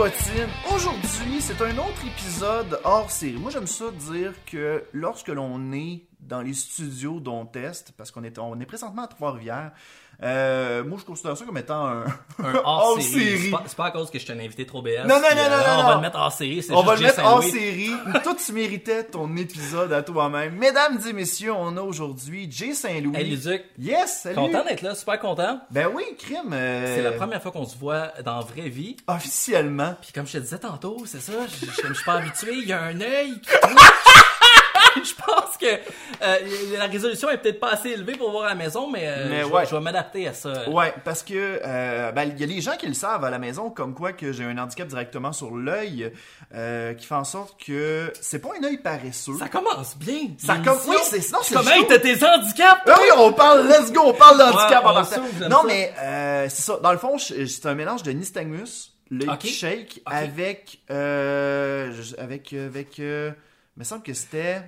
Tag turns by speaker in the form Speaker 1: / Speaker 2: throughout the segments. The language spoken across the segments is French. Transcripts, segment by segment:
Speaker 1: Aujourd'hui, c'est un autre épisode hors série. Moi, j'aime ça dire que lorsque l'on est dans les studios dont test, parce qu'on est, on est présentement à Trois-Rivières, euh, moi, je considère ça comme étant un,
Speaker 2: Un hors
Speaker 1: hors
Speaker 2: série.
Speaker 1: série.
Speaker 2: C'est pas, pas à cause que je suis un invité trop BS.
Speaker 1: Non, non,
Speaker 2: puis,
Speaker 1: non,
Speaker 2: euh,
Speaker 1: non, non,
Speaker 2: On va le mettre hors série. c'est
Speaker 1: On va le mettre
Speaker 2: Jay
Speaker 1: hors
Speaker 2: Saint-Louis.
Speaker 1: série. Toi, tu méritais ton épisode à toi-même. Mesdames et messieurs, on a aujourd'hui Jay Saint-Louis.
Speaker 2: Hey, Luduc,
Speaker 1: Yes, salut.
Speaker 2: content d'être là, super content.
Speaker 1: Ben oui, crime. euh,
Speaker 2: C'est la première fois qu'on se voit dans la vraie vie.
Speaker 1: Officiellement.
Speaker 2: Puis comme je te disais tantôt, c'est ça, je, je, je suis pas habitué, il y a un œil qui. Je pense que euh, la résolution est peut-être pas assez élevée pour voir à la maison, mais, euh,
Speaker 1: Mais
Speaker 2: je,
Speaker 1: ouais.
Speaker 2: vais- je vais m'adapter à ça.
Speaker 1: Ouais, parce que euh, ben, il y a les gens qui le savent à la maison, comme quoi que j'ai un handicap directement sur l'œil, qui fait en sorte que c'est pas un œil paresseux.
Speaker 2: Ça commence bien.
Speaker 1: Ça
Speaker 2: l'émission.
Speaker 1: com- oui, c'est- sinon, c'est
Speaker 2: Comment t'as tes handicaps?
Speaker 1: Ah oui, on parle, let's go, on parle d'handicap
Speaker 2: Ouais,
Speaker 1: en partant. Non,
Speaker 2: ça.
Speaker 1: mais euh, c'est ça. Dans le fond, c'est un mélange de nystagmus, le
Speaker 2: Ok.
Speaker 1: shake, avec, euh, avec, avec, euh, il me semble que c'était,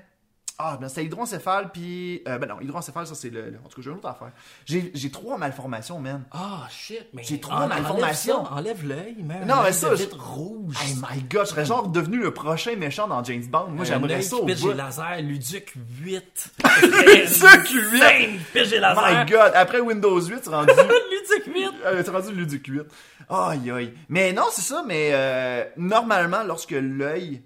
Speaker 1: ah, ben c'était hydroencéphale, puis, euh, ben non, hydroencéphale, ça c'est le, le- en tout cas, j'ai une autre affaire. J'ai, j'ai trois malformations, man.
Speaker 2: Ah, shit, mais.
Speaker 1: J'ai trop d'informations.
Speaker 2: enlève ça, Enlève l'œil, man.
Speaker 1: Non, mais ça,
Speaker 2: de
Speaker 1: je-
Speaker 2: vitre rouge.
Speaker 1: Oh my god, je serais genre devenu le prochain méchant dans James Bond. Moi, j'aimerais ça au bout.
Speaker 2: des lasers, Luduc 8.
Speaker 1: Luduc 8.
Speaker 2: Insane, pitche des lasers.
Speaker 1: My god, après Windows 8, c'est rendu...
Speaker 2: Luduc 8.
Speaker 1: Euh, t'es rendu Luduc 8. Aïe aïe. Mais non, c'est ça, mais euh, normalement, lorsque l'œil,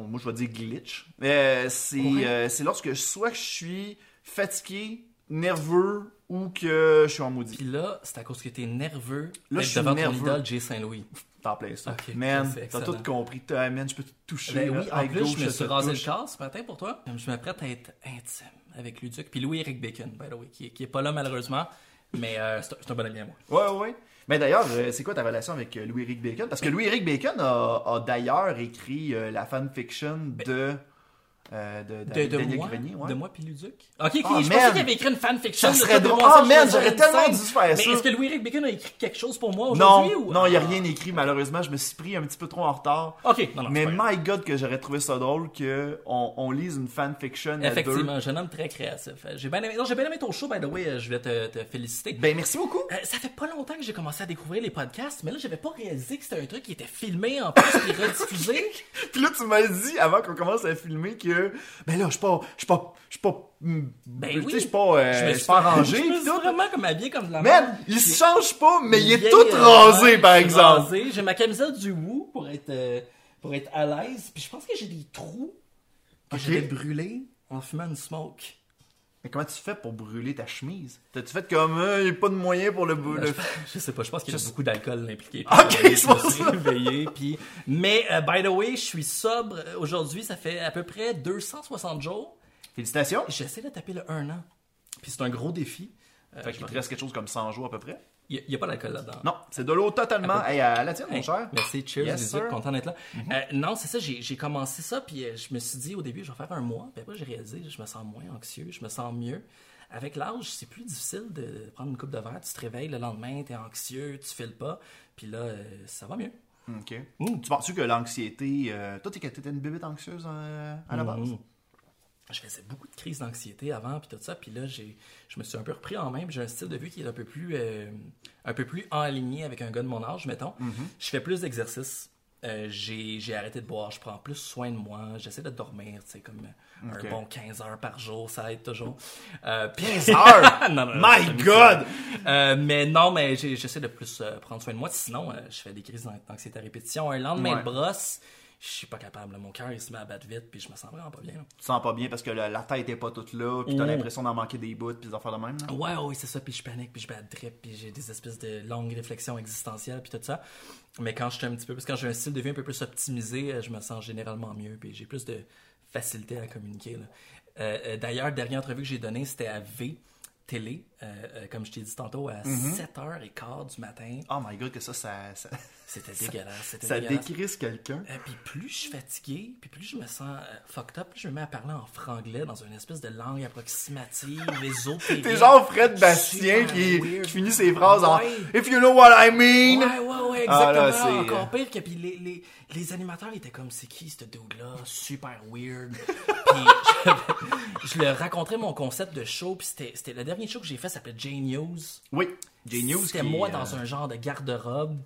Speaker 1: moi je vais dire glitch, euh, c'est euh, c'est lorsque soit que je suis fatigué, nerveux ou que je suis en maudit.
Speaker 2: Puis là, c'est à cause que t'es nerveux
Speaker 1: Là, je suis
Speaker 2: devant
Speaker 1: nerveux.
Speaker 2: ton idole Jay Saint-Louis.
Speaker 1: T'en plais ça.
Speaker 2: Ok,
Speaker 1: man, t'as tout compris. T'as- Man, je peux te toucher.
Speaker 2: Ben oui, en plus,
Speaker 1: gauche,
Speaker 2: je me suis rasé le corps ce matin pour toi. Je me prête à être intime avec Luduc. Puis Louis-Éric Bacon, by the way, qui, est- qui est pas là malheureusement. Mais euh, c'est un- bon ami à moi.
Speaker 1: Ouais, ouais, ouais. Mais d'ailleurs, euh, c'est quoi ta relation avec euh, Louis-Éric Bacon? Parce que Louis-Éric Bacon a, a d'ailleurs écrit euh, la fanfiction de, euh, de,
Speaker 2: moi,
Speaker 1: Grenier. ouais.
Speaker 2: de moi puis Luduc? Ok, ok,
Speaker 1: Ah,
Speaker 2: je
Speaker 1: man.
Speaker 2: pensais qu'il avait écrit une fanfiction.
Speaker 1: Ça serait
Speaker 2: de
Speaker 1: drôle. Ah,
Speaker 2: je
Speaker 1: man, j'aurais tellement dû faire
Speaker 2: Mais
Speaker 1: ça.
Speaker 2: est-ce que Louis-Éric Bacon a écrit quelque chose pour moi
Speaker 1: Non,
Speaker 2: aujourd'hui? ou...
Speaker 1: non, il n'y a
Speaker 2: Ah.
Speaker 1: rien écrit malheureusement. Je me suis pris un petit peu trop en retard.
Speaker 2: Ok, non, non,
Speaker 1: Mais my god que j'aurais trouvé ça drôle que on, lise une fanfiction.
Speaker 2: Effectivement, un jeune homme très créatif. J'ai bien aimé, non, j'ai bien aimé ton show, by the way, euh, je vais te, te féliciter.
Speaker 1: Ben merci beaucoup.
Speaker 2: Euh, ça fait pas longtemps que j'ai commencé à découvrir les podcasts, mais là, j'avais pas réalisé que c'était un truc qui était filmé en plus et rediffusé.
Speaker 1: Puis là tu m'as dit avant qu'on commence à filmer que ben là je suis pas je suis pas je suis pas ben tu sais
Speaker 2: oui.
Speaker 1: je suis pas euh,
Speaker 2: je me
Speaker 1: je
Speaker 2: suis
Speaker 1: suis pas rangé
Speaker 2: Je me
Speaker 1: pis
Speaker 2: suis
Speaker 1: tout.
Speaker 2: vraiment comme habillé comme de la merde.
Speaker 1: il se change pas mais il est tout
Speaker 2: euh,
Speaker 1: rasé
Speaker 2: ouais,
Speaker 1: par exemple.
Speaker 2: rasé. J'ai ma camisole du Woo pour être, euh, pour être à l'aise. Puis je pense que j'ai des trous que
Speaker 1: Ok.
Speaker 2: j'avais brûlés en fumant une smoke.
Speaker 1: Mais comment tu fais pour brûler ta chemise? T'as-tu fait comme euh, il y a pas de moyen pour le, le...
Speaker 2: Je, je sais pas, je pense qu'il y a beaucoup d'alcool impliqué.
Speaker 1: Ok,
Speaker 2: Puis, euh,
Speaker 1: c'est pour ça.
Speaker 2: réveillé, puis... Mais, euh, by the way, je suis sobre euh, aujourd'hui. Ça fait à peu près 260 jours.
Speaker 1: Félicitations.
Speaker 2: J'essaie de taper le 1 an. Puis c'est un gros défi. Euh,
Speaker 1: Fait qu'il te reste quelque chose comme 100 jours à peu près?
Speaker 2: Il n'y a, pas d'alcool là-dedans.
Speaker 1: Non, c'est de l'eau totalement.
Speaker 2: À
Speaker 1: Hey, à la tienne, mon cher.
Speaker 2: Merci, cheers,
Speaker 1: Yes, sir.
Speaker 2: Content d'être là. Euh, non, c'est ça, j'ai commencé ça, puis euh, je me suis dit au début, je vais faire un mois, puis après j'ai réalisé, je me sens moins anxieux, je me sens mieux. Avec l'âge, c'est plus difficile de prendre une coupe de verre, tu te réveilles le lendemain, t'es anxieux, tu files pas, puis là, euh, ça va mieux.
Speaker 1: Ok. Tu penses que l'anxiété. Toi, t'es t'étais une bébête anxieuse euh, à la base?
Speaker 2: Mhm. Je faisais beaucoup de crises d'anxiété avant, puis tout ça, puis là, j'ai, je me suis un peu repris en main, j'ai un style de vie qui est un peu plus, euh, un peu plus aligné avec un gars de mon âge, mettons. Je fais plus d'exercices. Euh, j'ai, arrêté de boire, je prends plus soin de moi, j'essaie de dormir, tu sais, comme euh, un bon 15 heures par jour, ça aide toujours. Euh, puis-
Speaker 1: 15 heures?
Speaker 2: Non, non, non,
Speaker 1: My God!
Speaker 2: euh, mais non, mais j'essaie de plus euh, prendre soin de moi. Sinon, euh, je fais des crises d'an- d'anxiété à répétition. Un lendemain
Speaker 1: Ouais.
Speaker 2: de brosse, je suis pas capable. là. Mon cœur, il se met à battre vite, puis je me sens vraiment pas bien. là.
Speaker 1: Tu te sens pas bien parce que la, la tête est pas toute là, puis t'as
Speaker 2: Mm.
Speaker 1: l'impression d'en manquer des bouts, puis des affaires de même. là?
Speaker 2: Ouais, ouais, c'est ça. Puis je panique, puis je bats drip, puis j'ai des espèces de longues réflexions existentielles, puis tout ça. Mais quand je suis un petit peu plus, quand j'ai un style de vie un peu plus optimisé, euh, je me sens généralement mieux, puis j'ai plus de facilité à communiquer. Euh, euh, D'ailleurs, dernière entrevue que j'ai donnée, c'était à V télé, euh, euh, comme je t'ai dit tantôt, à
Speaker 1: Mm-hmm.
Speaker 2: 7h15 du matin.
Speaker 1: Oh my god, que ça, ça, ça,
Speaker 2: C'était dégueulasse.
Speaker 1: Ça
Speaker 2: dégueulasse.
Speaker 1: décrisse quelqu'un.
Speaker 2: Euh, puis plus je suis fatigué, puis plus je me sens euh, fucked up, plus je me mets à parler en franglais dans une espèce de langue approximative, ésotérique.
Speaker 1: T'es genre Fred Bastien qui, finit ses phrases en. If you know what I mean.
Speaker 2: Ouais, ouais, ouais,
Speaker 1: Ah,
Speaker 2: exactement.
Speaker 1: là, c'est-
Speaker 2: Encore pire que puis les, les, les animateurs étaient comme c'est qui ce dude-là, super weird. puis je, je leur racontais mon concept de show, puis c'était c'était le dernier show que j'ai fait, ça s'appelait J News.
Speaker 1: Oui, J News.
Speaker 2: C'était moi
Speaker 1: euh,
Speaker 2: dans un genre de garde-robe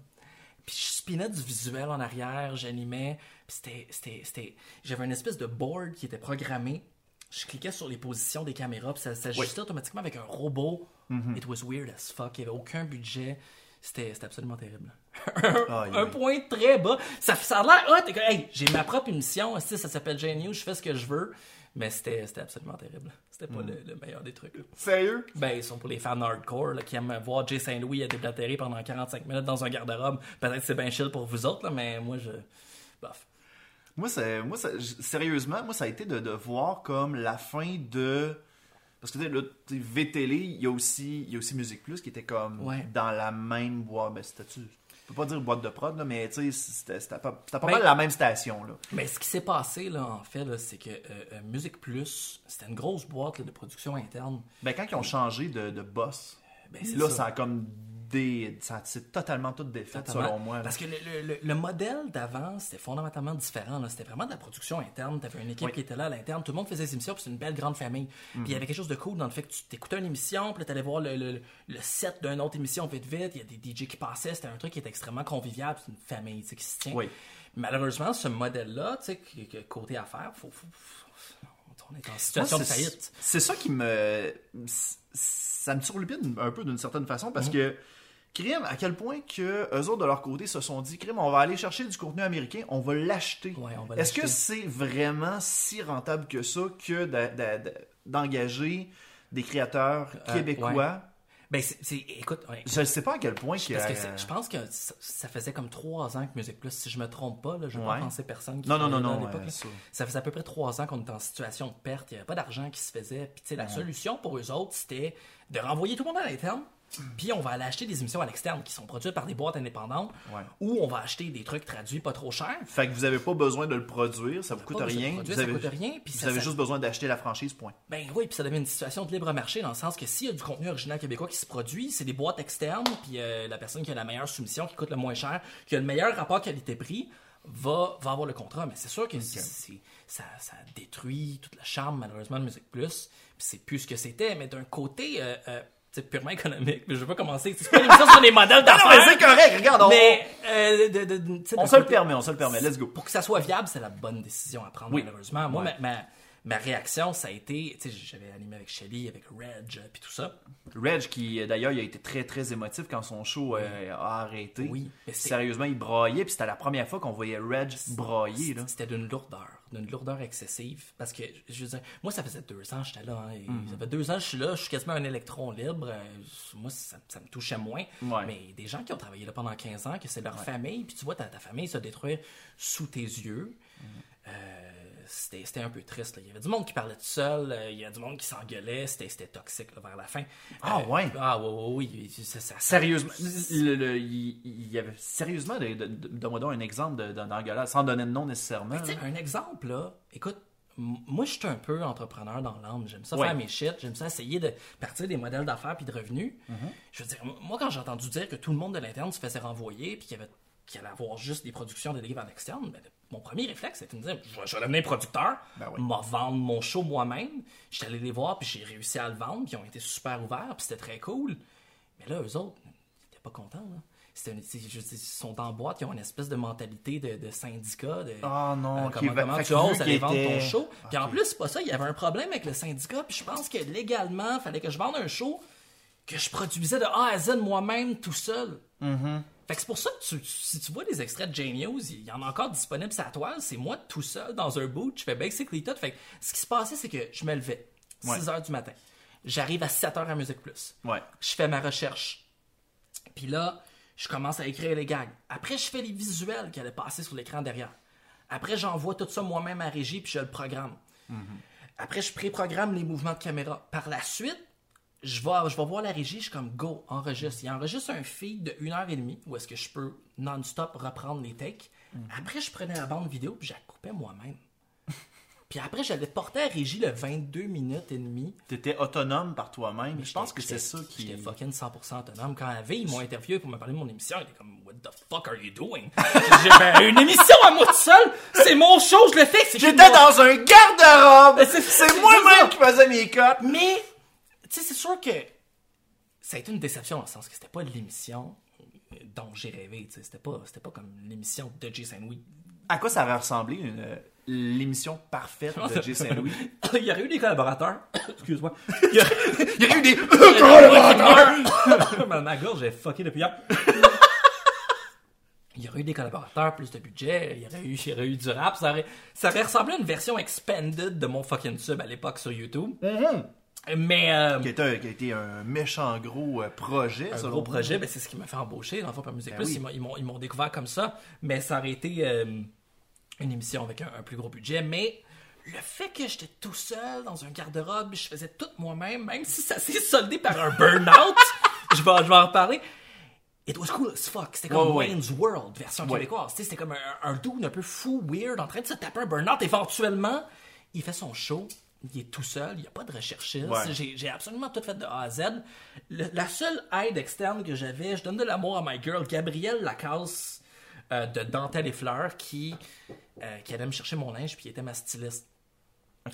Speaker 2: puis je spinais du visuel en arrière, j'animais, puis c'était, j'avais une espèce de board qui était programmé. Je cliquais sur les positions des caméras, puis ça s'ajustait automatiquement avec un robot.
Speaker 1: Mm-hmm.
Speaker 2: It was weird as fuck. Il n'y avait aucun budget. C'était, c'était absolument terrible. Un point très bas. Ça, ça a l'air hot. Hey, j'ai ma propre émission. sais, Ça s'appelle J-News. Je fais ce que je veux. Mais c'était, absolument terrible. C'était
Speaker 1: Mm.
Speaker 2: pas le, le meilleur des trucs. là.
Speaker 1: Sérieux?
Speaker 2: Ben, ils sont pour les fans hardcore là, qui aiment voir Jay Saint-Louis à déblatérer pendant 45 minutes dans un garde-robe. Peut-être que c'est bien chill pour vous autres, là, mais moi, je. Bof.
Speaker 1: Moi, c'est, moi ça- sérieusement, moi, ça a été de, de voir comme la fin de. Parce que tu sais, là, tu sais, VTL, il y a aussi, il y a aussi Musique Plus qui était comme
Speaker 2: Ouais.
Speaker 1: dans la même boîte. Ben, c'était-tu. Je peux pas dire boîte de prod, là, mais tu sais, c'était, pas, pas
Speaker 2: Ben-
Speaker 1: mal la même station, là.
Speaker 2: Mais ce qui s'est passé, là, en fait, c'est que euh, euh, Musique Plus, c'était une grosse boîte là, de production interne.
Speaker 1: Ben, quand ils ont changé de, de boss,
Speaker 2: Ben, c'est
Speaker 1: là,
Speaker 2: ça.
Speaker 1: ça. a comme des. Ça c'est totalement tout défait,
Speaker 2: Totalement.
Speaker 1: selon moi. là.
Speaker 2: Parce que le, le- le- le modèle d'avant, c'était fondamentalement différent. C'était vraiment de la production interne. Tu avais une équipe
Speaker 1: Oui.
Speaker 2: qui était là à l'interne. Tout le monde faisait ses émissions, c'était une belle grande famille. Puis il y avait quelque chose de cool dans le fait que tu t'écoutais une émission, puis tu allais voir le, le- le set d'une autre émission vite vite. Il y a des DJ qui passaient. C'était un truc qui était extrêmement convivial. C'est une famille qui se tient.
Speaker 1: Oui.
Speaker 2: Malheureusement, ce modèle-là, côté affaires, faut, faut- faut- on est en situation
Speaker 1: Moi,
Speaker 2: de faillite.
Speaker 1: C'est ça qui me. Ça me turlupine un peu d'une certaine façon parce que. Crime, à quel point que eux autres de leur côté se sont dit, Crime, on va aller chercher du contenu américain, on va l'acheter.
Speaker 2: Ouais,
Speaker 1: Est-ce que c'est vraiment si rentable que ça que d'engager des créateurs
Speaker 2: Euh,
Speaker 1: québécois?
Speaker 2: Ben, c'est, écoute, ouais.
Speaker 1: Je ne sais pas à quel point.
Speaker 2: Parce que je pense que ça, ça faisait comme trois ans que Musique Plus, si je me trompe pas, là, je ne vais
Speaker 1: Ouais.
Speaker 2: pas penser personne qui
Speaker 1: Non, non, non, non, euh, ça.
Speaker 2: Ça faisait à peu près trois ans qu'on était en situation de perte, il n'y avait pas d'argent qui se faisait. Puis la solution pour eux autres, c'était de renvoyer tout le monde à l'interne. Puis on va aller acheter des émissions à l'externe qui sont produites par des boîtes indépendantes, ou on va acheter des trucs traduits pas trop cher.
Speaker 1: Fait que vous n'avez pas besoin de le produire, ça vous coûte rien.
Speaker 2: produire,
Speaker 1: vous
Speaker 2: ça
Speaker 1: avez,
Speaker 2: coûte rien, puis
Speaker 1: vous
Speaker 2: ça-
Speaker 1: avez
Speaker 2: ça-
Speaker 1: juste besoin d'acheter la franchise, point.
Speaker 2: Ben oui, puis ça devient une situation de libre marché dans le sens que s'il y a du contenu original québécois qui se produit, c'est des boîtes externes, puis euh, la personne qui a la meilleure soumission, qui coûte le moins cher, qui a le meilleur rapport qualité-prix, va, va avoir le contrat. Mais c'est sûr que c'est- ça, ça détruit tout le charme, malheureusement, de Musique Plus. Puis c'est plus ce que c'était, mais d'un côté. euh, euh, purement économique, mais je vais pas commencer. C'est pas une émission sur les modèles
Speaker 1: Non, mais c'est
Speaker 2: d'affaires.
Speaker 1: correct, regarde, on,
Speaker 2: mais euh, de- de- de- tu sais,
Speaker 1: on se le permet, on se le permet, let's go.
Speaker 2: pour que ça soit viable, c'est la bonne décision à prendre,
Speaker 1: Oui.
Speaker 2: malheureusement. Moi,
Speaker 1: Ouais.
Speaker 2: ma, ma, ma réaction, ça a été, tu sais, j'avais animé avec Shelly, avec Reg, euh, puis tout ça.
Speaker 1: Reg, qui euh, d'ailleurs, il a été très très émotif quand son show euh, a arrêté.
Speaker 2: Oui, mais c'est-
Speaker 1: Sérieusement, il braillait, puis c'était la première fois qu'on voyait Reg brailler.
Speaker 2: C'était d'une lourdeur, d'une lourdeur excessive. Parce que, je veux dire, moi, ça faisait deux ans que j'étais là. hein, et
Speaker 1: Mhm.
Speaker 2: Ça fait deux ans que je suis là, je suis quasiment un électron libre. euh, moi, ça, ça me touchait moins.
Speaker 1: Ouais.
Speaker 2: Mais des gens qui ont travaillé là pendant 15 ans, que c'est leur famille, puis tu vois ta, ta famille se détruire sous tes yeux.
Speaker 1: Mhm.
Speaker 2: euh, c'était c'était un peu triste. là. Il y avait du monde qui parlait tout seul, euh, il y a du monde qui s'engueulait, c'était c'était toxique là, vers la fin.
Speaker 1: Ah,
Speaker 2: Euh,
Speaker 1: ouais?
Speaker 2: Ah ouais, ouais, oui, ça, ça, ça-
Speaker 1: Sérieusement, le- le- il, il y avait sérieusement, de- de- de- donne-moi donc un exemple de- de- d'engueulade, sans donner de nom nécessairement.
Speaker 2: Un exemple, là, écoute, moi, je suis un peu entrepreneur dans l'âme. J'aime ça
Speaker 1: Ouais.
Speaker 2: faire mes shit. J'aime ça essayer de partir des modèles d'affaires puis de revenus.
Speaker 1: Mm-hmm.
Speaker 2: Je veux dire, moi, quand j'ai entendu dire que tout le monde de l'interne se faisait renvoyer puis qu'il y avait qu'il allait avoir juste des productions de livres en externe, ben, mon premier réflexe, c'était de me dire, je vais, devenir producteur,
Speaker 1: Ben oui.
Speaker 2: m'a vendre mon show moi-même. J'étais allé les voir, puis j'ai réussi à le vendre, puis ils ont été super ouverts, puis c'était très cool. Mais là, eux autres, ils n'étaient pas contents. Là. Une- ils sont en boîte, ils ont une espèce de mentalité de, de syndicat. De,
Speaker 1: Ah non,
Speaker 2: euh, comment,
Speaker 1: va-
Speaker 2: comment
Speaker 1: fait
Speaker 2: tu oses aller vendre
Speaker 1: était-
Speaker 2: ton show. Puis en plus, c'est pas ça, il y avait un problème avec le syndicat, puis je pense que légalement, il fallait que je vende un show que je produisais de A à Z moi-même tout seul.
Speaker 1: Mm-hmm.
Speaker 2: Fait que c'est pour ça que tu- si tu vois des extraits de J-News, il y en a encore disponibles sur la toile, c'est moi tout seul dans un boot, je fais basically tout. Fait que ce qui se passait, c'est que je me levais, 6
Speaker 1: Ouais.
Speaker 2: h du matin. J'arrive à 7 h à Musique Plus.
Speaker 1: Ouais.
Speaker 2: Je fais ma recherche. Puis là, je commence à écrire les gags. Après, je fais les visuels qui allaient passer sur l'écran derrière. Après, j'envoie tout ça moi-même à régie, puis je le programme. Après, je pré-programme les mouvements de caméra. Par la suite, je vais, je vais voir la régie, je suis comme go, enregistre. Il enregistre un feed de 1h30 où est-ce que je peux non-stop reprendre les takes. Après, je prenais la bande vidéo puis je la coupais moi-même. puis après, je l'ai porté à régie le 22 minutes et demie.
Speaker 1: T'étais autonome par toi-même. Je pense que c'est ça qui.
Speaker 2: J'étais fucking 100% autonome. Quand la veille, ils m'ont interviewé pour me parler de mon émission, ils étaient comme What the fuck are you doing? J'ai ben, une émission à moi tout seul, c'est mon show, je le fais.
Speaker 1: J'étais dans un garde-robe!
Speaker 2: C'est-
Speaker 1: moi-même qui faisais mes cotes!
Speaker 2: Mais, sais, c'est sûr que ça a été une déception dans le sens que c'était pas l'émission. dont j'ai rêvé. C'était pas, c'était pas comme l'émission de Jay Saint-Louis.
Speaker 1: À quoi ça aurait ressemblé une, euh, l'émission parfaite de Jay Saint-Louis?
Speaker 2: Il y aurait eu des collaborateurs. Excuse-moi. Il y aurait,
Speaker 1: Il y aurait eu des
Speaker 2: ma, ma gorge est fuckée depuis hier. Il y aurait eu des collaborateurs, plus de budget, il y aurait eu, il y aurait eu du rap. Ça aurait, ça aurait ressemblé à une version expanded de mon fucking sub à l'époque sur YouTube. Mais euh,
Speaker 1: qui, qui a été un méchant gros euh, projet,
Speaker 2: un gros projet, ben, c'est ce qui m'a fait embaucher dans le fond par Musique
Speaker 1: Ben
Speaker 2: Plus.
Speaker 1: oui.
Speaker 2: Ils m'ont- découvert comme ça, mais ça aurait été euh, une émission avec un, un plus gros budget. Mais le fait que j'étais tout seul dans un garde-robe, je faisais tout moi-même, même si ça s'est soldé par un burn-out, je, vais, je vais en reparler. It was cool as fuck. C'était comme
Speaker 1: Ouais, ouais.
Speaker 2: Wayne's World, version
Speaker 1: Ouais.
Speaker 2: québécoise. C'était comme un, un dude un peu fou, weird, en train de se taper un burn-out. Éventuellement, il fait son show. Il est tout seul, il n'y a pas de recherchiste.
Speaker 1: Ouais.
Speaker 2: J'ai absolument tout fait de A à Z. Le- la seule aide externe que j'avais, je donne de l'amour à my girl, Gabrielle Lacasse euh, de Dentelle et Fleurs, qui, euh, qui allait me chercher mon linge, puis qui était ma styliste.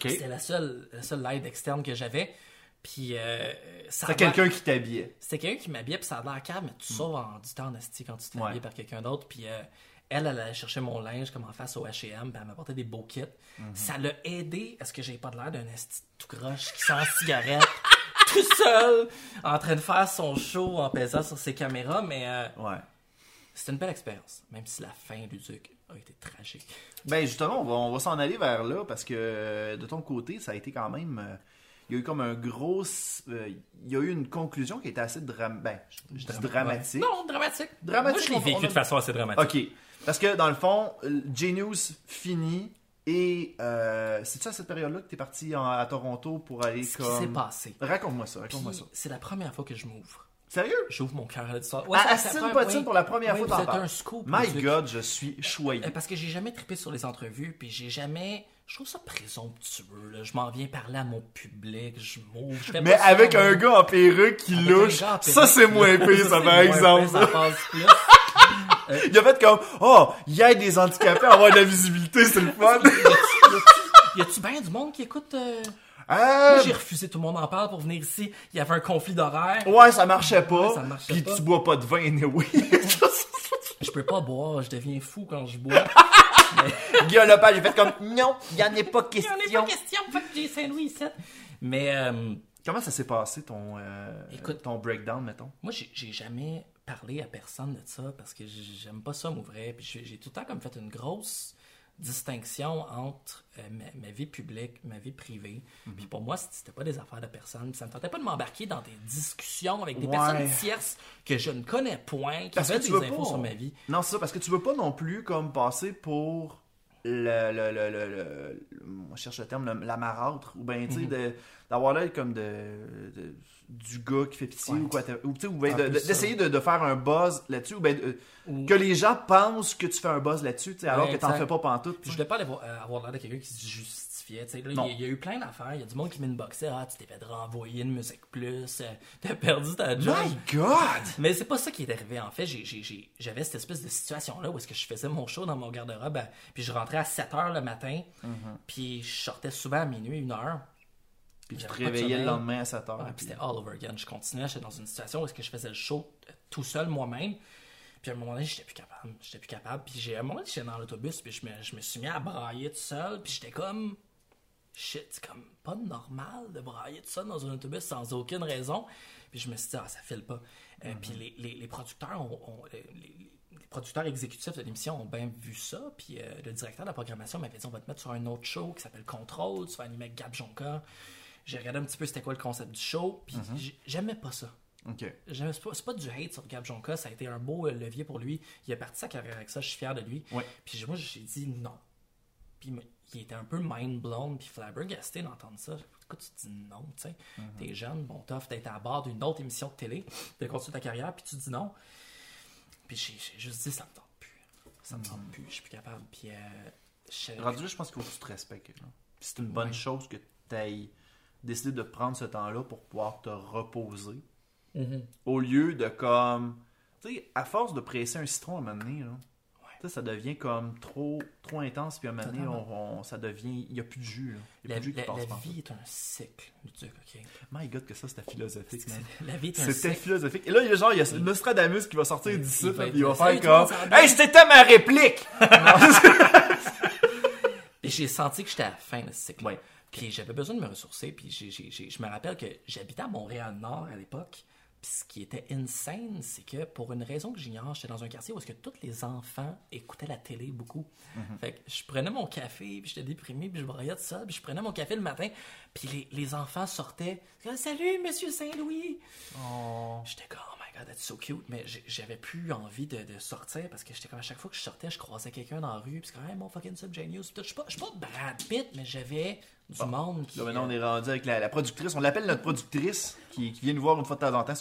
Speaker 2: C'était la seule, la seule aide externe que j'avais. Puis euh, l'air-
Speaker 1: quelqu'un qui t'habillait.
Speaker 2: c'était quelqu'un qui m'habillait, puis ça a l'air calme, mais tu sauves en du temps en esti quand tu te fais
Speaker 1: Ouais.
Speaker 2: par quelqu'un d'autre. Puis euh, elle, elle allait chercher mon linge comme en face au H&M, puis elle m'apportait des beaux kits. Ça l'a aidé à ce que j'ai pas de l'air d'un esti tout croche qui sent cigarette, tout seul, en train de faire son show en pesant sur ses caméras, mais euh,
Speaker 1: Ouais.
Speaker 2: c'était une belle expérience, même si la fin, Luduc, a été tragique.
Speaker 1: Ben justement, on va, on va s'en aller vers là parce que euh, de ton côté, ça a été quand même. euh, il y a eu comme un gros. euh, il y a eu une conclusion qui était assez dram ben, je- je dis dramatique.
Speaker 2: Ouais. Non, dramatique.
Speaker 1: Dramatique,
Speaker 2: Moi, je l'ai vécu de façon assez dramatique.
Speaker 1: Ok. Parce que dans le fond, Genius finit et euh, c'est-tu à cette période-là que tu es parti en- à Toronto pour aller
Speaker 2: Ce qui s'est passé.
Speaker 1: Raconte-moi ça,
Speaker 2: Puis,
Speaker 1: raconte-moi ça.
Speaker 2: C'est la première fois que je m'ouvre.
Speaker 1: Sérieux?
Speaker 2: J'ouvre mon cœur à l'histoire.
Speaker 1: À
Speaker 2: c'est la première-
Speaker 1: Potine
Speaker 2: oui.
Speaker 1: pour la première
Speaker 2: Oui,
Speaker 1: fois,
Speaker 2: vous
Speaker 1: t'en
Speaker 2: êtes
Speaker 1: parles.
Speaker 2: un scoop.
Speaker 1: My. God, je suis choyé.
Speaker 2: Euh, Parce que j'ai jamais trippé sur les entrevues, puis j'ai jamais. Je trouve ça présomptueux, là. Je m'en viens parler à mon public, je m'ouvre. je fais
Speaker 1: Mais
Speaker 2: pas ça,
Speaker 1: avec
Speaker 2: moi.
Speaker 1: un gars en perruque qui
Speaker 2: Avec
Speaker 1: louche,
Speaker 2: un gars en
Speaker 1: ça
Speaker 2: perruque
Speaker 1: c'est
Speaker 2: qui
Speaker 1: moins
Speaker 2: louche.
Speaker 1: pire, ça
Speaker 2: C'est
Speaker 1: par exemple.
Speaker 2: Ça passe plus.
Speaker 1: Il a fait comme, oh, il y a des handicapés à avoir de la visibilité, c'est le fun.
Speaker 2: Y a-tu bien du monde qui écoute. euh, Moi, j'ai refusé, tout le monde en parle pour venir ici. Il y avait un conflit d'horaire.
Speaker 1: ouais, ça marchait pas.
Speaker 2: Ouais, ça marchait
Speaker 1: Puis
Speaker 2: pas.
Speaker 1: tu bois pas de vin, anyway.
Speaker 2: Je peux pas boire, je deviens fou quand je bois.
Speaker 1: Guillaume Lepage, j'ai fait comme, non, il y en est pas
Speaker 2: Il y en
Speaker 1: question.
Speaker 2: a pas question, fuck Jay Saint-Louis ici. Mais. euh,
Speaker 1: Comment ça s'est passé ton, euh,
Speaker 2: Écoute.
Speaker 1: ton breakdown, mettons?
Speaker 2: Moi, j'ai j'ai jamais parlé à personne de ça parce que j'aime pas ça m'ouvrir. Puis j'ai tout le temps comme fait une grosse distinction entre euh, ma, ma vie publique, ma vie privée.
Speaker 1: Mhm.
Speaker 2: Puis pour moi, c'était pas des affaires de personne. Puis ça me tentait pas de m'embarquer dans des discussions avec des
Speaker 1: Ouais.
Speaker 2: personnes tierces que je ne connais point, qui
Speaker 1: Parce que
Speaker 2: veulent
Speaker 1: tu
Speaker 2: des infos
Speaker 1: pas.
Speaker 2: sur ma vie.
Speaker 1: Non, c'est ça, parce que tu veux pas non plus comme passer pour le, le, le, le, je cherche le terme, le- la marâtre, ou bien, tu sais,
Speaker 2: Mhm.
Speaker 1: d'avoir l'air comme de, de- du gars qui fait pitié,
Speaker 2: Ouais.
Speaker 1: ou quoi, ou, tu sais, ou de- de- d'essayer de, faire un buzz là-dessus, ou bien
Speaker 2: Ou-
Speaker 1: que les gens pensent que tu fais un buzz là-dessus, tu sais, alors
Speaker 2: Ouais,
Speaker 1: que t'en fais pas pantoute.
Speaker 2: Je voulais pas euh, avoir l'air de quelqu'un qui se justifiait. Il, y a, il y a eu plein d'affaires. Il y a du monde qui m'inboxait. Ah, tu t'es fait renvoyer une musique plus. euh, T'as perdu ta job.
Speaker 1: My God!
Speaker 2: Mais c'est pas ça qui est arrivé. En fait, j'avais cette espèce de situation-là où est-ce que je faisais mon show dans mon garde-robe, à- puis je rentrais à 7 h le matin, puis je sortais souvent à minuit, une heure.
Speaker 1: Puis tu te
Speaker 2: de
Speaker 1: réveillais le lendemain à 7 heures.
Speaker 2: Ouais, puis c'était all over again. Je continuais, j'étais dans une situation où est-ce que je faisais le show euh, tout seul moi-même. Puis à un moment donné, j'étais plus capable. J'étais plus capable. Puis j'ai, à un moment donné, j'étais dans l'autobus, puis je me, je me suis mis à brailler tout seul. Puis j'étais comme, shit, c'est comme pas normal de brailler tout seul dans un autobus sans aucune raison. Puis je me suis dit, ah, ça file pas. Euh, Puis les, les, les producteurs ont, ont- les, producteurs exécutifs de l'émission ont bien vu ça. Puis euh, le directeur de la programmation m'avait dit, on va te mettre sur un autre show qui s'appelle Control. Tu vas animer avec Gab Jonca. J'ai regardé un petit peu c'était quoi le concept du show. Puis j- j'aimais pas ça.
Speaker 1: Ok.
Speaker 2: J'aime- C'est pas, c'est pas du hate sur Gab Jonka, ça a été un beau euh, levier pour lui. Il a parti sa carrière avec ça, je suis fier de lui.
Speaker 1: Ouais.
Speaker 2: Puis moi, j'ai dit non. Puis il était un peu mind blown, puis flabbergasté d'entendre ça. Pourquoi tu dis non, tu sais? T'es jeune, bon, tough, t'es à bord d'une autre émission de télé, de continuer ta carrière, puis tu dis non. Puis j'ai juste dit, ça me tente plus. Ça me tente plus, je suis plus capable. Puis euh,
Speaker 1: Rendu là, je pense qu'il faut que tu te respectes. là. Puis C'est une bonne
Speaker 2: Ouais.
Speaker 1: chose que tu aies décidé de prendre ce temps-là pour pouvoir te reposer.
Speaker 2: Mhm.
Speaker 1: Au lieu de comme. Tu sais, à force de presser un citron à un moment donné, là, sais, ça devient comme trop, trop intense, puis à un moment donné, on, on- ça devient. Il n'y a plus de jus. Il n'y a
Speaker 2: La,
Speaker 1: plus de jus qui
Speaker 2: la-
Speaker 1: passe
Speaker 2: la
Speaker 1: par
Speaker 2: vie est un cycle, ok?
Speaker 1: My God, que ça, c'était philosophique, man.
Speaker 2: La vie est un
Speaker 1: C'était
Speaker 2: cycle.
Speaker 1: philosophique. Et là, il y a genre, il y a Nostradamus qui va sortir d'ici, puis il va faire comme? Hey, c'était ma réplique!
Speaker 2: J'ai senti que j'étais à la fin de ce cycle. Puis j'avais besoin de me ressourcer. Puis je me rappelle que j'habitais à Montréal-Nord à l'époque. Puis ce qui était insane, c'est que pour une raison que j'ignore, j'étais dans un quartier où est-ce que tous les enfants écoutaient la télé beaucoup.
Speaker 1: Mhm.
Speaker 2: Fait que je prenais mon café, puis j'étais déprimé, puis je broyais de ça, puis je prenais mon café le matin, puis les, les enfants sortaient. Ah, Salut, Monsieur Saint-Louis!
Speaker 1: Oh.
Speaker 2: J'étais comme, oh my god, that's so cute. Mais j'avais plus envie de, de sortir parce que j'étais comme, à chaque fois que je sortais, je croisais quelqu'un dans la rue. Puis c'est comme, hey, mon fucking subgenius. Je suis pas, pas Brad Pitt, mais j'avais du monde qui.
Speaker 1: Là, maintenant, on
Speaker 2: euh,
Speaker 1: est rendu avec la, la productrice. On l'appelle notre productrice qui, qui vient nous voir une fois de temps en temps.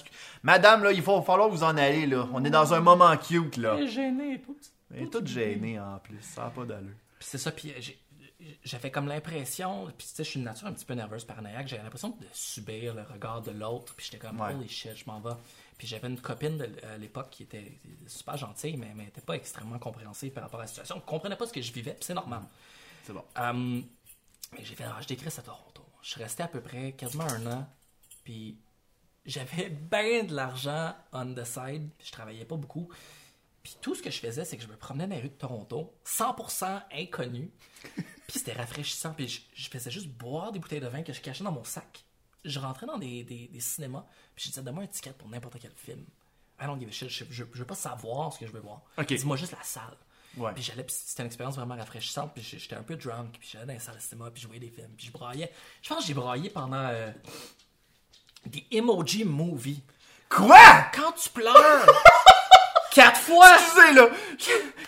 Speaker 1: Madame, là, il va falloir vous en aller, là. On est dans un moment cute, là.
Speaker 2: Elle est gênée tout.
Speaker 1: Elle est toute gênée, en plus. Ça n'a pas d'allure.
Speaker 2: Puis c'est ça, puis euh, j'ai- j'avais comme l'impression, puis tu sais, je suis une nature un petit peu nerveuse, paranoïaque, j'avais l'impression de subir le regard de l'autre, puis j'étais comme,
Speaker 1: Ouais.
Speaker 2: holy shit, je m'en vais. Puis j'avais une copine de, à l'époque qui était super gentille, mais elle n'était pas extrêmement compréhensive par rapport à la situation. Elle comprenait pas ce que je vivais, puis c'est normal.
Speaker 1: C'est bon.
Speaker 2: Mais j'ai fait, ah, je décris à Toronto. Je suis resté à peu près quasiment un an, puis j'avais bien de l'argent on the side, je travaillais pas beaucoup. Puis tout ce que je faisais, c'est que je me promenais dans les rues de Toronto, 100% inconnu. Puis c'était rafraîchissant. Puis je, je faisais juste boire des bouteilles de vin que je cachais dans mon sac. Je rentrais dans des, des, des cinémas, puis je disais, donne-moi un ticket pour n'importe quel film. I don't give a shit. Je, je, je veux pas savoir ce que je veux voir.
Speaker 1: Ok.
Speaker 2: Dis-moi juste la salle.
Speaker 1: Ouais.
Speaker 2: Puis j'allais, puis c'était une expérience vraiment rafraîchissante. Puis j'étais un peu drunk, puis j'allais dans les salles de cinéma, puis je voyais des films, puis je braillais. Je pense que j'ai braillé pendant euh, des emoji movies.
Speaker 1: Quoi?
Speaker 2: Quand tu pleures quatre fois,
Speaker 1: Excusez, là.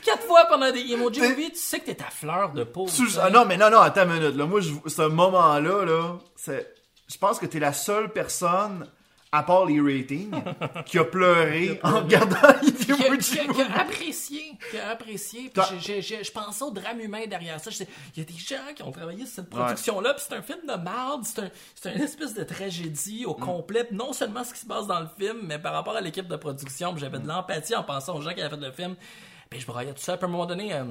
Speaker 2: quatre fois pendant des emoji movies, tu sais que t'es à fleur de peau.
Speaker 1: Tu- ah non, mais non, non, attends une minute. Là. Moi, je, ce moment-là, là, c'est, je pense que t'es la seule personne, à part les ratings, qui a pleuré en regardant les
Speaker 2: qui a,
Speaker 1: emojis
Speaker 2: qui a- apprécié, qui a apprécié. Puis je pensais au drame humain derrière ça. Il y a des gens qui ont travaillé sur cette production-là, puis c'est un film de merde, c'est un, c'est une espèce de tragédie
Speaker 1: Mm.
Speaker 2: au complet. Puis Non seulement ce qui se passe dans le film, mais par rapport à l'équipe de production, j'avais
Speaker 1: Mm.
Speaker 2: de l'empathie en pensant aux gens qui avaient fait le film. Puis je broyais tout ça. Puis à un moment donné, euh,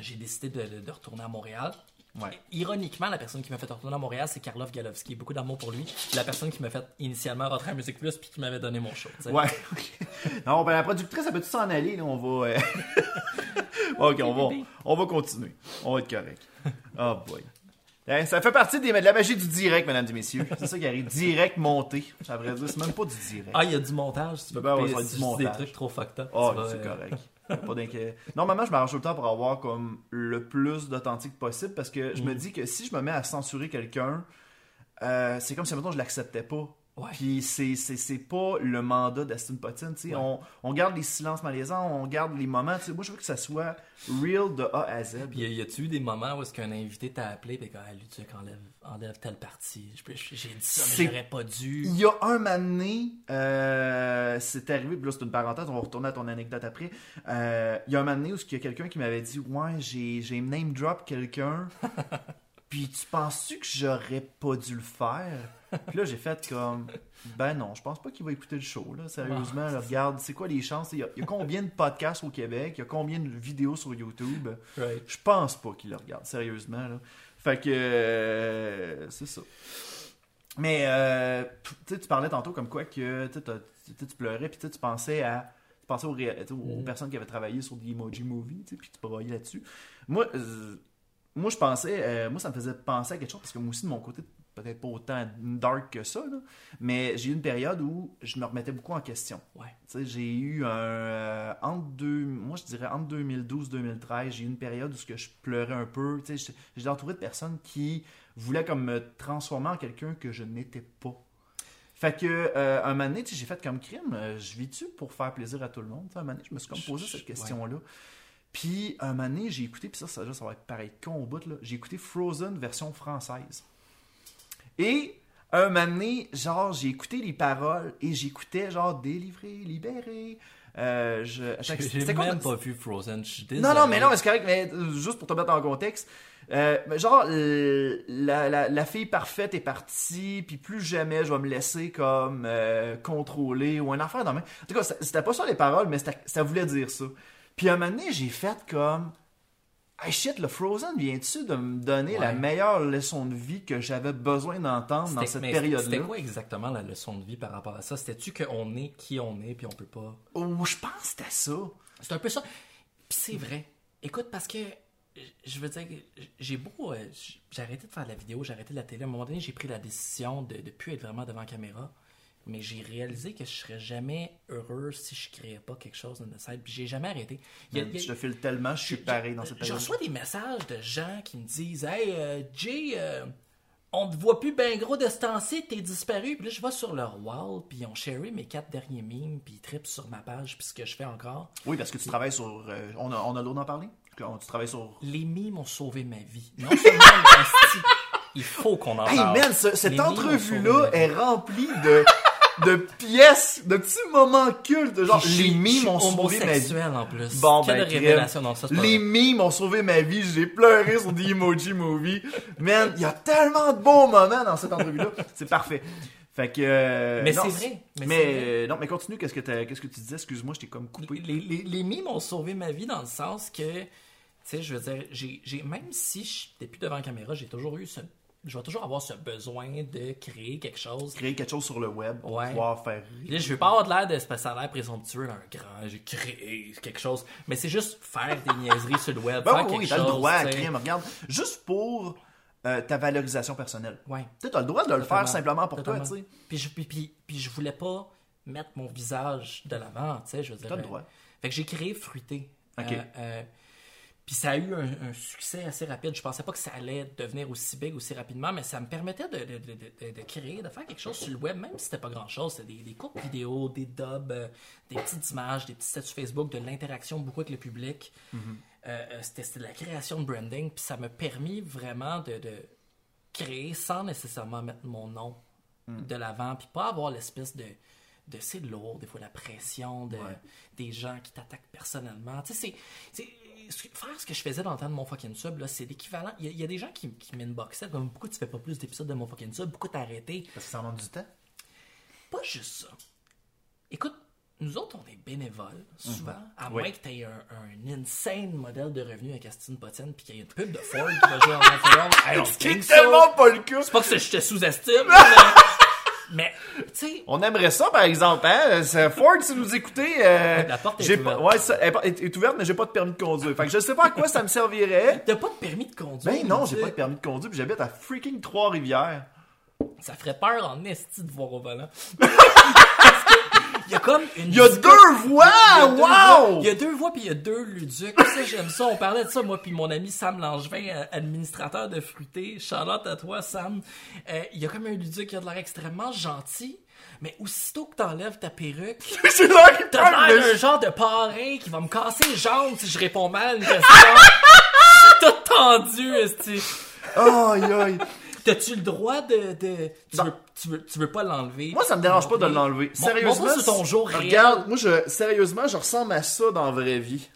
Speaker 2: j'ai décidé de retourner à Montréal.
Speaker 1: Ouais.
Speaker 2: Ironiquement, la personne qui m'a fait retourner à Montréal, c'est Karloff Galowski. Beaucoup d'amour pour lui. La personne qui m'a fait initialement rentrer à Musique Plus puis qui m'avait donné mon show. tu sais.
Speaker 1: Ouais. non, ben la productrice, elle peut-tu s'en aller, là? On va. euh, ok, on va, on va continuer. On va être correct. Oh boy. Hein, Ça fait partie des- de la magie du direct, mesdames et messieurs. C'est ça qui arrive. Direct monté. Ça vrai dire, c'est même pas du direct.
Speaker 2: Ah, il y a du montage. Si tu veux
Speaker 1: Ben ouais, du
Speaker 2: dis des
Speaker 1: montage.
Speaker 2: trucs trop fucked up.
Speaker 1: Oh, c'est
Speaker 2: euh,
Speaker 1: correct. Pas d'inquiet. Normalement, je m'arrange tout le temps pour avoir comme le plus d'authentique possible parce que je me dis que si je me mets à censurer quelqu'un, euh, c'est comme si, mettons, je l'acceptais pas.
Speaker 2: Ouais.
Speaker 1: Puis c'est, c'est, c'est pas le mandat d'Aston Potin. tu sais.
Speaker 2: Ouais.
Speaker 1: On, on garde les silences malaisants, on garde les moments. tu sais. Moi, je veux que ça soit real de A à Z.
Speaker 2: Puis y a-tu eu des moments où est-ce qu'un invité t'a appelé et ah, Luduc enlève, enlève telle partie? J'ai dit ça, mais j'aurais pas dû.
Speaker 1: Il y a un moment donné, euh, c'est arrivé, puis là c'est une parenthèse, on va retourner à ton anecdote après. Euh, il y a un moment donné où il y a quelqu'un qui m'avait dit Ouais, j'ai, j'ai name drop quelqu'un, puis tu penses-tu que j'aurais pas dû le faire? Puis là j'ai fait comme Ben non, je pense pas qu'il va écouter le show, là, sérieusement. là, regarde, c'est quoi les chances? Il y, a, il y a combien de podcasts au Québec? Il y a combien de vidéos sur YouTube?
Speaker 2: Right.
Speaker 1: Je pense pas qu'il le regarde, sérieusement. Là. Fait que. euh, c'est ça. Mais, euh, tu sais, tu parlais tantôt comme quoi que tu pleurais, puis tu sais, tu pensais à. Tu pensais aux, aux
Speaker 2: Mhm.
Speaker 1: personnes qui avaient travaillé sur des emoji movies, puis tu broyais là-dessus. Moi, euh, moi, je pensais. euh, moi, ça me faisait penser à quelque chose, parce que moi aussi, de mon côté, peut-être pas autant dark que ça, là, mais j'ai eu une période où je me remettais beaucoup en question.
Speaker 2: Ouais.
Speaker 1: J'ai eu un. euh, entre deux, moi, je dirais entre 2012-2013, j'ai eu une période où ce que je pleurais un peu. J'étais- entouré de personnes qui voulaient comme me transformer en quelqu'un que je n'étais pas. Fait que, euh, un moment donné, j'ai fait comme crime, euh, je vis-tu pour faire plaisir à tout le monde? Un moment donné, je me suis comme posé cette question-là. Puis, un moment donné, j'ai écouté, puis ça, ça, ça va être pareil con au bout. J'ai écouté Frozen version française. Et un moment donné, genre, j'ai écouté les paroles et j'écoutais genre délivré, libéré. Euh, je...
Speaker 2: J'ai même pas vu Frozen. Je.
Speaker 1: Non, non, mais non, c'est correct, mais euh, juste pour te mettre en contexte. euh, genre, euh, la, la, la fille parfaite est partie, puis plus jamais je vais me laisser comme euh, contrôler ou un affaire dans main. En tout cas, c'était pas ça les paroles, mais ça voulait dire ça. Puis à un moment donné, j'ai fait comme. Hey shit, le Frozen vient-tu de me donner la meilleure leçon de vie que j'avais besoin d'entendre dans cette période-là?
Speaker 2: C'était quoi exactement la leçon de vie par rapport à ça? C'était-tu qu'on est qui on est, puis on peut pas...
Speaker 1: Oh, je pense que c'était ça.
Speaker 2: C'est un peu ça. Puis c'est vrai. Écoute, parce que je veux dire, j'ai beau. euh, J'ai arrêté de faire de la vidéo, j'ai arrêté de la télé. À un moment donné, j'ai pris la décision de ne plus être vraiment devant la caméra. Mais j'ai réalisé que je serais jamais heureux si je créais pas quelque chose dans le site. Puis j'ai jamais arrêté. Il y a- il y a-
Speaker 1: Je te file tellement, je suis pareil dans cette
Speaker 2: je
Speaker 1: période.
Speaker 2: reçois des messages de gens qui me disent Hey, euh, Jay, euh, on te voit plus ben gros de ce temps-ci, t'es disparu. Puis là, je vais sur leur wall, puis ils ont sharé mes quatre derniers memes, puis ils trippent sur ma page, puis ce que je fais encore.
Speaker 1: Oui, parce que tu travailles sur. euh, on a, on a l'eau d'en parler? On- Tu travailles sur.
Speaker 2: Les memes ont sauvé ma vie. Non seulement, il faut qu'on en
Speaker 1: Hey
Speaker 2: parle.
Speaker 1: man, ce- cette entrevue-là est remplie de, de pièces, de petits moments cultes. Genre, les mimes ont sauvé ma vie.
Speaker 2: homosexuel en plus.
Speaker 1: Bon,
Speaker 2: Quelle
Speaker 1: ben,
Speaker 2: révélation. Ça,
Speaker 1: Les mimes ont sauvé ma vie. J'ai pleuré sur The Emoji Movie. Man, il y a tellement de bons moments dans cette entrevue-là. C'est parfait. Fait que. euh,
Speaker 2: Mais c'est vrai, mais
Speaker 1: Mais,
Speaker 2: c'est vrai.
Speaker 1: euh, non, mais continue. Qu'est-ce que, t'as- qu'est-ce que tu disais? Excuse-moi, je t'ai comme coupé.
Speaker 2: les, les, les mimes ont sauvé ma vie dans le sens que, tu sais, je veux dire, j'ai, même si je n'étais plus devant la caméra, j'ai toujours eu ce. Je vais toujours avoir ce besoin de créer quelque chose.
Speaker 1: Créer quelque chose sur le web pour
Speaker 2: Ouais.
Speaker 1: pouvoir faire rire.
Speaker 2: Je veux pas avoir de l'air de ça a l'air présomptueux, un grand, j'ai créé quelque chose. Mais c'est juste faire des niaiseries sur le web,
Speaker 1: Ben
Speaker 2: faire
Speaker 1: oui, t'as le droit à
Speaker 2: tu sais.
Speaker 1: crime. Regarde, juste pour euh, ta valorisation personnelle.
Speaker 2: Ouais.
Speaker 1: Tu as le droit de le
Speaker 2: Totalement.
Speaker 1: faire simplement pour
Speaker 2: Totalement.
Speaker 1: toi, tu sais.
Speaker 2: Puis je, puis, puis, puis je voulais pas mettre mon visage de l'avant, tu sais, je veux dire.
Speaker 1: T'as le
Speaker 2: euh,
Speaker 1: droit.
Speaker 2: Fait que j'ai créé Fruité.
Speaker 1: Ok.
Speaker 2: Euh, euh, puis ça a eu un, un succès assez rapide. Je pensais pas que ça allait devenir aussi big aussi rapidement, mais ça me permettait de, de, de, de- de créer, de faire quelque chose sur le web, même si c'était pas grand chose. C'était des, des courtes vidéos, des dubs, euh, des petites images, des petits statuts Facebook, de l'interaction beaucoup avec le public.
Speaker 1: Mm-hmm.
Speaker 2: Euh, euh, c'était de la création de branding, puis ça m'a permis vraiment de, de créer sans nécessairement mettre mon nom
Speaker 1: Mm.
Speaker 2: de l'avant, puis pas avoir l'espèce de, de c'est lourd, des fois la pression de,
Speaker 1: Ouais.
Speaker 2: des gens qui t'attaquent personnellement. Tu sais, c'est. C'est- ce que- Faire ce que je faisais dans le temps de mon fucking sub, là, c'est l'équivalent. Il y, a- il y a des gens qui, qui m'inboxaient comme pourquoi tu fais pas plus d'épisodes de mon fucking sub, pourquoi t'as arrêté?
Speaker 1: Parce que ça demande du temps.
Speaker 2: Pas juste ça. Écoute, nous autres, on est bénévoles, souvent, à
Speaker 1: Oui.
Speaker 2: moins que tu aies un, un insane modèle de revenu avec Astine Potine puis qu'il y ait une pub de Ford qui va jouer en don't
Speaker 1: Ce qui est tellement pas le cas.
Speaker 2: C'est pas que je te sous-estime, mais, mais tu sais,
Speaker 1: On aimerait ça, par exemple, hein? C'est Ford, si vous écoutez, euh,
Speaker 2: La porte est ouverte.
Speaker 1: Ouais, ça, elle est est, ouverte, mais j'ai pas de permis de conduire. Fait que je sais pas à quoi ça me servirait.
Speaker 2: t'as pas de permis de conduire.
Speaker 1: Ben non, j'ai pas de permis de conduire, puis j'habite à freaking Trois-Rivières.
Speaker 2: Ça ferait peur en esti de voir au volant. Parce que il y a comme une.
Speaker 1: Il y a deux voix!
Speaker 2: Deux
Speaker 1: Wow!
Speaker 2: Il y a deux voix puis il y a deux luducs. Ça, j'aime ça. On parlait de ça, moi puis mon ami Sam Langevin, euh, administrateur de Fruité. Charlotte à toi, Sam. Euh, il y a comme un luduc qui a de l'air extrêmement gentil, mais aussitôt que t'enlèves ta perruque, t'as l'air d'un genre de parrain qui va me casser les jambes si je réponds mal à une question. Je suis tout tendu, esti.
Speaker 1: Aïe, aïe.
Speaker 2: T'as-tu le droit de. de... Tu, veux, tu, veux, tu veux pas l'enlever?
Speaker 1: Moi, ça me dérange pas de l'enlever. Sérieusement.
Speaker 2: montre-moi sur ton jour réel.
Speaker 1: Regarde, moi, je, sérieusement, je ressemble à ça dans la vraie vie.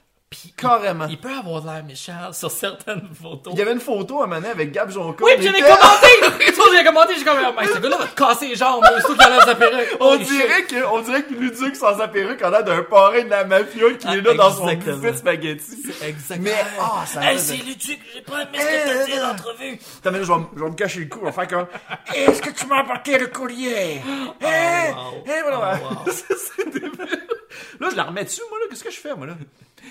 Speaker 2: Puis,
Speaker 1: Carrément.
Speaker 2: Il peut avoir de l'air méchant sur certaines photos.
Speaker 1: Il y avait une photo à un moment donné avec Gab Jonca.
Speaker 2: Oui, j'avais commenté! J'ai commenté, j'ai comme, mais ce gars-là va te casser les jambes, c'est toi qui enlève sa perruque.
Speaker 1: On dirait que, on dirait que Luduc sans sa perruque a l'air d'un parrain de la mafia qui
Speaker 2: Ah,
Speaker 1: est là dans son de spaghetti.
Speaker 2: Exactement.
Speaker 1: Mais, ah, ça
Speaker 2: Hey,
Speaker 1: me
Speaker 2: c'est Luduc, j'ai pas aimé ce que t'as dit dans l'entrevue.
Speaker 1: Là, je vais, me- je vais me cacher le cou, on va faire comme, est-ce que tu m'as apporté le collier? Hein?
Speaker 2: wow.
Speaker 1: Hein, voilà.
Speaker 2: Oh.
Speaker 1: C'est débile. Là, je la remets dessus, moi, là. Qu'est-ce que je fais, moi, là?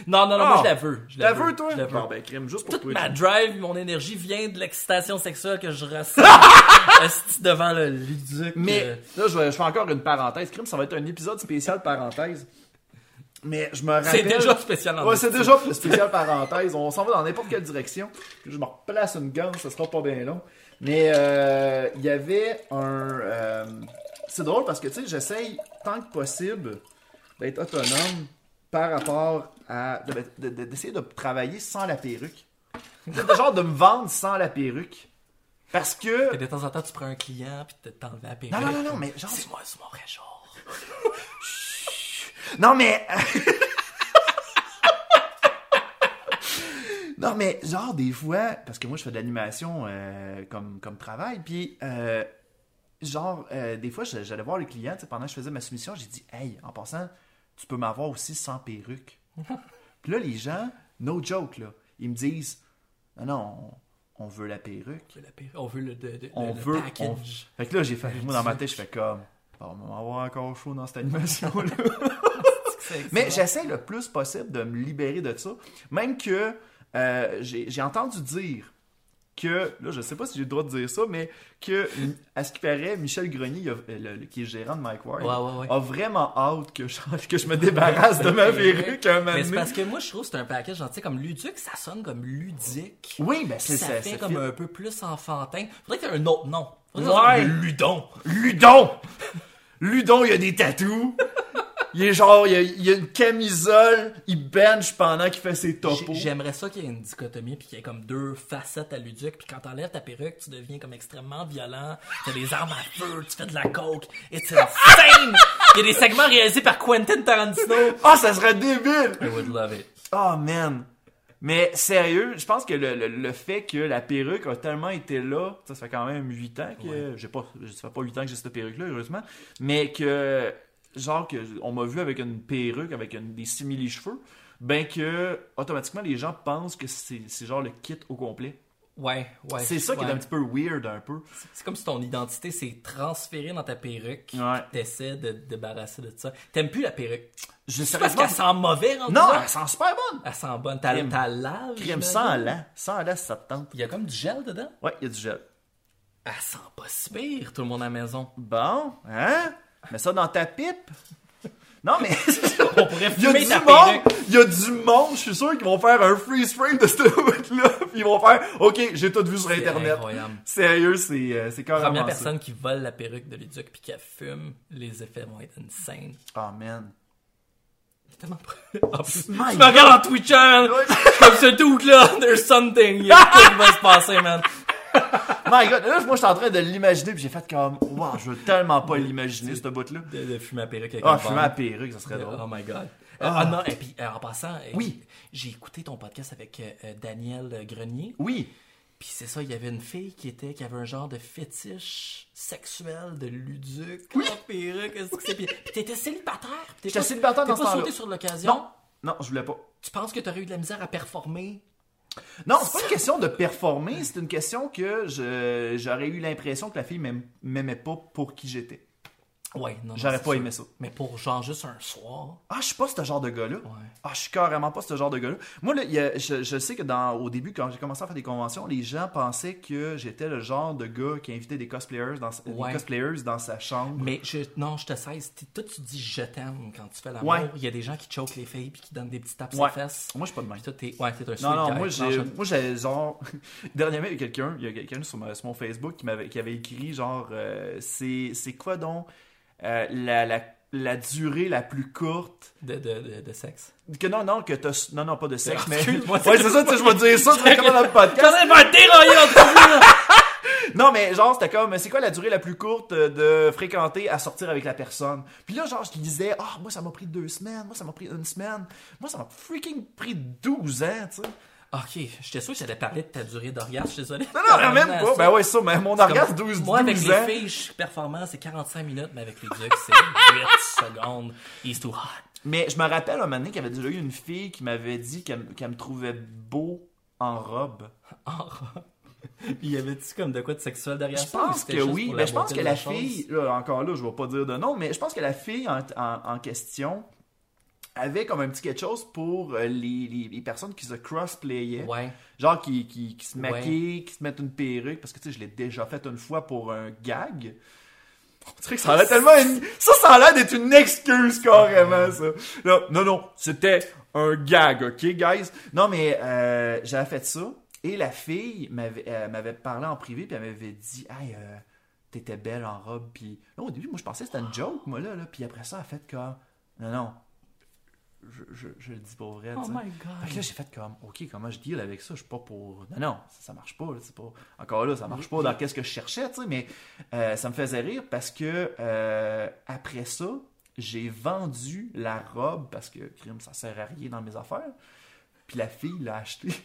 Speaker 2: Non, non, non,
Speaker 1: Ah.
Speaker 2: moi je la veux. Je
Speaker 1: La veux, toi?
Speaker 2: Je la veux.
Speaker 1: Ben, crime, juste pour
Speaker 2: Toute
Speaker 1: toi.
Speaker 2: ma drive, mon énergie vient de l'excitation sexuelle que je ressens devant le Luduc.
Speaker 1: Mais,
Speaker 2: euh,
Speaker 1: là, je, fais encore une parenthèse. Crime, ça va être un épisode spécial parenthèse. Mais je me rappelle.
Speaker 2: C'est déjà spécial en
Speaker 1: Ouais, c'est déjà spécial parenthèse. On s'en va dans n'importe quelle direction. Je me replace une gomme, ça sera pas bien long. Mais euh, il y avait un. euh, c'est drôle parce que tu sais, j'essaye tant que possible d'être autonome par rapport à. de- de- de- d'essayer de, travailler sans la perruque. Genre de me vendre sans la perruque. Parce que.
Speaker 2: Et de temps en temps, tu prends un client puis tu t'enlèves la perruque.
Speaker 1: Non, non, non, non, mais genre.
Speaker 2: C'est moi, c'est mon vrai genre.
Speaker 1: Non, mais. non, mais genre, des fois, parce que moi, je fais de l'animation euh, comme, comme travail, puis, euh, genre, euh, des fois, j'allais voir tu sais, pendant que je faisais ma soumission, j'ai dit, hey, en passant, tu peux m'avoir aussi sans perruque. Puis là, les gens, no joke, là, ils me disent Non, non, on, on veut la perruque.
Speaker 2: On veut la perruque. On veut le, de- de-
Speaker 1: On
Speaker 2: le
Speaker 1: veut.
Speaker 2: package.
Speaker 1: on- Fait que là, j'ai fait. Moi, dans ma tête, je fais comme. On va avoir encore chaud dans cette animation-là. Mais j'essaie le plus possible de me libérer de ça. Même que euh, j'ai entendu dire que, là, je sais pas si j'ai le droit de dire ça, mais que, à ce qui paraît, Michel Grenier, le- le- qui est gérant de Mike Ward,
Speaker 2: Ouais, ouais, ouais.
Speaker 1: a vraiment hâte que je, que je me débarrasse de ma perruque un moment
Speaker 2: Mais c'est parce que moi, je trouve que c'est un package, genre, tu sais, comme ludique, ça sonne comme ludique.
Speaker 1: Oui, ben c'est
Speaker 2: ça
Speaker 1: ça.
Speaker 2: fait
Speaker 1: ça
Speaker 2: comme un peu plus enfantin. Faudrait qu'il y ait un autre nom. Que
Speaker 1: Ouais.
Speaker 2: Ludon.
Speaker 1: Ludon! Ludon, il a des tatous. Il est genre, il a, il a une camisole, il bench pendant qu'il fait ses topos.
Speaker 2: J'aimerais ça qu'il y ait une dichotomie puis qu'il y ait comme deux facettes à Luduc puis quand t'enlèves ta perruque tu deviens comme extrêmement violent t'as des armes à feu tu fais de la coke it's insane il y a des segments réalisés par Quentin Tarantino
Speaker 1: Ah, ça serait débile!
Speaker 2: I would love it
Speaker 1: Oh man! Mais sérieux, je pense que le, le- le fait que la perruque a tellement été là, ça, ça fait quand même 8 ans que. J'ai pas, ça fait pas 8 ans que j'ai cette perruque-là, heureusement. Mais que, genre, que on m'a vu avec une perruque, avec une- des simili-cheveux, ben que, automatiquement, les gens pensent que c'est genre le kit au complet.
Speaker 2: ouais ouais
Speaker 1: c'est ça qui est un petit peu weird, un peu.
Speaker 2: c'est comme si ton identité s'est transférée dans ta perruque
Speaker 1: Ouais.
Speaker 2: t'essaies de te débarrasser de ça t'aimes plus la perruque
Speaker 1: Je
Speaker 2: c'est parce qu'elle sent mauvais rendu
Speaker 1: Non, elle sent super bonne!
Speaker 2: elle sent bonne t'as t'as lave
Speaker 1: Crème sans lait. Sans lait, ça te tente.
Speaker 2: il y a comme du gel dedans?
Speaker 1: Ouais, il y a du gel.
Speaker 2: elle sent pas si pire tout le monde à la maison
Speaker 1: Bon, hein? Mets ça dans ta pipe. Non, mais.
Speaker 2: on pourrait
Speaker 1: Il y a du
Speaker 2: ta
Speaker 1: monde, il y a du monde, je suis sûr qu'ils vont faire un freeze frame de cette route-là, puis ils vont faire, ok, j'ai tout vu sur
Speaker 2: C'est
Speaker 1: internet.
Speaker 2: incroyable.
Speaker 1: Sérieux, c'est euh, c'est carrément
Speaker 2: Première
Speaker 1: ça.
Speaker 2: personne qui vole la perruque de Luduc puis qui fume, les effets vont être insane.
Speaker 1: Oh man.
Speaker 2: Il est tellement plus,
Speaker 1: My
Speaker 2: je me regarde en Twitch, man! Suis comme ce dude là, there's something, il y a quelque chose qui va se passer, man.
Speaker 1: My god, là, moi, je suis en train de l'imaginer, puis j'ai fait comme, wow, je veux tellement pas l'imaginer, ce bout-là.
Speaker 2: De, de fumer la perruque avec
Speaker 1: Ah, fumer la perruque, ça serait drôle.
Speaker 2: Oh my god. Euh, Ah non, et puis euh, en passant, euh,
Speaker 1: Oui.
Speaker 2: j'ai écouté ton podcast avec euh, Daniel Grenier.
Speaker 1: Oui.
Speaker 2: Puis c'est ça, il y avait une fille qui était qui avait un genre de fétiche sexuel de Luduc en perruque. Qu'est-ce que c'est? Puis puis t'étais célibataire.
Speaker 1: J'étais
Speaker 2: pas-
Speaker 1: célibataire dans ce
Speaker 2: pas
Speaker 1: temps-là.
Speaker 2: sauté sur l'occasion?
Speaker 1: Non. Non, je voulais pas.
Speaker 2: Tu penses que t'aurais eu de la misère à performer?
Speaker 1: Non, c'est pas une question de performer, c'est une question que j'aurais eu l'impression que la fille m'aimait pas pour qui j'étais.
Speaker 2: Ouais, non. non,
Speaker 1: J'aurais pas
Speaker 2: sûr.
Speaker 1: aimé ça.
Speaker 2: Mais pour genre juste un soir.
Speaker 1: Ah, je suis pas ce genre de gars-là.
Speaker 2: Ouais.
Speaker 1: Ah, je suis carrément pas ce genre de gars-là. Moi, là, il y a- je, je sais que dans, au début, quand j'ai commencé à faire des conventions, les gens pensaient que j'étais le genre de gars qui invitait des cosplayers dans, sa- des
Speaker 2: Ouais.
Speaker 1: cosplayers dans sa chambre.
Speaker 2: Mais je, non, je te sais. Toi, tu dis je t'aime quand tu fais l'amour.
Speaker 1: Ouais.
Speaker 2: Il y a des gens qui choquent les filles puis qui donnent des petits tapes
Speaker 1: Ouais.
Speaker 2: sur les fesses.
Speaker 1: Moi, je suis pas de même.
Speaker 2: Toi, t'es, ouais, t'es un
Speaker 1: Non, non, moi, j'ai,
Speaker 2: Franchement.
Speaker 1: moi, j'ai genre. Dernièrement, il y a quelqu'un, il y a quelqu'un sur, ma- sur mon Facebook qui, m'avait, qui avait écrit genre, euh, c'est, c'est quoi donc euh, la, la, la durée la plus courte
Speaker 2: De, de, de, de sexe.
Speaker 1: que non, non, que t'as. Non, non, pas de sexe,
Speaker 2: Ah,
Speaker 1: mais.
Speaker 2: excuse-moi,
Speaker 1: ouais, c'est ça, tu sais, je vais dire ça, c'est comment dans le podcast. Non, mais genre, c'était comme, c'est quoi la durée la plus courte de fréquenter à sortir avec la personne? Puis là, genre, je disais, ah, moi, ça m'a pris deux semaines, moi, ça m'a pris une semaine, moi, ça m'a freaking pris 12 ans, tu sais.
Speaker 2: Ok, j'étais sûr que j'allais parler de ta durée d'orgasme, je suis désolé.
Speaker 1: Non, non, même pas. Ben ouais, ça, mais mon orgasme, 12,
Speaker 2: Moi, avec
Speaker 1: 12
Speaker 2: les
Speaker 1: ans.
Speaker 2: filles, je suis performant, c'est 45 minutes, mais avec les ducs, c'est 8 secondes. He's too hot.
Speaker 1: Mais je me rappelle un moment donné qu'il y avait déjà eu une fille qui m'avait dit qu'elle me- qu'elle me trouvait beau en robe.
Speaker 2: Oh. Puis y avait-tu comme de quoi de sexuel derrière
Speaker 1: Je
Speaker 2: ça? ou
Speaker 1: pense
Speaker 2: c'était
Speaker 1: que
Speaker 2: juste
Speaker 1: oui.
Speaker 2: pour
Speaker 1: Mais je pense
Speaker 2: beauté
Speaker 1: que
Speaker 2: de
Speaker 1: la
Speaker 2: chose?
Speaker 1: fille, là, encore là, je vais pas dire de nom, mais je pense que la fille en, en- en question avait comme un petit quelque chose pour euh, les, les- les personnes qui se crossplayaient.
Speaker 2: Ouais.
Speaker 1: Genre qui, qui, qui se
Speaker 2: Ouais.
Speaker 1: maquillent, qui se mettent une perruque, parce que tu sais, je l'ai déjà fait une fois pour un gag. On dirait que ça a l'air tellement une... Ça, ça a l'air d'être une excuse carrément, ça. Non, non, c'était un gag, ok, guys? Non, mais euh, j'avais fait ça, et la fille m'avait euh, m'avait parlé en privé, puis elle m'avait dit, hey, euh, t'étais belle en robe, puis là, au début, moi, je pensais que c'était une joke, moi, là, là. puis après ça, elle a fait comme, non, non, je, je, je le dis pour vrai,
Speaker 2: Oh my
Speaker 1: Fait que
Speaker 2: god.
Speaker 1: là, j'ai fait comme, OK, comment je deal avec ça? Je suis pas pour. Non, non, ça, ça marche pas. là, c'est pas... Encore là, ça marche pas dans qu'est-ce que je cherchais, tu sais, mais euh, ça me faisait rire parce que euh, après ça, j'ai vendu la robe parce que, crime, ça sert à rien dans mes affaires. Puis la fille l'a acheté.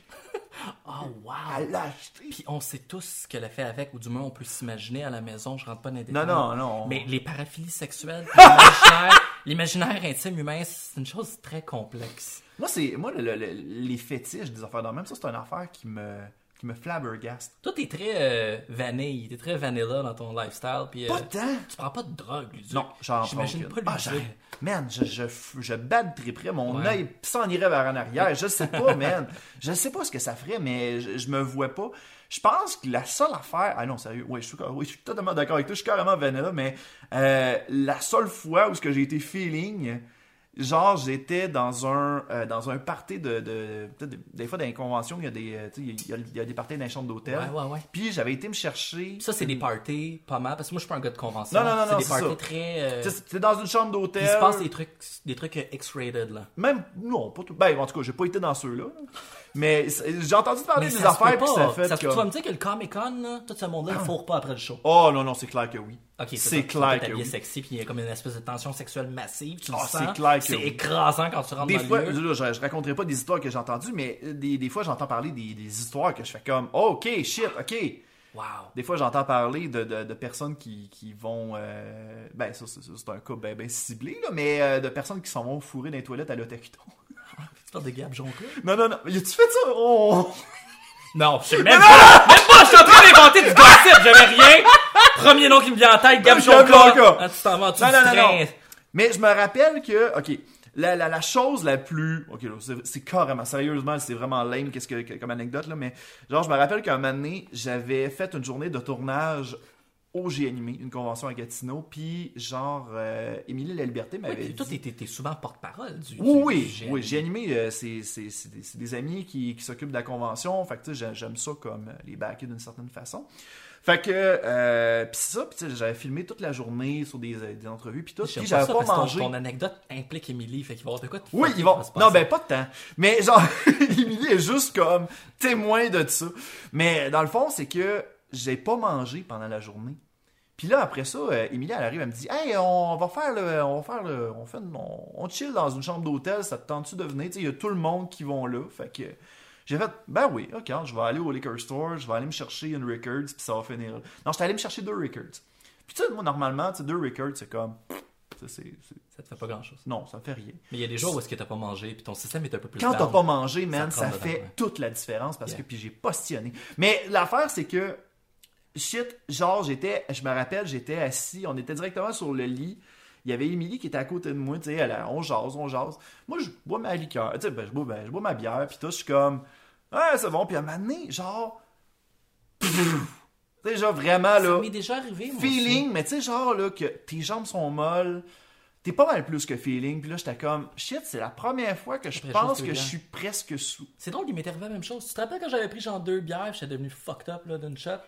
Speaker 2: Oh, wow!
Speaker 1: Elle l'a acheté.
Speaker 2: Puis on sait tous ce qu'elle a fait avec, ou du moins on peut s'imaginer à la maison, je rentre pas dans les
Speaker 1: Non,
Speaker 2: détails.
Speaker 1: non, non.
Speaker 2: Mais les paraphilies sexuelles, l'imaginaire, l'imaginaire intime humain, c'est une chose très complexe.
Speaker 1: Moi, c'est moi le- le- les fétiches des affaires dans même ça, c'est une affaire qui me qui me flabbergaste.
Speaker 2: Toi, t'es très euh, vanille, t'es très vanilla dans ton lifestyle, puis euh,
Speaker 1: Pas tant.
Speaker 2: tu prends pas de drogue, Luduc.
Speaker 1: Non, j'en
Speaker 2: J'imagine
Speaker 1: prends
Speaker 2: pas
Speaker 1: aucune. Ah,
Speaker 2: Luduc.
Speaker 1: man, je, je, je bad triperais mon
Speaker 2: Ouais.
Speaker 1: œil s'en irait vers en arrière. Je sais pas, man. Je sais pas ce que ça ferait, mais je, je me vois pas. Je pense que la seule affaire. Ah non, sérieux. Oui, je suis, oui, je suis totalement d'accord avec toi. Je suis carrément vanilla, mais euh, la seule fois où ce que j'ai été feeling. Genre, j'étais dans un euh, dans un party de, de, de- Des fois, dans les conventions, il y a des, euh, il y a, il y a des parties dans les chambres d'hôtel.
Speaker 2: Ouais, ouais, ouais.
Speaker 1: Puis j'avais été me chercher.
Speaker 2: Ça, c'est des parties pas mal, parce que moi, je suis pas un gars de convention.
Speaker 1: Non, non, non,
Speaker 2: C'est des
Speaker 1: c'est
Speaker 2: parties très... euh,
Speaker 1: sais, C'était dans une chambre d'hôtel.
Speaker 2: Il se passe des trucs, des trucs euh, X-rated, là.
Speaker 1: Même, non, pas tout. Ben, en tout cas, j'ai pas été dans ceux-là. Mais j'ai entendu parler
Speaker 2: Mais
Speaker 1: des
Speaker 2: ça
Speaker 1: affaires, puis ça fait
Speaker 2: Ça peut- Tu vas
Speaker 1: comme...
Speaker 2: me dire que le Comic-Con, là, tout ce monde-là, il fourre pas après le show?
Speaker 1: Oh non, non, c'est clair que oui.
Speaker 2: Ok,
Speaker 1: c'est clair que oui.
Speaker 2: sexy, puis il y a comme une espèce de tension sexuelle massive, tu le
Speaker 1: Ah,
Speaker 2: sens.
Speaker 1: c'est clair que
Speaker 2: C'est
Speaker 1: oui.
Speaker 2: écrasant quand tu rentres
Speaker 1: Des
Speaker 2: dans
Speaker 1: fois,
Speaker 2: le lieu.
Speaker 1: je, je raconterai pas des histoires que j'ai entendues, mais des, des fois, j'entends parler des, des histoires que je fais comme, oh, ok, shit, ok.
Speaker 2: Wow.
Speaker 1: Des fois, j'entends parler de, de, de personnes qui, qui vont. euh, ben, ça, c'est c'est un cas ben, ben ciblé, là, mais euh, de personnes qui s'en vont fourrer dans les toilettes à l'Otakuton.
Speaker 2: Tu parles de Gab Jonca?
Speaker 1: non, non, non. Y a-tu fait ça? Oh!
Speaker 2: Non, je sais même pas. Même pas, je suis en train d'inventer du gossip, j'avais rien. Premier nom qui me vient en tête, Gab Jonca. Ah, tu t'en vas, tu
Speaker 1: Non, non, non, non. Mais je me rappelle que, ok, la, la, la chose la plus, ok, c'est- carrément, sérieusement, c'est vraiment lame qu'est-ce que, que- comme anecdote là, mais genre, je me rappelle qu'un moment donné, j'avais fait une journée de tournage au G animé, une convention à Gatineau, puis genre, euh, Émilie La Liberté
Speaker 2: Oui,
Speaker 1: m'avait
Speaker 2: puis
Speaker 1: dit.
Speaker 2: toi, t'es- souvent porte-parole du.
Speaker 1: Oui,
Speaker 2: du-
Speaker 1: oui,
Speaker 2: du GN.
Speaker 1: oui, j'ai animé, euh, c'est des, amis qui, qui s'occupent de la convention, fait que tu sais, j'ai- j'aime ça comme euh, les backer d'une certaine façon. Fait que, euh, pis ça, pis tu sais, j'avais filmé toute la journée sur des, euh, des entrevues, pis tout, pis j'avais pas
Speaker 2: ton-
Speaker 1: mangé.
Speaker 2: Ton anecdote implique Émilie, fait qu'il va avoir de quoi de
Speaker 1: Oui, ils vont. Non, ben pas de temps. Mais genre, Émilie est juste comme témoin de ça. Mais dans le fond, c'est que j'ai pas mangé pendant la journée. Puis là, après ça, euh, Émilie, elle arrive, elle me dit Hey, on va faire le. On va faire le. On fait on, on chill dans une chambre d'hôtel, ça te tente-tu de venir? Tu sais, il y a tout le monde qui vont là. Fait que. J'ai fait, ben oui, ok, je vais aller au liquor store, je vais aller me chercher une Records, puis ça va finir. Non, j'étais allé me chercher deux Records. Puis tu sais, moi, normalement, deux Records, c'est comme. c'est- c'est-
Speaker 2: Ça te fait pas grand-chose.
Speaker 1: Non, ça me fait rien.
Speaker 2: Mais il y a des jours où est-ce que t'as pas mangé, puis ton système est un peu plus
Speaker 1: Quand t'as pas mangé, man, ça,
Speaker 2: dedans,
Speaker 1: fait
Speaker 2: ouais.
Speaker 1: toute la différence parce
Speaker 2: Yeah.
Speaker 1: que puis j'ai postillonné. Mais l'affaire, c'est que shit, genre j'étais, je me rappelle, j'étais assis, on était directement sur le lit. Il y avait Émilie qui était à côté de moi, tu sais, elle, on jase, on jase. Moi, je bois ma liqueur, tu sais, ben, je bois, ben, je bois ma bière, puis tout, je suis comme, ouais, c'est bon, puis à un moment donné, genre, tu sais, genre vraiment,
Speaker 2: Ça
Speaker 1: là,
Speaker 2: m'est déjà arrivé, moi
Speaker 1: feeling, mais tu sais, genre, là, que tes jambes sont molles, t'es pas mal plus que feeling, puis là, j'étais comme, shit, c'est la première fois que je pense que je suis presque sous.
Speaker 2: C'est drôle, il m'est arrivé la même chose. Tu te rappelles quand j'avais pris genre deux bières, j'étais devenu fucked up là, d'une shot?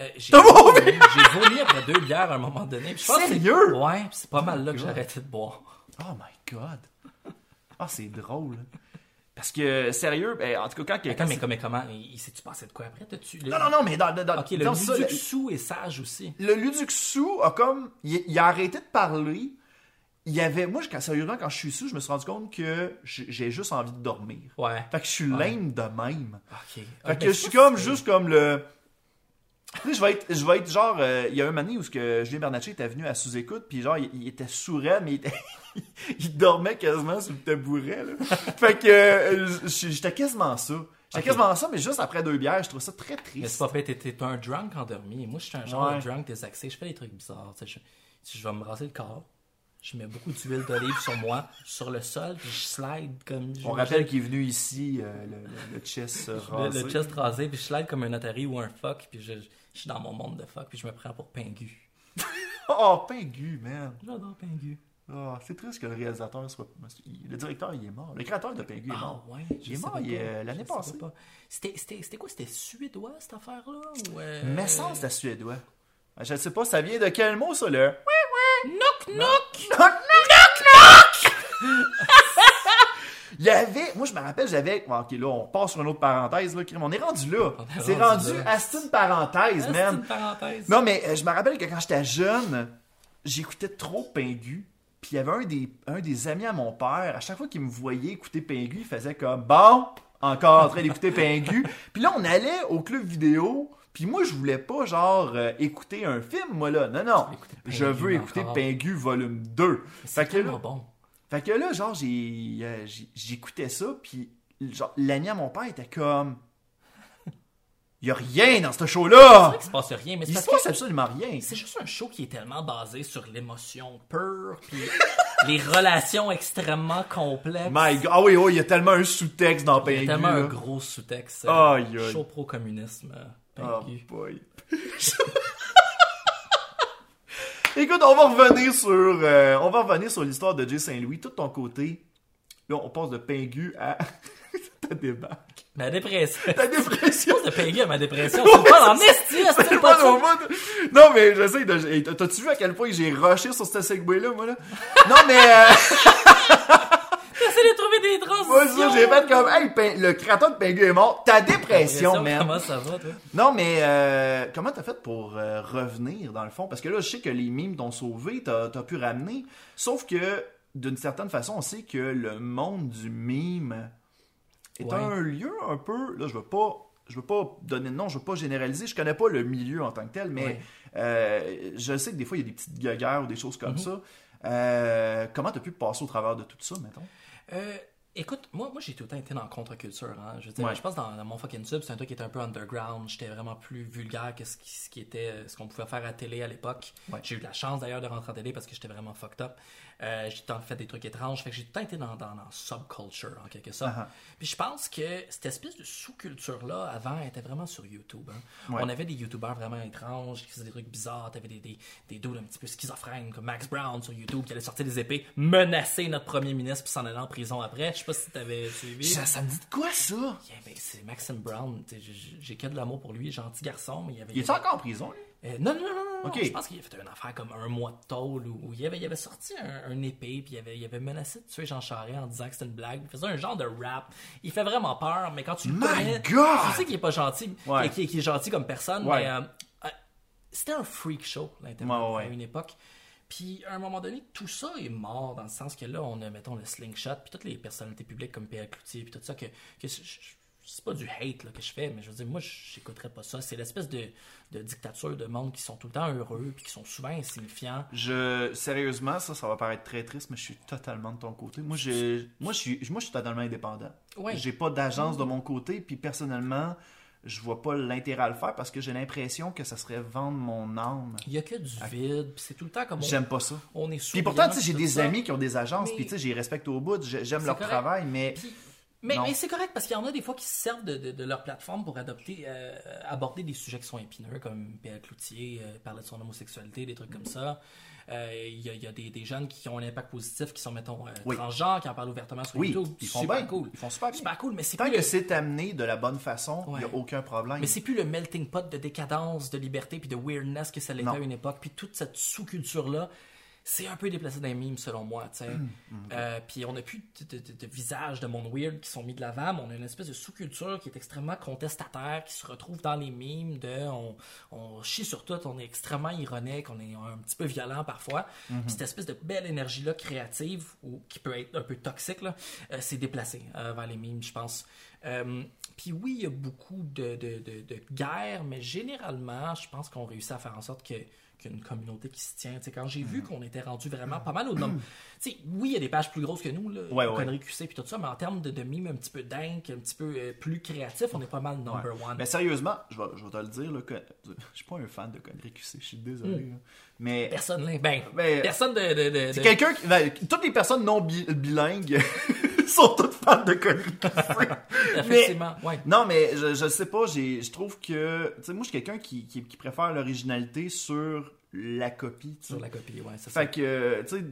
Speaker 2: Euh, j'ai vomi, après deux bières à un moment donné. Puis je pense que c'est-
Speaker 1: Sérieux?
Speaker 2: Ouais, c'est pas mal là que j'ai
Speaker 1: God.
Speaker 2: arrêté de boire.
Speaker 1: Oh my god. Ah, c'est drôle. Parce que, sérieux, ben, en tout cas, quand.
Speaker 2: Attends, mais, comme- mais comment il, il s'est-tu passé de quoi après? T'as-tu le-
Speaker 1: Non, non, non, mais dans, dans,
Speaker 2: Ok, le Luduc
Speaker 1: le,
Speaker 2: sous est sage aussi.
Speaker 1: le Luduc sous a comme. Il, il a arrêté de parler. Il y avait. Moi, quand, sérieusement, quand je suis sous, je me suis rendu compte que j'ai j'ai juste envie de dormir.
Speaker 2: Ouais.
Speaker 1: Fait que je suis
Speaker 2: Ouais.
Speaker 1: lame de même.
Speaker 2: Ok.
Speaker 1: Fait que je suis comme juste comme le. Tu sais, je vais être, je vais être genre. euh, il y a un donné où ce que Julien Bernatchez était venu à sous-écoute, puis genre, il, il était sourd, mais il, était- il dormait quasiment sur le tabouret, là. Fait que euh, j'étais quasiment ça. J'étais quasiment ça, mais juste après deux bières, je trouve ça très
Speaker 2: Mais c'est
Speaker 1: triste.
Speaker 2: pas vrai, t'es un drunk endormi. Moi, je suis un genre
Speaker 1: Ouais.
Speaker 2: de drunk désaxé. Je fais des trucs bizarres. tu sais, Je, je vais me raser le corps. Je mets beaucoup d'huile d'olive sur moi, sur le sol, puis je slide comme.
Speaker 1: On rappelle qu'il est venu ici, euh, le, le, le chest
Speaker 2: Le,
Speaker 1: rasé.
Speaker 2: le chest rasé, puis je slide comme un Atari ou un fuck, puis je, je suis dans mon monde de fuck, puis je me prends pour Pingu.
Speaker 1: Oh, Pingu, man.
Speaker 2: J'adore Pingu.
Speaker 1: Oh, c'est triste que le réalisateur soit. Le directeur, il est mort. Le créateur de Pingu est
Speaker 2: Ah
Speaker 1: mort.
Speaker 2: ouais,
Speaker 1: Il est mort, euh, l'année passée.
Speaker 2: pas. C'était c'était- c'était quoi? C'était suédois cette affaire-là ou, euh,
Speaker 1: Mais sans c'était suédois. Je ne sais pas, ça vient de quel mot, ça, là?
Speaker 2: Knock knock
Speaker 1: Il y avait, moi je me rappelle, j'avais, bon, ok là on passe sur une autre parenthèse là, on est rendu là. C'est
Speaker 2: rendu
Speaker 1: à c'est une parenthèse,
Speaker 2: Ah,
Speaker 1: man.
Speaker 2: une parenthèse.
Speaker 1: Non mais euh, je me rappelle que quand j'étais jeune, j'écoutais trop Pingu. Puis il y avait un des, un des amis à mon père, à chaque fois qu'il me voyait écouter Pingu, il faisait comme bon, encore en train d'écouter Pingu. Puis là, on allait au club vidéo. Puis moi, je voulais pas, genre, euh, écouter un film, moi, là. Non, non. Je veux écouter
Speaker 2: encore?
Speaker 1: Pingu volume 2.
Speaker 2: C'est tellement bon.
Speaker 1: Fait que là, genre, j'ai, euh, j'écoutais ça, puis genre, l'ami à mon père était comme... Y a rien dans ce
Speaker 2: C'est
Speaker 1: show-là!
Speaker 2: vrai qu'il se passe rien, mais c'est
Speaker 1: Il se passe absolument rien.
Speaker 2: c'est juste un show qui est tellement basé sur l'émotion pure, puis les relations extrêmement complexes.
Speaker 1: My God. Ah oui, oui, il y a tellement un sous-texte dans
Speaker 2: Il y a tellement un gros sous-texte.
Speaker 1: Aïe, aïe.
Speaker 2: Show pro-communisme. euh,
Speaker 1: Oh boy. Écoute, on va revenir sur euh, on va revenir sur l'histoire de Jay Saint-Louis. Tout ton côté, là, on passe de Pingu à ta débarque.
Speaker 2: Ma dépression.
Speaker 1: Ta dépression.
Speaker 2: de Pingu à ma dépression. En esti, c'est pas
Speaker 1: pas
Speaker 2: ça.
Speaker 1: au bout. Non, mais j'essaie de. T'as-tu vu à quel point j'ai rushé sur ce segway-là, moi, là? Non, mais. Euh...
Speaker 2: J'essaie de trouver des transitions.
Speaker 1: moi, ça, j'ai fait comme. Hey, Pin- le créateur de Pingu est mort. Ta dépression, man.
Speaker 2: Comment ça va, toi?
Speaker 1: Non, mais euh, comment t'as fait pour euh, revenir, dans le fond? Parce que là, je sais que les mimes t'ont sauvé, t'as as pu ramener. Sauf que, d'une certaine façon, on sait que le monde du mime est
Speaker 2: Ouais.
Speaker 1: un lieu un peu... Là, je veux pas... Je veux pas donner de nom, je veux pas généraliser. Je connais pas le milieu en tant que tel, mais
Speaker 2: Ouais.
Speaker 1: euh, je sais que des fois, il y a des petites guerres ou des choses comme ça. Euh, comment t'as pu passer au travers de tout ça, mettons?
Speaker 2: Euh, écoute, moi, moi j'ai tout le temps été dans la contre-culture. Hein. Je veux dire,
Speaker 1: Ouais.
Speaker 2: je pense dans, dans mon fucking sub, c'est un truc qui était un peu underground. J'étais vraiment plus vulgaire que ce qui, ce qui était ce qu'on pouvait faire à télé à l'époque.
Speaker 1: Ouais.
Speaker 2: J'ai eu de la chance d'ailleurs de rentrer en télé parce que j'étais vraiment fucked up. Euh, j'ai tout le temps fait des trucs étranges. Fait que j'ai tout le temps été dans, dans, dans subculture en quelque sorte.
Speaker 1: Ah.
Speaker 2: Puis je pense que cette espèce de sous-culture-là, avant, elle était vraiment sur YouTube. hein.
Speaker 1: Ouais.
Speaker 2: On avait des YouTubeurs vraiment étranges qui faisaient des trucs bizarres. T'avais des, des, des dudes un petit peu schizophrènes comme Max Brown sur YouTube qui allait sortir des épées, menacer notre premier ministre puis s'en aller en prison après. Je sais pas si t'avais suivi.
Speaker 1: Ça, ça me dit de quoi, ça?
Speaker 2: Yeah, ben, c'est Maxime Brown. J'ai- que de l'amour pour lui, gentil garçon, mais il avait.
Speaker 1: Il est encore en prison, lui?
Speaker 2: Euh, non, non, non, non. Je pense qu'il a fait une affaire comme un mois de tôle où, il, avait, il avait sorti un, un épée, puis il avait, il avait menacé de tuer Jean Charest en disant que c'était une blague. Il faisait un genre de rap. Il fait vraiment peur, mais quand tu le
Speaker 1: My
Speaker 2: connais,
Speaker 1: God!
Speaker 2: tu sais qu'il est pas gentil,
Speaker 1: Ouais.
Speaker 2: qu'il est gentil comme personne,
Speaker 1: Ouais.
Speaker 2: mais euh, euh, c'était un freak show, l'Internet,
Speaker 1: Ouais,
Speaker 2: à une époque. Puis, à un moment donné, tout ça est mort, dans le sens que là, on a, mettons, le slingshot, puis toutes les personnalités publiques comme Pierre Cloutier, puis tout ça, que, que je- je- c'est pas du hate là, que je fais, mais je veux dire, moi, j'écouterais pas ça. C'est l'espèce de, de dictature de monde qui sont tout le temps heureux, puis qui sont souvent insignifiants.
Speaker 1: Je sérieusement ça ça va paraître très triste mais je suis totalement de ton côté. Moi j'ai moi je suis moi je suis totalement indépendant.
Speaker 2: Ouais.
Speaker 1: J'ai pas d'agence de mon côté puis personnellement je vois pas l'intérêt à le faire parce que j'ai l'impression que ça serait vendre mon âme.
Speaker 2: Il y a que du vide, puis c'est tout le temps comme on,
Speaker 1: J'aime pas ça.
Speaker 2: on est.
Speaker 1: Puis pourtant tu sais j'ai des amis qui ont des agences
Speaker 2: Mais-
Speaker 1: puis tu sais j'y respecte au bout, j'ai- j'aime leur
Speaker 2: correct.
Speaker 1: travail mais
Speaker 2: mais, c'est correct parce qu'il y en a des fois qui se servent de, de- de leur plateforme pour adopter, euh, aborder des sujets qui sont épineux, comme Pierre Cloutier euh, parlait de son homosexualité, des trucs comme ça. Euh, Il y a, il y a des, des jeunes qui ont un impact positif, qui sont, mettons,
Speaker 1: Oui.
Speaker 2: transgenres, qui en parlent ouvertement sur
Speaker 1: oui,
Speaker 2: YouTube.
Speaker 1: ils font
Speaker 2: Super
Speaker 1: bien
Speaker 2: cool.
Speaker 1: Ils font super bien.
Speaker 2: Super cool, mais c'est
Speaker 1: Tant
Speaker 2: plus
Speaker 1: que
Speaker 2: le-
Speaker 1: c'est amené de la bonne façon, il
Speaker 2: Ouais.
Speaker 1: y a aucun problème.
Speaker 2: Mais c'est plus le melting pot de décadence, de liberté puis de weirdness que ça l'était à une époque. Puis toute cette sous-culture-là, c'est un peu déplacé dans les memes selon moi. tu sais.
Speaker 1: Hum,
Speaker 2: Euh, puis on n'a plus de, de, de- de visages de monde weird qui sont mis de l'avant, mais on a une espèce de sous-culture qui est extrêmement contestataire, qui se retrouve dans les memes de on, on chie sur tout, on est extrêmement ironique, on est un petit peu violent parfois.
Speaker 1: Mhm.
Speaker 2: Puis cette espèce de belle énergie-là créative, ou qui peut être un peu toxique, là, euh, c'est déplacé euh, vers les memes, je pense. Euh, puis oui, il y a beaucoup de, de guerres, mais généralement, je pense qu'on réussit à faire en sorte que qu'il y a une communauté qui se tient. Tu sais, quand j'ai vu qu'on était rendu vraiment pas mal au nombre. Sais, oui, il y a des pages plus grosses que nous, là,
Speaker 1: Ouais, ouais.
Speaker 2: QC puis tout ça, mais en termes de, de mimes un petit peu dingue, un petit peu euh, plus créatif, on est pas mal number
Speaker 1: Ouais.
Speaker 2: one.
Speaker 1: Mais sérieusement, je vais, je vais te le dire, là, que, je suis pas un fan de conneries QC, je suis désolé. Mais
Speaker 2: Personne, ben,
Speaker 1: Mais-
Speaker 2: personne de. de, de-
Speaker 1: c'est quelqu'un qui. ben, toutes les personnes non bi- bilingues sont toutes fans de.
Speaker 2: Effectivement, ouais.
Speaker 1: Non, mais je, je sais pas, j'ai- je trouve que. Tu sais, moi, je suis quelqu'un qui, qui, qui préfère l'originalité sur la copie.
Speaker 2: Sur la copie, ouais, c'est ça.
Speaker 1: Fait que, tu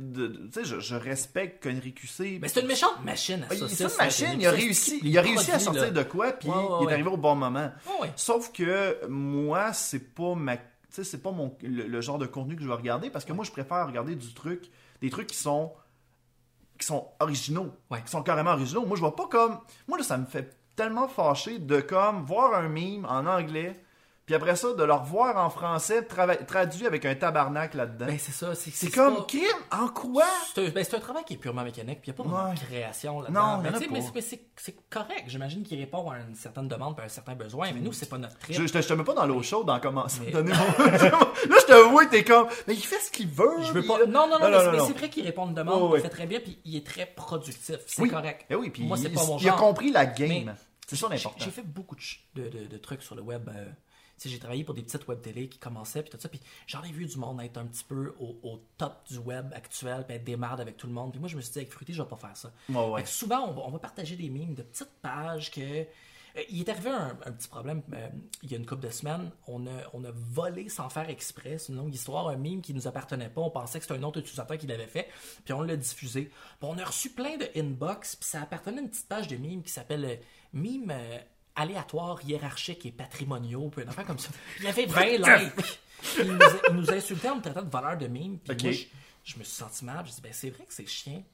Speaker 1: sais, je, je respecte Connery QC.
Speaker 2: Mais c'est une méchante machine à
Speaker 1: C'est une machine, il a réussi, il a réussi à sortir
Speaker 2: là.
Speaker 1: de quoi, puis
Speaker 2: Ouais, ouais,
Speaker 1: il est
Speaker 2: ouais.
Speaker 1: arrivé au bon moment.
Speaker 2: Ouais, ouais.
Speaker 1: Sauf que moi, c'est pas ma, tu sais, c'est pas mon le, le genre de contenu que je vais regarder parce que moi, je préfère regarder du truc, des trucs qui sont qui sont originaux,
Speaker 2: Ouais.
Speaker 1: qui sont carrément originaux. Moi, je vois pas comme, moi là, ça me fait tellement fâcher de comme voir un meme en anglais puis après ça, de le revoir en français, traduit avec un tabarnak là-dedans.
Speaker 2: Ben, c'est ça. C'est
Speaker 1: c'est comme,
Speaker 2: pas-
Speaker 1: crime, en quoi?
Speaker 2: C'est un, ben, c'est un travail qui est purement mécanique, puis il n'y a pas
Speaker 1: Ouais.
Speaker 2: de création
Speaker 1: Non,
Speaker 2: là-dedans.
Speaker 1: y
Speaker 2: Ben,
Speaker 1: pas.
Speaker 2: mais c'est- mais c'est c'est correct. J'imagine qu'il répond à une certaine demande, à un certain besoin, mais nous, c'est pas notre trip.
Speaker 1: Je, je te, je te mets pas dans l'eau chaude en commençant
Speaker 2: Mais-
Speaker 1: à donner mon... Là, je te vois, t'es comme, mais il fait ce qu'il veut.
Speaker 2: Je veux
Speaker 1: il-
Speaker 2: pas. Non, non, non, mais c'est- mais
Speaker 1: non.
Speaker 2: c'est vrai qu'il répond à une demande,
Speaker 1: Ouais,
Speaker 2: il fait très bien, puis il est très productif. C'est
Speaker 1: Oui.
Speaker 2: correct.
Speaker 1: Eh oui, puis
Speaker 2: Moi, c'est pas mon
Speaker 1: il a
Speaker 2: genre.
Speaker 1: compris la game. C'est ça l'important.
Speaker 2: J'ai fait beaucoup de, ch- de, de- de trucs sur le web. euh, j'ai travaillé pour des petites web télé qui commençaient, puis tout ça. Puis j'en ai vu du monde être un petit peu au, au top du web actuel, puis être démarre avec tout le monde. Puis moi, je me suis dit, avec Fruity, je vais pas faire ça.
Speaker 1: Ouais, ouais.
Speaker 2: Fait que souvent, on va, on va partager des mimes de petites pages que. euh, il est arrivé un, un petit problème euh, il y a une couple de semaines. On a, on a volé sans faire exprès. C'est une longue histoire. Un mime qui nous appartenait pas. On pensait que c'était un autre utilisateur qui l'avait fait. Puis on l'a diffusé. Puis on a reçu plein de inbox. Puis ça appartenait à une petite page de mime qui s'appelle euh, Mime euh, aléatoire, hiérarchique et patrimoniaux. Puis une affaire comme ça. Il y avait 20 likes. Il, nous, il nous insultait en me traitant de voleur de mime. Puis moi, je, je me suis senti mal. Je me suis dit, ben, c'est vrai que c'est chiant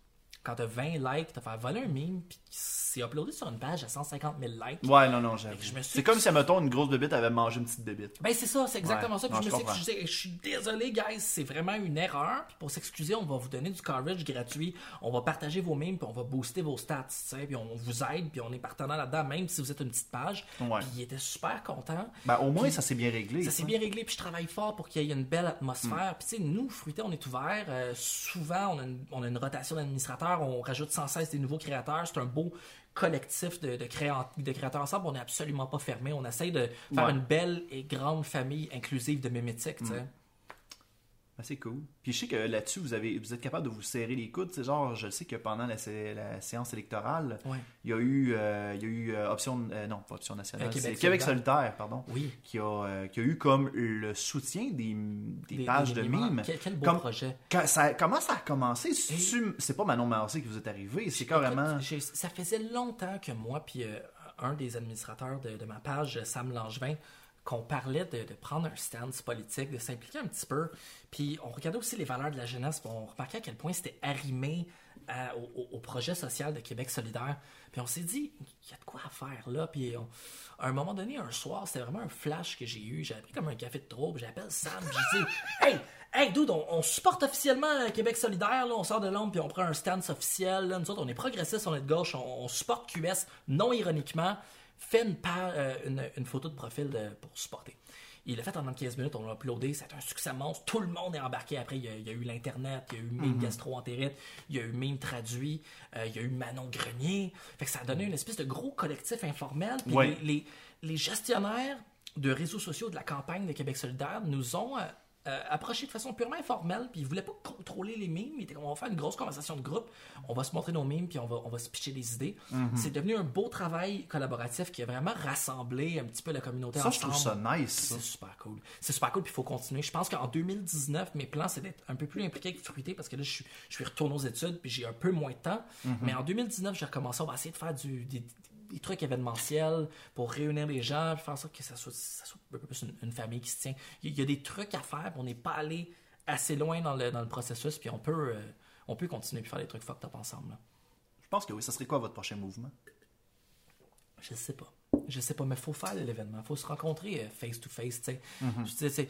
Speaker 2: quand t'as 20 likes, t'as fait voler un meme, puis c'est uploadé sur une page à 150 000 likes.
Speaker 1: Ouais, non, non, j'avoue. C'est comme si, mettons, une grosse bébite avait mangé une petite bébite.
Speaker 2: Ben c'est ça, c'est exactement
Speaker 1: Ouais.
Speaker 2: ça. Puis
Speaker 1: Non,
Speaker 2: je me suis excusé. Je suis désolé, guys, c'est vraiment une erreur. Puis pour s'excuser, on va vous donner du coverage gratuit. On va partager vos memes, puis on va booster vos stats, tu sais. Puis on vous aide, puis on est partenaire là-dedans, même si vous êtes une petite page.
Speaker 1: Ouais.
Speaker 2: Puis il était super content.
Speaker 1: Ben, au moins, ça s'est bien réglé.
Speaker 2: Ça s'est bien réglé, puis je travaille fort pour qu'il y ait une belle atmosphère. Puis tu sais, nous, Fruité, on est ouvert. Euh, souvent, on a, une, on a une rotation d'administrateurs, on rajoute sans cesse des nouveaux créateurs. C'est un beau collectif de, de, créa- de créateurs ensemble. On n'est absolument pas fermé. On essaye de faire
Speaker 1: Ouais.
Speaker 2: une belle et grande famille inclusive de mémétiques, sais.
Speaker 1: Ben, c'est cool. Puis je sais que là-dessus, vous, avez, vous êtes capable de vous serrer les coudes. C'est genre, je sais que pendant la, sé- la séance électorale,
Speaker 2: Ouais.
Speaker 1: il y a eu, euh, il y a eu euh, option, euh, non, pas option nationale, c'est
Speaker 2: Québec
Speaker 1: Québec, solitaire, pardon,
Speaker 2: Oui.
Speaker 1: qui a, qui a eu comme le soutien des, des,
Speaker 2: Des-
Speaker 1: pages
Speaker 2: des
Speaker 1: de mimes.
Speaker 2: Quel, quel beau
Speaker 1: Comme-
Speaker 2: projet.
Speaker 1: Quand ça, comment ça a commencé? C'est-tu- C'est pas Manon Massé qui vous est arrivé, c'est carrément...
Speaker 2: Ça faisait longtemps que moi, puis un des administrateurs de, de ma page, Sam Langevin, qu'on parlait de, prendre un stance politique, de s'impliquer un petit peu. Puis on regardait aussi les valeurs de la jeunesse, on remarquait à quel point c'était arrimé à- au, projet social de Québec solidaire. Puis on s'est dit, il y a de quoi à faire là. Puis à un moment donné, un soir, c'était vraiment un flash que j'ai eu. J'avais pris comme un café de trop, j'appelle Sam, j'ai dit, hey, hey, dude, on, on supporte officiellement euh, Québec solidaire, on sort de l'ombre, puis on prend un stance officiel. Là. Nous autres, on est progressistes, on est de gauche, on, on supporte QS, non ironiquement. Une, pa- euh, une, une photo de profil de- pour supporter. Il l'a fait en 15 minutes, on l'a uploadé, c'était un succès monstre, tout le monde est embarqué. Après, il y a, il y a eu l'Internet, il y a eu Mime Gastro-Entérite, il y a eu Mime Traduit, euh, il y a eu Manon Grenier. Fait que ça a donné une espèce de gros collectif informel. Puis
Speaker 1: Ouais.
Speaker 2: les, les, les gestionnaires de réseaux sociaux de la campagne de Québec solidaire nous ont euh, euh, approchés de façon purement informelle, puis ils voulaient pas contrôler les mimes, ils étaient comme, on va faire une grosse conversation de groupe, on va se montrer nos mimes, puis on va, on va se pitcher des idées.
Speaker 1: Mhm.
Speaker 2: C'est devenu un beau travail collaboratif qui a vraiment rassemblé un petit peu la communauté
Speaker 1: Ça, je trouve
Speaker 2: ensemble.
Speaker 1: ça nice, ça.
Speaker 2: C'est super cool. C'est super cool, puis il faut continuer. Je pense qu'en 2019, mes plans, c'est d'être un peu plus impliqué que fruité parce que là, je suis, je suis retourné aux études, puis j'ai un peu moins de temps.
Speaker 1: Mhm.
Speaker 2: Mais en 2019, j'ai recommencé. On va essayer de faire du, des, des trucs événementiels pour réunir les gens, faire ça que ça soit, ça soit un peu plus une, une famille qui se tient. Il y, a- des trucs à faire, puis on n'est pas allé assez loin dans le, dans le processus, puis on peut, euh, on peut continuer puis faire des trucs fucked up ensemble. là.
Speaker 1: Je pense que oui. Ça serait quoi votre prochain mouvement?
Speaker 2: Je sais pas. Je sais pas, mais faut faire l'événement. faut se rencontrer euh, face to face, tu sais.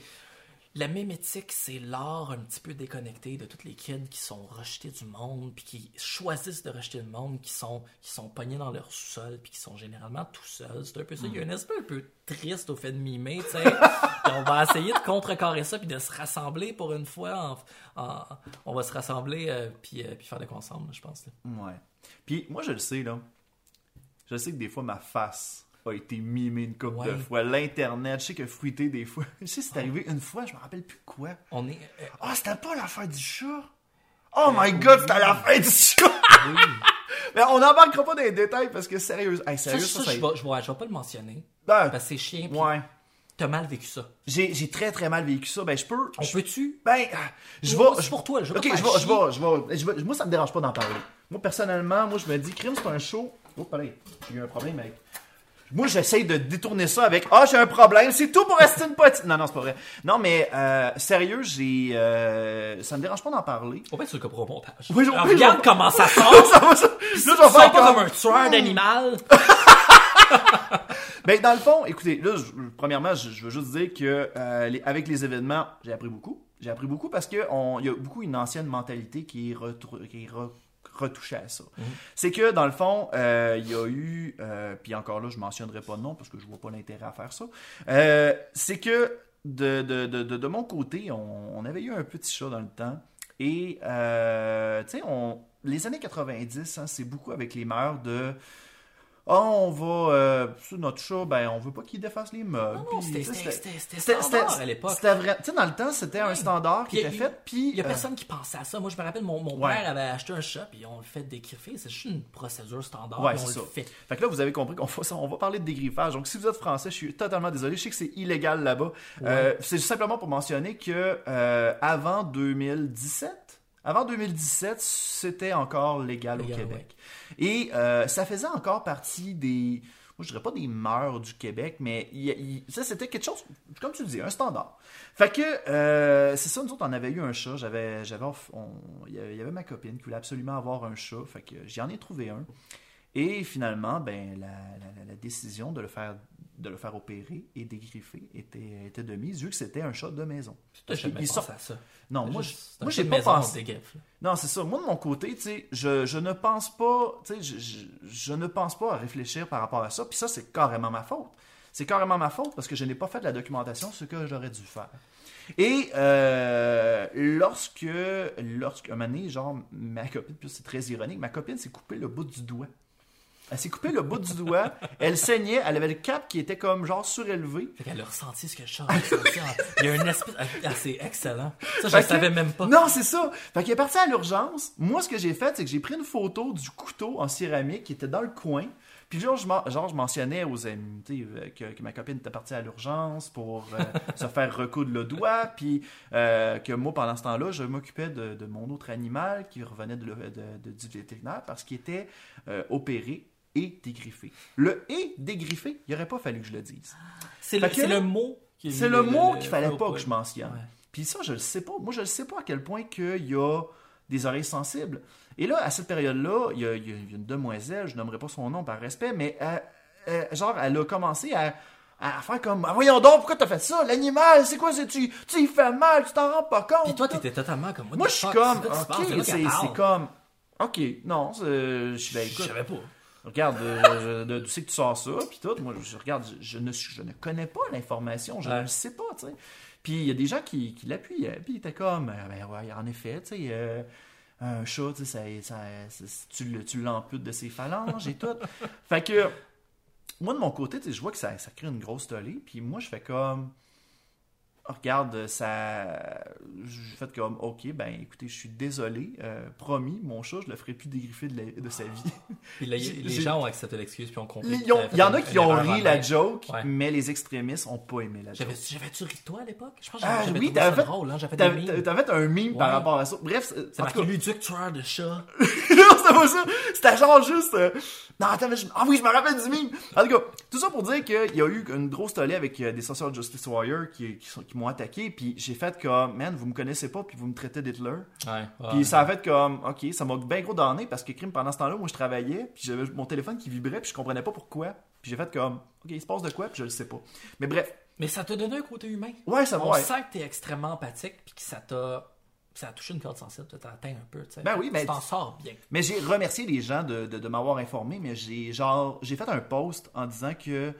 Speaker 2: La mémétique, c'est l'art un petit peu déconnecté de tous les kids qui sont rejetés du monde, puis qui choisissent de rejeter le monde, qui sont, qui sont pognés dans leur sous-sol, puis qui sont généralement tout seuls. C'est un peu ça. Il y a un aspect un peu triste au fait de mimer, tu sais. On va essayer de contrecarrer ça, puis de se rassembler pour une fois. en- en- on va se rassembler, euh, puis, euh, puis faire de quoi ensemble, je pense. là.
Speaker 1: Ouais. Puis moi, je le sais, là. Je sais que des fois, ma face a été mimée une couple
Speaker 2: Ouais.
Speaker 1: de fois. L'Internet, je sais que fruité des fois. Je sais, c'est arrivé une fois, je me rappelle plus quoi.
Speaker 2: On est... euh,
Speaker 1: Ah, c'était pas l'affaire du chat? Oh my god, c'était l'affaire du chat.
Speaker 2: oui.
Speaker 1: Mais on n'embarquera pas dans les détails parce que sérieux, hey, sérieux,
Speaker 2: ça,
Speaker 1: ça, ça-
Speaker 2: je, vais, je, vais, je vais pas le mentionner.
Speaker 1: Ben,
Speaker 2: Parce que c'est chiant.
Speaker 1: ouais.
Speaker 2: T'as mal vécu ça.
Speaker 1: J'ai j'ai très très mal vécu ça. Ben, je peux.
Speaker 2: On
Speaker 1: je-
Speaker 2: peut-tu?
Speaker 1: Ben, ah, je vais.
Speaker 2: c'est pour toi, je veux
Speaker 1: Ok, je vais, vais, je vais, je vais- Moi, ça me dérange pas d'en parler. Moi, personnellement, moi, je me dis, crime, c'est un show. Oh, pareil, j'ai eu un problème avec. Moi, j'essaye de détourner ça avec Ah, j'ai un problème, c'est tout pour rester une petite. Non, non, c'est pas vrai. Non, mais euh, sérieux, j'ai. euh, ça me dérange pas d'en parler.
Speaker 2: Au fait, tu le couperas au montage.
Speaker 1: Oui,
Speaker 2: Alors, regarde comment ça sort.
Speaker 1: ça va, ça. Là, je vais faire
Speaker 2: pas
Speaker 1: comme.
Speaker 2: un tueur d'animal.
Speaker 1: Ben, dans le fond, écoutez, là, je- premièrement, je, je veux juste dire que euh, les- avec les événements, j'ai appris beaucoup. J'ai appris beaucoup parce qu'il y a beaucoup une ancienne mentalité qui est, qui est re- retouchée à ça. C'est que, dans le fond, euh, il y a eu, euh, puis encore là, je mentionnerai pas de nom parce que je vois pas l'intérêt à faire ça, Euh, c'est que de, de, de, de, de mon côté, on, on avait eu un petit chat dans le temps. Et, tu sais, on- les années 90, hein, c'est beaucoup avec les mœurs de... Ah, on va... Euh, sur notre chat, ben, on veut pas qu'il défasse les meubles.
Speaker 2: Non, non, c'était-
Speaker 1: tu sais,
Speaker 2: c'était c'était- c'était
Speaker 1: c'était-
Speaker 2: standard
Speaker 1: c'était-
Speaker 2: à l'époque.
Speaker 1: C'était vrai. Tu sais, dans le temps, c'était un
Speaker 2: Ouais.
Speaker 1: standard qui était fait. Puis,
Speaker 2: Il y a
Speaker 1: euh,
Speaker 2: personne qui pensait à ça. Moi, je me rappelle, mon, mon
Speaker 1: Ouais.
Speaker 2: père avait acheté un chat, puis on le fait dégriffer. C'est juste une procédure standard,
Speaker 1: Ouais,
Speaker 2: on
Speaker 1: c'est
Speaker 2: le
Speaker 1: ça.
Speaker 2: fait.
Speaker 1: Fait que là, vous avez compris qu'on va, on va parler de dégriffage. Donc, si vous êtes français, je suis totalement désolé. Je sais que c'est illégal là-bas. Euh, c'est simplement pour mentionner que euh, avant 2017, avant 2017, c'était encore légal,
Speaker 2: Légal,
Speaker 1: au Québec. Et euh, ça faisait encore partie des, moi je dirais pas des mœurs du Québec, mais il il- ça c'était quelque chose, comme tu le dis, un standard. Fait que euh, c'est ça, nous autres on avait eu un chat. J'avais, j'avais, il y avait ma copine qui voulait absolument avoir un chat. Fait que j'en ai trouvé un. Et finalement, ben, la, la- la décision de le faire, de le faire opérer et dégriffer était, était de mise, vu que c'était un chat de maison.
Speaker 2: Jamais pensé
Speaker 1: sort-
Speaker 2: à ça.
Speaker 1: Non, moi,
Speaker 2: Juste,
Speaker 1: moi, j'ai pas pensé. Non, c'est ça. Moi, de mon côté, tu sais, je, je ne pense pas, tu sais, je, je- je ne pense pas à réfléchir par rapport à ça. Puis ça, c'est carrément ma faute. C'est carrément ma faute parce que je n'ai pas fait de la documentation, ce que j'aurais dû faire. Et euh, lorsque, lorsque, un moment donné, genre, ma copine, puis c'est très ironique, ma copine s'est coupé le bout du doigt. Elle s'est coupé le bout du doigt, elle saignait, elle avait le cap qui était comme genre surélevé.
Speaker 2: Fait qu'elle a ressenti ce que ressenti. Il y a une espèce... Ah, c'est excellent. Ça, je ne savais même pas.
Speaker 1: Non, c'est ça. Fait qu'il est parti à l'urgence. Moi, ce que j'ai fait, c'est que j'ai pris une photo du couteau en céramique qui était dans le coin. Puis genre, je, genre, je mentionnais aux amis euh, que, que ma copine était partie à l'urgence pour euh, se faire recoudre le doigt. Puis euh, que moi, pendant ce temps-là, je m'occupais de, de mon autre animal qui revenait de, le- de- de- du vétérinaire parce qu'il était euh, opéré et dégriffé. Le « et » dégriffé, il aurait pas fallu que je le dise.
Speaker 2: C'est le, mot. qui est
Speaker 1: C'est le mot qu'il fallait pas que je mentionne.
Speaker 2: Ouais.
Speaker 1: Puis ça, je le sais pas. Moi, je ne sais pas à quel point qu'il y a des oreilles sensibles. Et là, à cette période-là, il y, a, il y a une demoiselle, je nommerai pas son nom par respect, mais euh, euh, genre, elle a commencé à, à faire comme Ah, Voyons donc, pourquoi t'as fait ça? L'animal, c'est quoi? C'est Tu, tu y fais mal, tu t'en rends pas compte?
Speaker 2: Puis toi, t'étais totalement comme...
Speaker 1: Moi, je suis comme? Ok,
Speaker 2: C'est
Speaker 1: comme Ok, non, je suis ben,
Speaker 2: savais pas.
Speaker 1: Regarde, euh, de- d'où c'est que tu sors ça, puis tout. Moi, je regarde, je, je ne, je ne connais pas l'information, je
Speaker 2: Ouais.
Speaker 1: ne le sais pas, tu sais. Puis il y a des gens qui, qui l'appuyaient, puis ils étaient comme, euh, ben ouais, en effet, tu sais, euh, un chat, tu sais, ça, tu, tu l'amputes de ses phalanges et tout. fait que, moi, de mon côté, tu sais, je vois que ça, ça crée une grosse tollée, puis moi, je fais comme, regarde, ça. Je fais comme, ok, ben écoutez, je suis désolé, euh, promis, mon chat, je le ferai plus dégriffer de, la- de sa vie.
Speaker 2: Puis là,
Speaker 1: J'ai-
Speaker 2: les
Speaker 1: j'ai-
Speaker 2: gens ont accepté l'excuse puis ont compris.
Speaker 1: Il y,
Speaker 2: fait
Speaker 1: en a qui ont ri la joke,
Speaker 2: Ouais.
Speaker 1: mais les extrémistes ont pas aimé la joke.
Speaker 2: J'avais- J'avais-tu ri toi à l'époque? Je pense que
Speaker 1: Ah
Speaker 2: j'avais
Speaker 1: oui,
Speaker 2: ça
Speaker 1: fait-
Speaker 2: drôle. Hein? J'avais fait
Speaker 1: fait un meme par rapport à ça. Bref, c'est-
Speaker 2: marqué Luduc tueur de chat.
Speaker 1: non, c'était pas ça. C'était genre juste. euh, Non, attends, mais je- ah oui, je me rappelle du meme. En tout cas, tout ça pour dire qu'il y a eu une grosse tollée avec euh, des social justice warriors qui, qui, sont- qui m'ont attaqué. Puis j'ai fait comme, man, vous me connaissez pas, puis vous me traitez d'Hitler.
Speaker 2: Ouais.
Speaker 1: Puis ça a fait comme, ok, ça m'a bien gros donné parce que crime pendant ce temps-là, moi je travaillais, puis j'avais mon téléphone qui vibrait, puis je comprenais pas pourquoi. Puis j'ai fait comme, ok, il se passe de quoi, puis je le sais pas. Mais bref,
Speaker 2: Mais ça t'a donné un côté humain.
Speaker 1: ouais, ça va.
Speaker 2: On
Speaker 1: ouais.
Speaker 2: sent que t'es extrêmement empathique puis que ça t'a. Ça a touché une corde sensible, t'a atteint un peu, tu sais.
Speaker 1: Ben oui, mais-
Speaker 2: Tu t'en sors bien.
Speaker 1: Mais j'ai remercié les gens de, de, de m'avoir informé, mais j'ai genre j'ai fait un post en disant que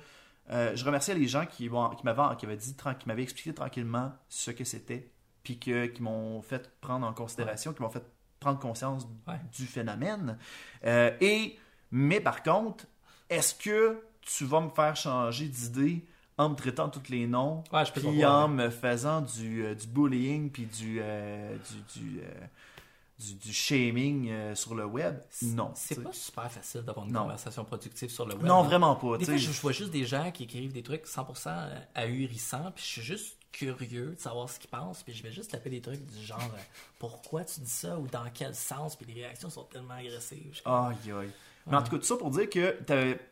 Speaker 1: euh, je remerciais les gens qui, qui m'avaient qui dit qui m'avaient expliqué tranquillement ce que c'était, puis que qui m'ont fait prendre en considération, qui m'ont fait prendre conscience
Speaker 2: Ouais.
Speaker 1: du phénomène. Euh, et mais par contre, est-ce que tu vas me faire changer d'idée en me traitant tous les noms,
Speaker 2: Ouais, je peux
Speaker 1: puis en me faisant du, euh, du bullying, puis du, euh, du, du, euh, du, du shaming sur le web? Non.
Speaker 2: C'est pas super facile d'avoir une
Speaker 1: Non.
Speaker 2: conversation productive sur le web.
Speaker 1: Non, vraiment pas.
Speaker 2: Des fois, je je vois juste des gens qui écrivent des trucs 100% ahurissants, puis je suis juste curieux de savoir ce qu'ils pensent, puis je vais juste taper des trucs du genre pourquoi tu dis ça ou dans quel sens, puis les réactions sont tellement agressives.
Speaker 1: Aïe, aïe. Mais en tout cas, tout ça pour dire que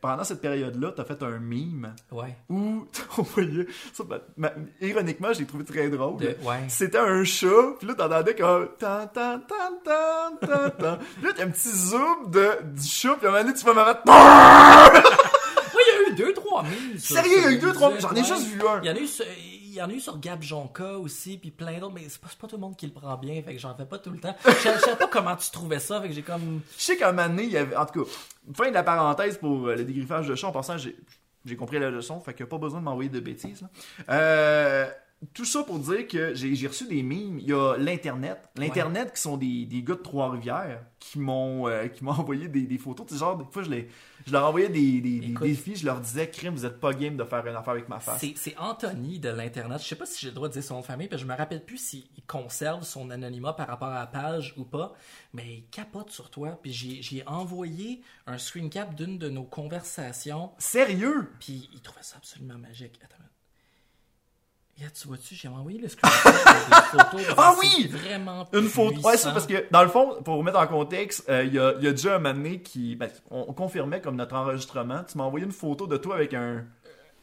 Speaker 1: pendant cette période-là, t'as fait un meme
Speaker 2: Ouais.
Speaker 1: où on voyait. Ça, ma- ma- ironiquement, je l'ai trouvé très drôle.
Speaker 2: De- ouais.
Speaker 1: C'était un chat, puis là, t'entendais comme. Tan, tan, tan, tan, tan, là, t'as un petit zoom de, du chat, puis à un moment donné, tu vas mettre.
Speaker 2: Oui, il y a mille. sur-
Speaker 1: Sérieux, il y a eu deux, trois. J'en ai juste vu un.
Speaker 2: Il y en a eu il y en a eu sur Gab Jonka aussi, puis plein d'autres, mais c'est pas, pas tout le monde qui le prend bien, fait que j'en fais pas tout le temps. Je sais- pas comment tu trouvais ça, fait que j'ai comme.
Speaker 1: Je sais qu'à un moment donné, il y avait. En tout cas, fin de la parenthèse pour euh, le dégriffage de chat. En passant, j'ai, j'ai compris la leçon, fait que pas besoin de m'envoyer de bêtises. là. Euh, tout ça pour dire que j'ai, reçu des mimes. Il y a l'Internet. L'Internet qui sont des, des gars de Trois-Rivières qui m'ont, euh, qui m'ont envoyé des, des photos. Tu sais, genre, des fois, je, les, je leur envoyais des, des, des défis. Je leur disais, crime, vous êtes pas game de faire une affaire avec ma face.
Speaker 2: C'est Anthony de l'Internet. Je sais pas si j'ai le droit de dire son nom de famille, parce que je me rappelle plus s'il conserve son anonymat par rapport à la page ou pas, mais il capote sur toi. Puis j'ai j'ai envoyé un screen cap d'une de nos conversations,
Speaker 1: Sérieux?
Speaker 2: puis il trouvait ça absolument magique. Attends. Regarde, tu vois-tu, j'ai envoyé le screen cap des photos.
Speaker 1: Ah oui!
Speaker 2: Vraiment
Speaker 1: Une photo. Ouais, c'est parce que, dans le fond, pour remettre en contexte, euh, il y, a, y a déjà un moment donné qui. ben, on, on confirmait comme notre enregistrement. Tu m'as envoyé une photo de toi avec un.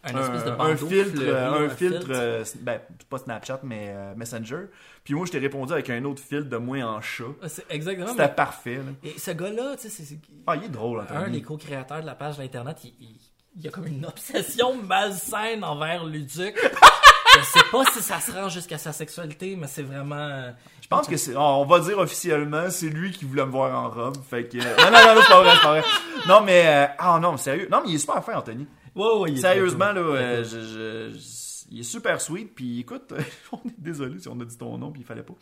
Speaker 2: Un espèce de
Speaker 1: un,
Speaker 2: bandeau
Speaker 1: un filtre,
Speaker 2: fleuri,
Speaker 1: euh, un,
Speaker 2: un
Speaker 1: filtre, euh, ben, pas Snapchat, mais euh, Messenger. Puis moi, je t'ai répondu avec un autre filtre de moi en chat.
Speaker 2: C'est exactement.
Speaker 1: C'était
Speaker 2: mais-
Speaker 1: parfait. là.
Speaker 2: Et ce gars-là, tu sais, c'est-.
Speaker 1: Ah, il est drôle,
Speaker 2: un
Speaker 1: Anthony.
Speaker 2: des co-créateurs de la page d'Internet, il, il- il a comme une obsession malsaine envers Luduc. Je sais pas si ça se rend jusqu'à sa sexualité, mais c'est vraiment.
Speaker 1: Je pense que c'est. On va dire officiellement, c'est lui qui voulait me voir en robe. Fait que. euh, Non, non, non, non, c'est pas vrai, c'est pas vrai. Non, mais. euh, Ah, non, sérieux. Non, mais il est super fin, Anthony.
Speaker 2: Ouais, ouais, il est
Speaker 1: Sérieusement, là,
Speaker 2: cool.
Speaker 1: euh, je, je- je- il est super sweet. Puis écoute, on est désolé si on a dit ton nom, puis il fallait pas.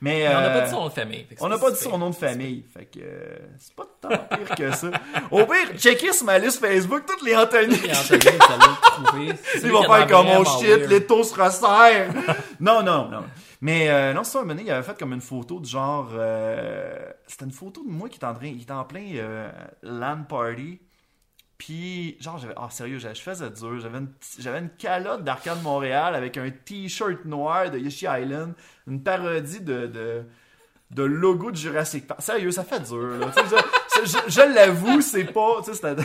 Speaker 1: Mais,
Speaker 2: Mais on n'a
Speaker 1: euh,
Speaker 2: pas dit son nom de famille.
Speaker 1: On n'a pas dit son nom de famille. Fait que euh, c'est pas tant pire que ça. Au pire, checker sur ma liste Facebook toutes les Anthony.
Speaker 2: Et Anthony, ça l'a trouvé. C'est
Speaker 1: Il
Speaker 2: celui
Speaker 1: va
Speaker 2: qui a
Speaker 1: faire comme oh
Speaker 2: vraiment
Speaker 1: shit, les taux se resserrent. non, non, non. Mais euh, non, c'est ça, un moment il avait fait comme une photo de genre. euh, C'était une photo de moi qui était en train. Il était en plein euh, LAN party. Puis, genre, j'avais. Ah, sérieux, je faisais dur. J'avais une, j'avais une calotte d'Arcade Montréal avec un t-shirt noir de Yoshi Island. Une parodie de. de de logo de Jurassic Park. Sérieux, ça fait dur. Là. Je, je- je l'avoue, c'est pas. Tu sais, c'était-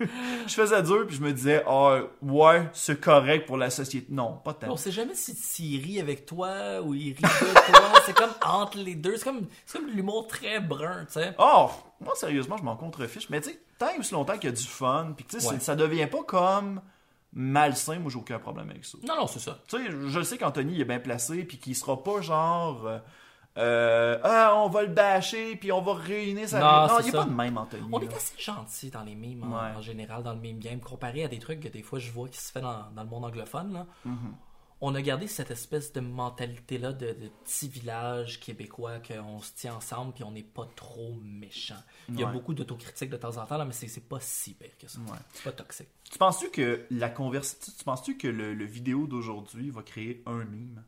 Speaker 1: je faisais dur, puis je me disais, ah, ouais, c'est correct pour la société. Non, pas tant.
Speaker 2: On sait jamais si s'il rit avec toi ou il rit de toi. c'est comme entre les deux. C'est comme, c'est comme l'humour très brun, tu sais.
Speaker 1: Oh, moi, sérieusement, je m'en contrefiche. Mais tu sais, tant et aussi longtemps qu'il y a du fun, puis que tu sais,
Speaker 2: Ouais.
Speaker 1: ça devient pas comme malsain, moi, j'ai aucun problème avec ça.
Speaker 2: Non, non, c'est ça.
Speaker 1: Tu sais, je sais qu'Anthony est bien placé, puis qu'il sera pas genre. euh, euh, ah, on va le bâcher, puis on va ruiner sa
Speaker 2: Non,
Speaker 1: Non, il est
Speaker 2: ça.
Speaker 1: pas de même, Anthony.
Speaker 2: On
Speaker 1: là.
Speaker 2: est assez gentil dans les mimes
Speaker 1: Ouais.
Speaker 2: en général, dans le meme game, comparé à des trucs que des fois je vois qui se fait dans, dans le monde anglophone. Là.
Speaker 1: Mm-hmm.
Speaker 2: On a gardé cette espèce de mentalité-là de, de petit village québécois qu'on se tient ensemble puis on n'est pas trop méchant. Il y a
Speaker 1: Ouais.
Speaker 2: beaucoup d'autocritique de temps en temps, là, mais c'est pas si pire que ça.
Speaker 1: Ouais.
Speaker 2: C'est pas toxique.
Speaker 1: Tu penses-tu que la conversation. Tu penses-tu que le, le vidéo d'aujourd'hui va créer un meme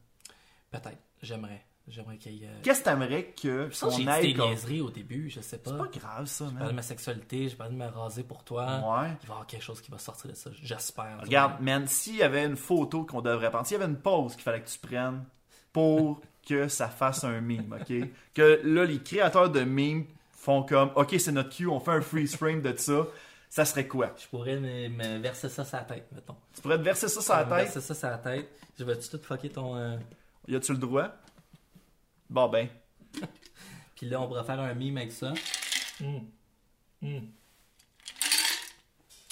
Speaker 2: Peut-être. J'aimerais. J'aimerais qu'il y ait.
Speaker 1: Qu'est-ce que t'aimerais que
Speaker 2: j'ai
Speaker 1: on
Speaker 2: dit
Speaker 1: aille
Speaker 2: des niaiseries au début, je sais pas.
Speaker 1: C'est pas grave, ça,
Speaker 2: J'ai parlé de
Speaker 1: man.
Speaker 2: ma sexualité, j'ai parlé de me raser pour toi.
Speaker 1: Ouais.
Speaker 2: Il va y avoir quelque chose qui va sortir de ça, j'espère.
Speaker 1: Regarde, man, s'il y avait une photo qu'on devrait prendre, s'il y avait une pause qu'il fallait que tu prennes pour que ça fasse un meme, ok? Que là, les créateurs de memes font comme, ok, c'est notre cue, on fait un freeze frame de ça, ça serait quoi?
Speaker 2: Je pourrais me, me verser ça sur la tête, mettons.
Speaker 1: Tu pourrais te verser ça sur la tête?
Speaker 2: verser ça sur la tête. Je vais-tu tout fucker ton. euh,
Speaker 1: Y a-tu le droit? Bon, ben.
Speaker 2: Puis là, on pourra faire un meme avec ça. Mm. Mm.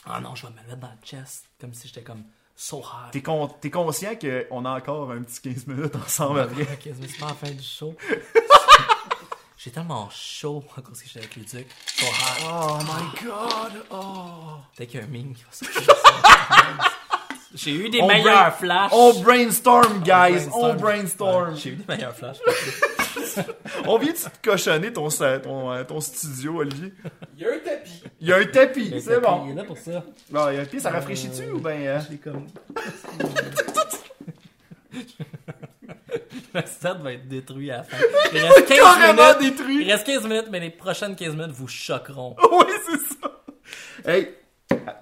Speaker 2: Ah non, je vais me le mettre dans le chest, comme si j'étais comme so hot.
Speaker 1: T'es con- t'es conscient qu'on a encore un petit 15 minutes ensemble après?
Speaker 2: Ok, mais c'est pas la fin du show. J'ai tellement chaud à cause que j'étais avec les ducs. So hot.
Speaker 1: Oh my god! Oh!
Speaker 2: Dès qu'il y a un meme qui va sortir. J'ai eu des
Speaker 1: On
Speaker 2: meilleurs
Speaker 1: brain-
Speaker 2: flashs.
Speaker 1: On brainstorm, guys! On brainstorm!
Speaker 2: J'ai eu des meilleurs flashs.
Speaker 1: On vient de te cochonner ton, euh, ton studio, Olivier.
Speaker 2: Il y a un tapis.
Speaker 1: Il y a un tapis, c'est
Speaker 2: Il
Speaker 1: bon.
Speaker 2: est là pour ça.
Speaker 1: Bon, il y a un tapis, ça rafraîchit-tu ou ben. euh,
Speaker 2: J'ai comme. Le set va être détruit à la fin. Il reste 15
Speaker 1: Carrément
Speaker 2: minutes.
Speaker 1: détruit!
Speaker 2: Il reste 15 minutes, mais les prochaines 15 minutes vous choqueront.
Speaker 1: oui, c'est ça! Hey,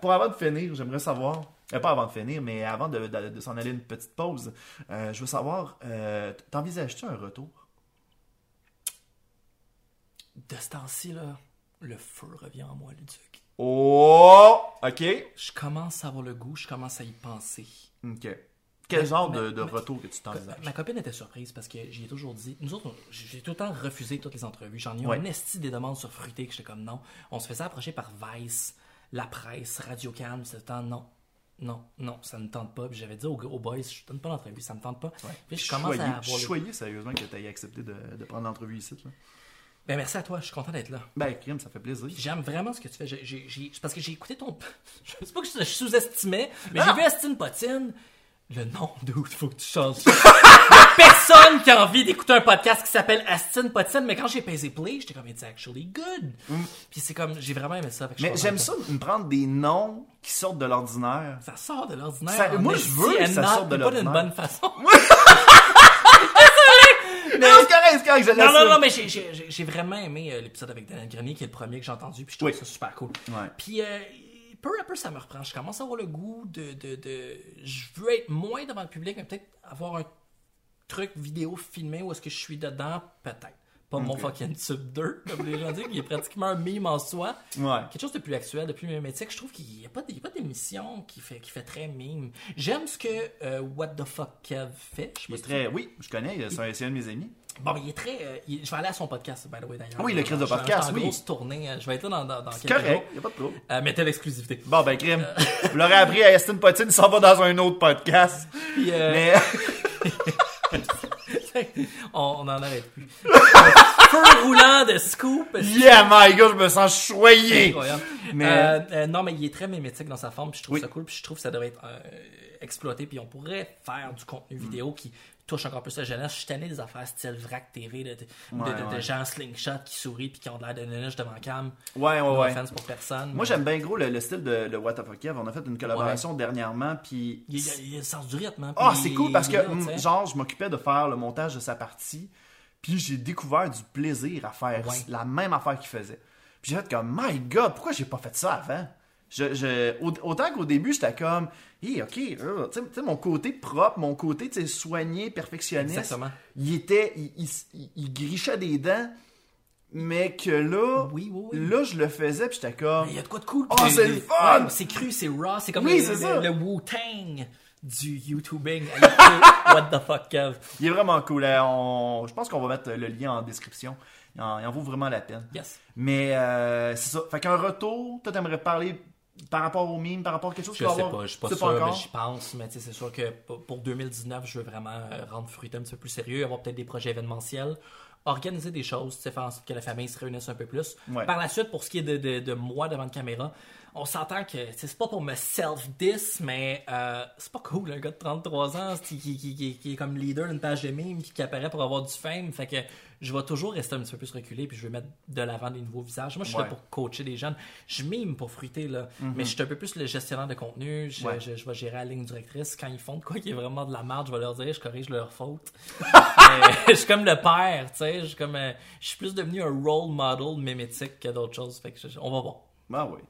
Speaker 1: pour avant de finir, j'aimerais savoir. Euh, pas avant de finir, mais avant de, de- de s'en aller une petite pause, euh, je veux savoir, euh, t'envisages-tu un retour?
Speaker 2: De ce temps-ci, là, le feu revient en moi, Luduc.
Speaker 1: Oh! Ok.
Speaker 2: Je commence à avoir le goût, je commence à y penser.
Speaker 1: Ok. Quel
Speaker 2: Mais-
Speaker 1: genre
Speaker 2: mais-
Speaker 1: de, de
Speaker 2: mais-
Speaker 1: retour que tu t'envisages?
Speaker 2: Ma copine était surprise parce que j'y ai toujours dit. Nous autres, j'ai tout le temps refusé toutes les entrevues. J'en ai eu
Speaker 1: Ouais.
Speaker 2: un esti des demandes sur Fruité que j'étais comme non. On se faisait approcher par Vice, la presse, Radio Cannes, c'était temps non. Non, non, ça me tente pas. Puis j'avais dit aux, aux boys, je donne pas l'entrevue, ça me tente pas. Puis je commence
Speaker 1: choyé,
Speaker 2: à
Speaker 1: je
Speaker 2: avoir.
Speaker 1: suis choyé, sérieusement, que tu aies accepté de, de prendre l'entrevue ici. Là.
Speaker 2: Ben merci à toi, je suis content d'être là.
Speaker 1: Ben, crime, ça fait plaisir.
Speaker 2: Puis J'aime vraiment ce que tu fais. J'ai- j'ai- j'ai- c'est parce que j'ai écouté ton. Je sais pas que je, sous-estimais, mais
Speaker 1: Ah!
Speaker 2: j'ai vu Astine Potine. Le nom, dude, faut que tu changes. personne qui a envie d'écouter un podcast qui s'appelle Astine Potine, mais quand j'ai pesé play, j'étais comme, it's actually good. Puis c'est comme, j'ai vraiment aimé ça.
Speaker 1: Mm. Mais j'aime ça, me prendre des noms qui sortent de l'ordinaire.
Speaker 2: Ça sort de l'ordinaire.
Speaker 1: Ça-
Speaker 2: en
Speaker 1: moi, je veux que ça
Speaker 2: not-
Speaker 1: sorte de
Speaker 2: mais Pas d'une
Speaker 1: l'ordinaire.
Speaker 2: bonne façon.
Speaker 1: Mais c'est correct, c'est correct, je
Speaker 2: Non, non, non, mais j'ai- j'ai j'ai- j'ai vraiment aimé euh, l'épisode avec Daniel Grenier, qui est le premier que j'ai entendu, puis je trouve
Speaker 1: Oui.
Speaker 2: ça super cool.
Speaker 1: Ouais.
Speaker 2: Puis, euh, peu à peu, ça me reprend. Je commence à avoir le goût de, de, de... Je veux être moins devant le public, mais peut-être avoir un truc vidéo filmé où est-ce que je suis dedans, peut-être. Pas mon
Speaker 1: Ok.
Speaker 2: fucking Tube 2, comme les gens disent, qui est pratiquement un mime en soi.
Speaker 1: Ouais.
Speaker 2: Quelque chose de plus actuel, de plus mimétique. Je trouve qu'il n'y a pas, il y a pas d'émission qui fait, qui fait très mime. J'aime ce que euh, What the Fuck Kev fait. Je
Speaker 1: Il est très. Oui, je connais, c'est un, c'est un de mes amis.
Speaker 2: Bon, il est très. euh, il- Je vais aller à son podcast, by the way, d'ailleurs.
Speaker 1: Oui, le crise de podcast, oui.
Speaker 2: grosse tournée. euh, Je vais être là dans, dans, dans
Speaker 1: C'est
Speaker 2: quelques jours.
Speaker 1: correct, y a pas de trouble.
Speaker 2: Euh, t'as l'exclusivité.
Speaker 1: Bon, ben, crime. Vous l'aurez appris à Aston Potine, il s'en va dans un autre podcast.
Speaker 2: Puis, euh,
Speaker 1: Mais.
Speaker 2: on, on en arrête plus. Feu roulant de scoop.
Speaker 1: yeah, my god, je me sens choyé.
Speaker 2: Incroyable.
Speaker 1: Mais-
Speaker 2: Euh, euh, non, mais il est très mimétique dans sa forme, puis je trouve
Speaker 1: Oui.
Speaker 2: ça cool, puis je trouve que ça devrait être euh, exploité, puis on pourrait faire du contenu
Speaker 1: Mm.
Speaker 2: vidéo qui touche encore plus la jeunesse. Je suis tanné des affaires style VRAC TV, de, de,
Speaker 1: Ouais,
Speaker 2: de- de- de
Speaker 1: ouais.
Speaker 2: gens slingshot qui sourient, puis qui ont de l'air de neige devant cam.
Speaker 1: Ouais, ouais,
Speaker 2: No
Speaker 1: ouais.
Speaker 2: pour personne.
Speaker 1: Moi,
Speaker 2: mais
Speaker 1: j'aime bien gros le, le style de, de What the Fuck Kev. On a fait une collaboration dernièrement, puis.
Speaker 2: Il y, a, il y a le sens du rythme. hein,
Speaker 1: Ah, c'est cool parce que,
Speaker 2: là, sais.
Speaker 1: genre, je m'occupais de faire le montage de sa partie, puis j'ai découvert du plaisir à faire la même affaire qu'il faisait. Puis j'ai fait comme, my god, pourquoi j'ai pas fait ça avant? Je, je- au- autant qu'au début, j'étais comme, hé, ok, euh, mon côté propre, mon côté tu sais, soigné, perfectionniste,
Speaker 2: Exactement.
Speaker 1: il était, il, il, grichait des dents, mais que là,
Speaker 2: Oui, oui, oui.
Speaker 1: là, je le faisais, puis j'étais comme,
Speaker 2: Il y a de quoi de cool.
Speaker 1: Oh, c'est
Speaker 2: le-
Speaker 1: fun!
Speaker 2: ouais, c'est cru, c'est raw, c'est comme le, Wu-Tang du YouTubing. What the fuck, Kev?
Speaker 1: il est vraiment cool. On- je pense qu'on va mettre le lien en description. Il en, il en vaut vraiment la peine.
Speaker 2: Yes.
Speaker 1: Mais euh, c'est ça. Fait qu'un retour, toi, t'aimerais parler par rapport au mime, par rapport à quelque chose
Speaker 2: Je
Speaker 1: qui va
Speaker 2: sais
Speaker 1: avoir-
Speaker 2: pas, je suis pas mais j'y pense. Mais c'est sûr que pour pour 2019, je veux vraiment euh, rendre Fruité un petit peu plus sérieux, avoir peut-être des projets événementiels, organiser des choses, faire en sorte que la famille se réunisse un peu plus.
Speaker 1: Ouais.
Speaker 2: Par la suite, pour ce qui est de, de, de moi devant une caméra, on s'entend que c'est pas pour me self-diss, mais euh, c'est pas cool, un gars de 33 ans qui, qui, qui, est comme leader d'une page de mime puis qui apparaît pour avoir du fame. Fait que je vais toujours rester un petit peu plus reculé puis je vais mettre de l'avant des nouveaux visages. Moi, je suis
Speaker 1: Ouais.
Speaker 2: là pour coacher des jeunes. Je mime pour fruiter, là. Mais je suis un peu plus le gestionnaire de contenu. Je.
Speaker 1: Ouais.
Speaker 2: je, je vais gérer la ligne directrice. Quand ils font de quoi qui est vraiment de la merde, je vais leur dire, je corrige leur faute. Je suis comme le père, tu sais. Je suis comme, euh, je suis plus devenu un role model mimétique que d'autres choses. Fait que je- on va voir.
Speaker 1: Ah oui.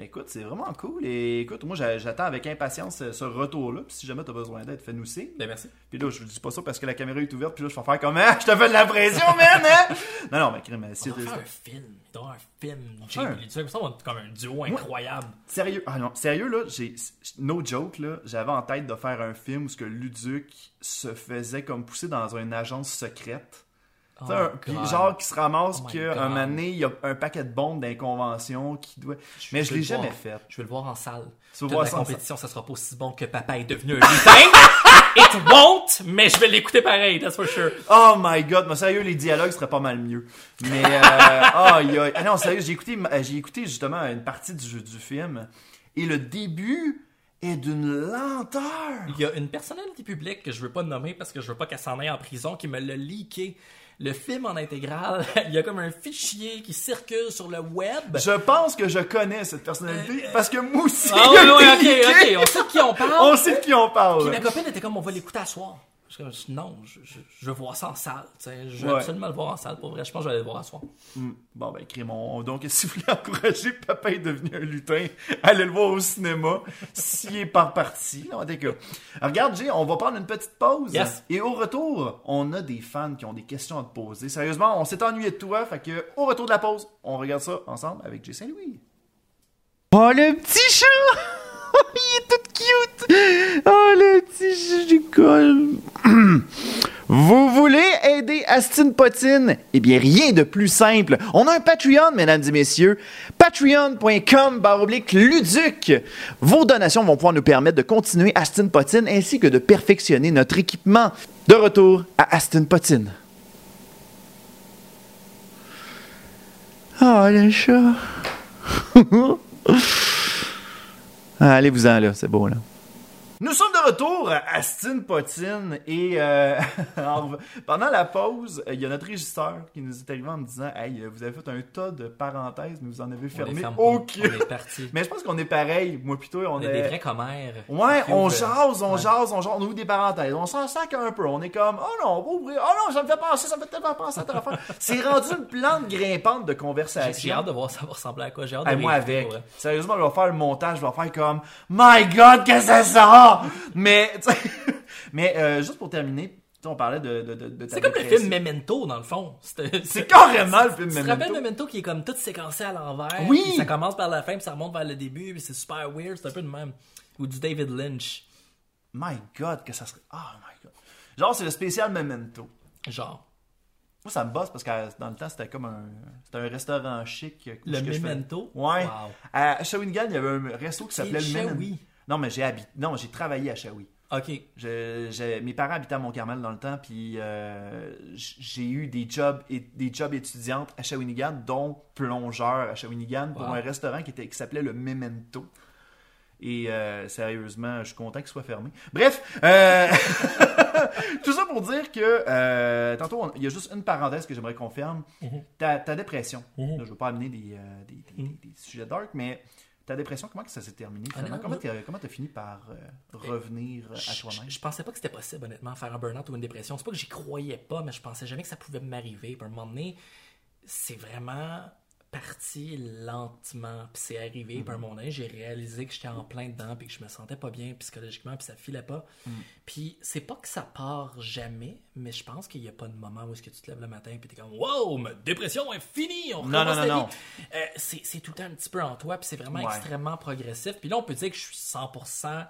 Speaker 1: Écoute, c'est vraiment cool. Et écoute, moi, j'a- j'attends avec impatience ce, ce retour-là. Puis si jamais t'as besoin d'aide, fais-nous signe.
Speaker 2: Ben, merci.
Speaker 1: Puis là, je dis pas ça parce que la caméra est ouverte. Puis là, je vais faire comme, ah, je te fais de la pression, man, hein? Non, non, mais crème, si
Speaker 2: On va faire un film. Un film.
Speaker 1: faire un-
Speaker 2: et Luduc. Ça, on va être comme un duo incroyable.
Speaker 1: Sérieux, ah non, sérieux là, j'ai no joke là, j'avais en tête de faire un film où ce que Luduc se faisait comme pousser dans une agence secrète.
Speaker 2: Oh
Speaker 1: genre qui se ramasse
Speaker 2: Oh
Speaker 1: qu'un moment donné, il y a un paquet de bombes d'inconvention qui doit. Mais je
Speaker 2: veux
Speaker 1: l'ai jamais
Speaker 2: voir.
Speaker 1: fait.
Speaker 2: Je vais le voir en salle.
Speaker 1: Tu veux voir
Speaker 2: la compétition, ça sera pas aussi bon que papa est devenu un lutin. It won't, mais je vais l'écouter pareil, that's for sure.
Speaker 1: Oh my god, mais sérieux, les dialogues seraient pas mal mieux. Mais euh, ah, il y a- ah non, sérieux, j'ai écouté, j'ai écouté justement une partie du, du film et le début est d'une lenteur.
Speaker 2: Il y a une personnalité publique que je veux pas nommer parce que je veux pas qu'elle s'en aille en prison qui me l'a leaké. Le film en intégrale, il y a comme un fichier qui circule sur le web.
Speaker 1: Je pense que je connais cette personnalité parce que moi aussi.
Speaker 2: Ah oui, oui, ok, ok, on sait de qui on parle.
Speaker 1: On sait de qui on
Speaker 2: Puis
Speaker 1: parle.
Speaker 2: ma copine était comme, on va l'écouter à soir. Non, je, je, je veux voir ça en salle. Je veux
Speaker 1: Ouais.
Speaker 2: absolument le voir en salle. Pour vrai, je pense que je vais aller le voir à soir.
Speaker 1: Hmm. Bon, ben, Crémon. Donc, si vous voulez encourager Papa est devenu un lutin, allez le voir au cinéma. S'il est par partie. En tout cas. Regarde, Jay, on va prendre une petite pause.
Speaker 2: Yes.
Speaker 1: Et au retour, on a des fans qui ont des questions à te poser. Sérieusement, on s'est ennuyé de toi. Fait que, au retour de la pause, on regarde ça ensemble avec Jay Saint-Louis. Oh, le petit chat! Cute! Oh, le petit du col! Vous voulez aider Astine Potine? Eh bien, rien de plus simple. On a un Patreon, mesdames et messieurs. Patreon.com baroblique Luduc. Vos donations vont pouvoir nous permettre de continuer Astine Potine ainsi que de perfectionner notre équipement. De retour à Astine Potine. Ah, le chat. Ah, Allez-vous-en là, c'est beau là. Nous sommes de retour à Astin Potine et euh, en- pendant la pause, il y a notre régisseur qui nous est arrivé en me disant Hey, vous avez fait un tas de parenthèses, mais vous en avez fermé
Speaker 2: ferme-
Speaker 1: aucun.
Speaker 2: On est parti.
Speaker 1: Mais je pense qu'on est pareil, moi plutôt. On,
Speaker 2: On est
Speaker 1: est
Speaker 2: des vrais commères.
Speaker 1: Ouais, on jase, on
Speaker 2: Ouais.
Speaker 1: jase, on jase, on ouvre des parenthèses, on s'en sac un peu, on est comme, oh non, on va ouvrir, oh non, ça me fait penser, ça me fait tellement penser à telle affaire. C'est rendu une plante grimpante de conversation.
Speaker 2: j'ai hâte de voir ça va ressembler à quoi. J'ai hâte de
Speaker 1: Hey, moi avec. Sérieusement, je vais faire le montage, je vais faire comme My God, que ça! Mais, tu sais, mais euh, juste pour terminer, on parlait de, de, de, de ta
Speaker 2: C'est comme le film Memento, dans le fond.
Speaker 1: C'est carrément le film
Speaker 2: Tu te
Speaker 1: Memento.
Speaker 2: rappelles Memento qui est comme tout séquencé à l'envers?
Speaker 1: Oui!
Speaker 2: puis Ça commence par la fin, puis ça remonte vers le début, puis c'est super weird. C'est un peu de même. Ou du David Lynch.
Speaker 1: My God, que ça serait. Oh my God. Genre, c'est le spécial Memento.
Speaker 2: Genre.
Speaker 1: Moi, ça me bosse parce que euh, dans le temps, c'était comme un, c'était un restaurant chic. où
Speaker 2: Le Memento?
Speaker 1: Ouais.
Speaker 2: Wow.
Speaker 1: À Shawinigan, il y avait un resto qui s'appelait le Memento. Non, mais j'ai habité. Non, j'ai travaillé à Shawi.
Speaker 2: Ok.
Speaker 1: Je- mes parents habitaient à Mont-Carmel dans le temps, puis euh, j'ai eu des jobs, et, des jobs étudiantes à Shawinigan, dont plongeur à Shawinigan, pour
Speaker 2: Wow.
Speaker 1: un restaurant qui, était, qui s'appelait le Memento. Et euh, sérieusement, je suis content qu'il soit fermé. Bref, euh, tout ça pour dire que euh, tantôt, on- il y a juste une parenthèse que j'aimerais qu'on ferme.
Speaker 2: Mhm.
Speaker 1: ta, ta dépression.
Speaker 2: Mhm.
Speaker 1: Là, je veux pas amener des, des, des-
Speaker 2: Mhm.
Speaker 1: des sujets dark, mais ta dépression, comment que ça s'est terminé finalement? Comment t'as comment t'as fini par euh, revenir à
Speaker 2: Je,
Speaker 1: toi-même?
Speaker 2: je- je pensais pas que c'était possible, honnêtement, faire un burn-out ou une dépression. C'est pas que j'y croyais pas, mais je pensais jamais que ça pouvait m'arriver. Puis à un moment donné, c'est vraiment parti lentement. Puis c'est arrivé. Puis à un moment donné, j'ai réalisé que j'étais en plein dedans, puis que je me sentais pas bien psychologiquement, puis ça filait pas. Puis c'est pas que ça part jamais, mais je pense qu'il y a pas de moment où est-ce que tu te lèves le matin, puis t'es comme Wow, ma dépression est finie, on
Speaker 1: Non, non, non,
Speaker 2: vie. Euh, c'est c'est tout le temps un petit peu en toi, puis c'est vraiment
Speaker 1: Ouais.
Speaker 2: extrêmement progressif. Puis là, on peut dire que je suis 100%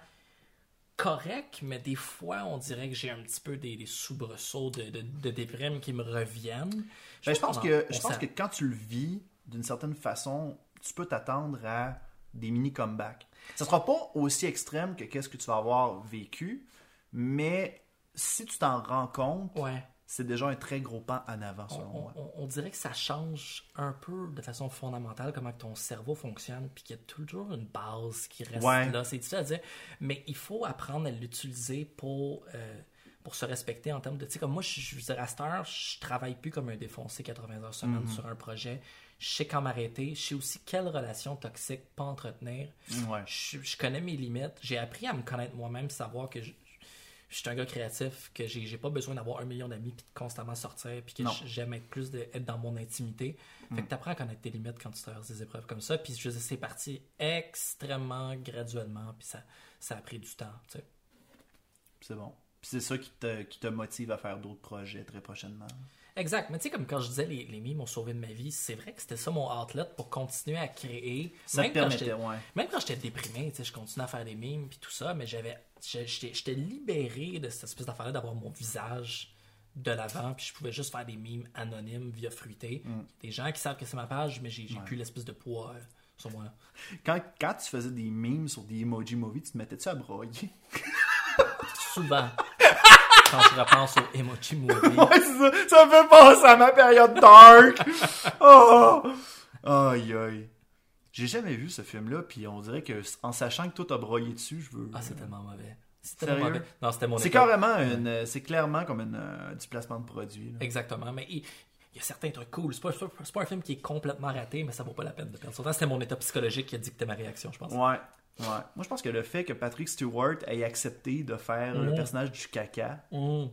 Speaker 2: correct, mais des fois, on dirait que j'ai un petit peu des, des soubresauts de, de, de déprime qui me reviennent.
Speaker 1: Ben, je pense que je pense que quand tu le vis d'une certaine façon, tu peux t'attendre à des mini comebacks. Ça sera pas aussi extrême que qu'est-ce que tu vas avoir vécu, mais si tu t'en rends compte,
Speaker 2: Ouais.
Speaker 1: c'est déjà un très gros pas en avant
Speaker 2: On,
Speaker 1: selon moi.
Speaker 2: on- on dirait que ça change un peu de façon fondamentale comment ton cerveau fonctionne, puis qu'il y a toujours une base qui reste
Speaker 1: Ouais.
Speaker 2: là. C'est difficile à dire, mais il faut apprendre à l'utiliser pour, euh, pour se respecter en termes de. Tu sais, comme moi, je, je à cette heure, je travaille plus comme un défoncé 80 heures semaine
Speaker 1: Mhm.
Speaker 2: sur un projet. Je sais quand m'arrêter. Je sais aussi quelles relations toxiques pas entretenir.
Speaker 1: Ouais.
Speaker 2: Je, je connais mes limites. J'ai appris à me connaître moi-même, savoir que je, je suis un gars créatif, que j'ai pas besoin d'avoir un million d'amis puis de constamment sortir, puis que j'aime être plus de, être dans mon intimité. Fait que t'apprends à connaître tes limites quand tu traverses des épreuves comme ça. Puis je c'est parti extrêmement graduellement, puis ça, ça a pris du temps. tu sais.
Speaker 1: C'est bon. Puis c'est ça qui te, qui te motive à faire d'autres projets très prochainement.
Speaker 2: Exact. Mais tu sais, comme quand je disais les, les mimes ont sauvé de ma vie, c'est vrai que c'était ça mon outlet pour continuer à créer.
Speaker 1: Ça te
Speaker 2: Même quand
Speaker 1: permettait,
Speaker 2: j'étais-
Speaker 1: ouais.
Speaker 2: Même quand j'étais déprimé, tu sais, je continuais à faire des mimes puis tout ça, mais j'avais, j'étais, j'étais libéré de cette espèce d'affaire-là d'avoir mon visage de l'avant, puis je pouvais juste faire des mimes anonymes via fruité.
Speaker 1: Mm.
Speaker 2: Des gens qui savent que c'est ma page, mais j'ai, j'ai plus l'espèce de poids euh, sur moi.
Speaker 1: Quand, quand tu faisais des memes sur des emoji movies, tu te mettais-tu à broyer?
Speaker 2: Souvent, quand je repense au Emoji Movie,
Speaker 1: Ouais, ça. Ça me fait penser à ma période dark. Oh! Aïe, aïe. J'ai jamais vu ce film-là, puis on dirait que en sachant que toi t'as broyé dessus, je veux.
Speaker 2: ah, c'est tellement mauvais. C'est tellement mauvais. Non, c'était mon
Speaker 1: C'est carrément une, c'est clairement comme une, euh, du placement de produit. là.
Speaker 2: Exactement. Mais il, il y a certains trucs cool. C'est pas, pas un film qui est complètement raté, mais ça vaut pas la peine de perdre son temps. C'était mon état psychologique qui a dicté ma réaction, je pense.
Speaker 1: Ouais, ouais. Moi, je pense que le fait que Patrick Stewart ait accepté de faire le
Speaker 2: Mhm.
Speaker 1: personnage du caca,
Speaker 2: Mmh.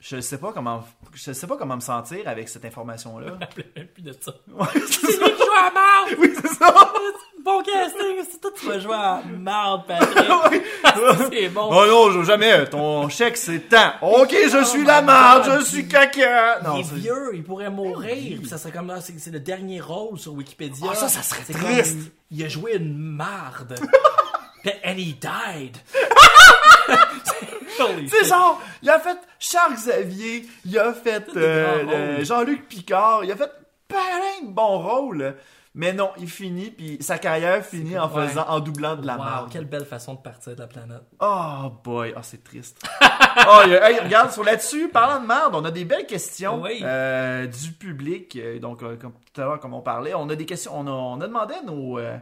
Speaker 1: je sais pas comment, je sais pas comment me sentir avec cette information-là.
Speaker 2: Je me rappelais même plus de ça.
Speaker 1: Ouais, c'est
Speaker 2: lui à marde!
Speaker 1: Oui, c'est ça.
Speaker 2: Bon casting! C'est toi qui vas jouer à marde, Patrick!
Speaker 1: Ouais.
Speaker 2: c'est bon!
Speaker 1: Oh non, je- jamais. Ton chèque, c'est temps. Ok, je suis la marde, je suis caca.
Speaker 2: il est
Speaker 1: c'est-
Speaker 2: vieux, il pourrait mourir. Puis ça serait comme là, c'est c'est le dernier rôle sur Wikipédia.
Speaker 1: Ah, ça, ça serait
Speaker 2: C'est
Speaker 1: triste.
Speaker 2: comme, il a joué une marde. And he died.
Speaker 1: Tu
Speaker 2: shit.
Speaker 1: genre, il a fait Charles Xavier, il a fait euh. Jean-Luc Picard, il a fait plein de bons rôles. Mais non, il finit, puis sa carrière finit en
Speaker 2: Ouais.
Speaker 1: faisant, en doublant de la
Speaker 2: Wow,
Speaker 1: merde.
Speaker 2: quelle belle façon de partir de la planète.
Speaker 1: Oh boy, oh c'est triste. oh, hey, regarde, sur là-dessus, parlant de merde, on a des belles questions
Speaker 2: Oui.
Speaker 1: euh, du public. Euh, Donc, euh, comme tout à l'heure, comme on parlait, on a des questions. On a, on a demandé à nos, euh,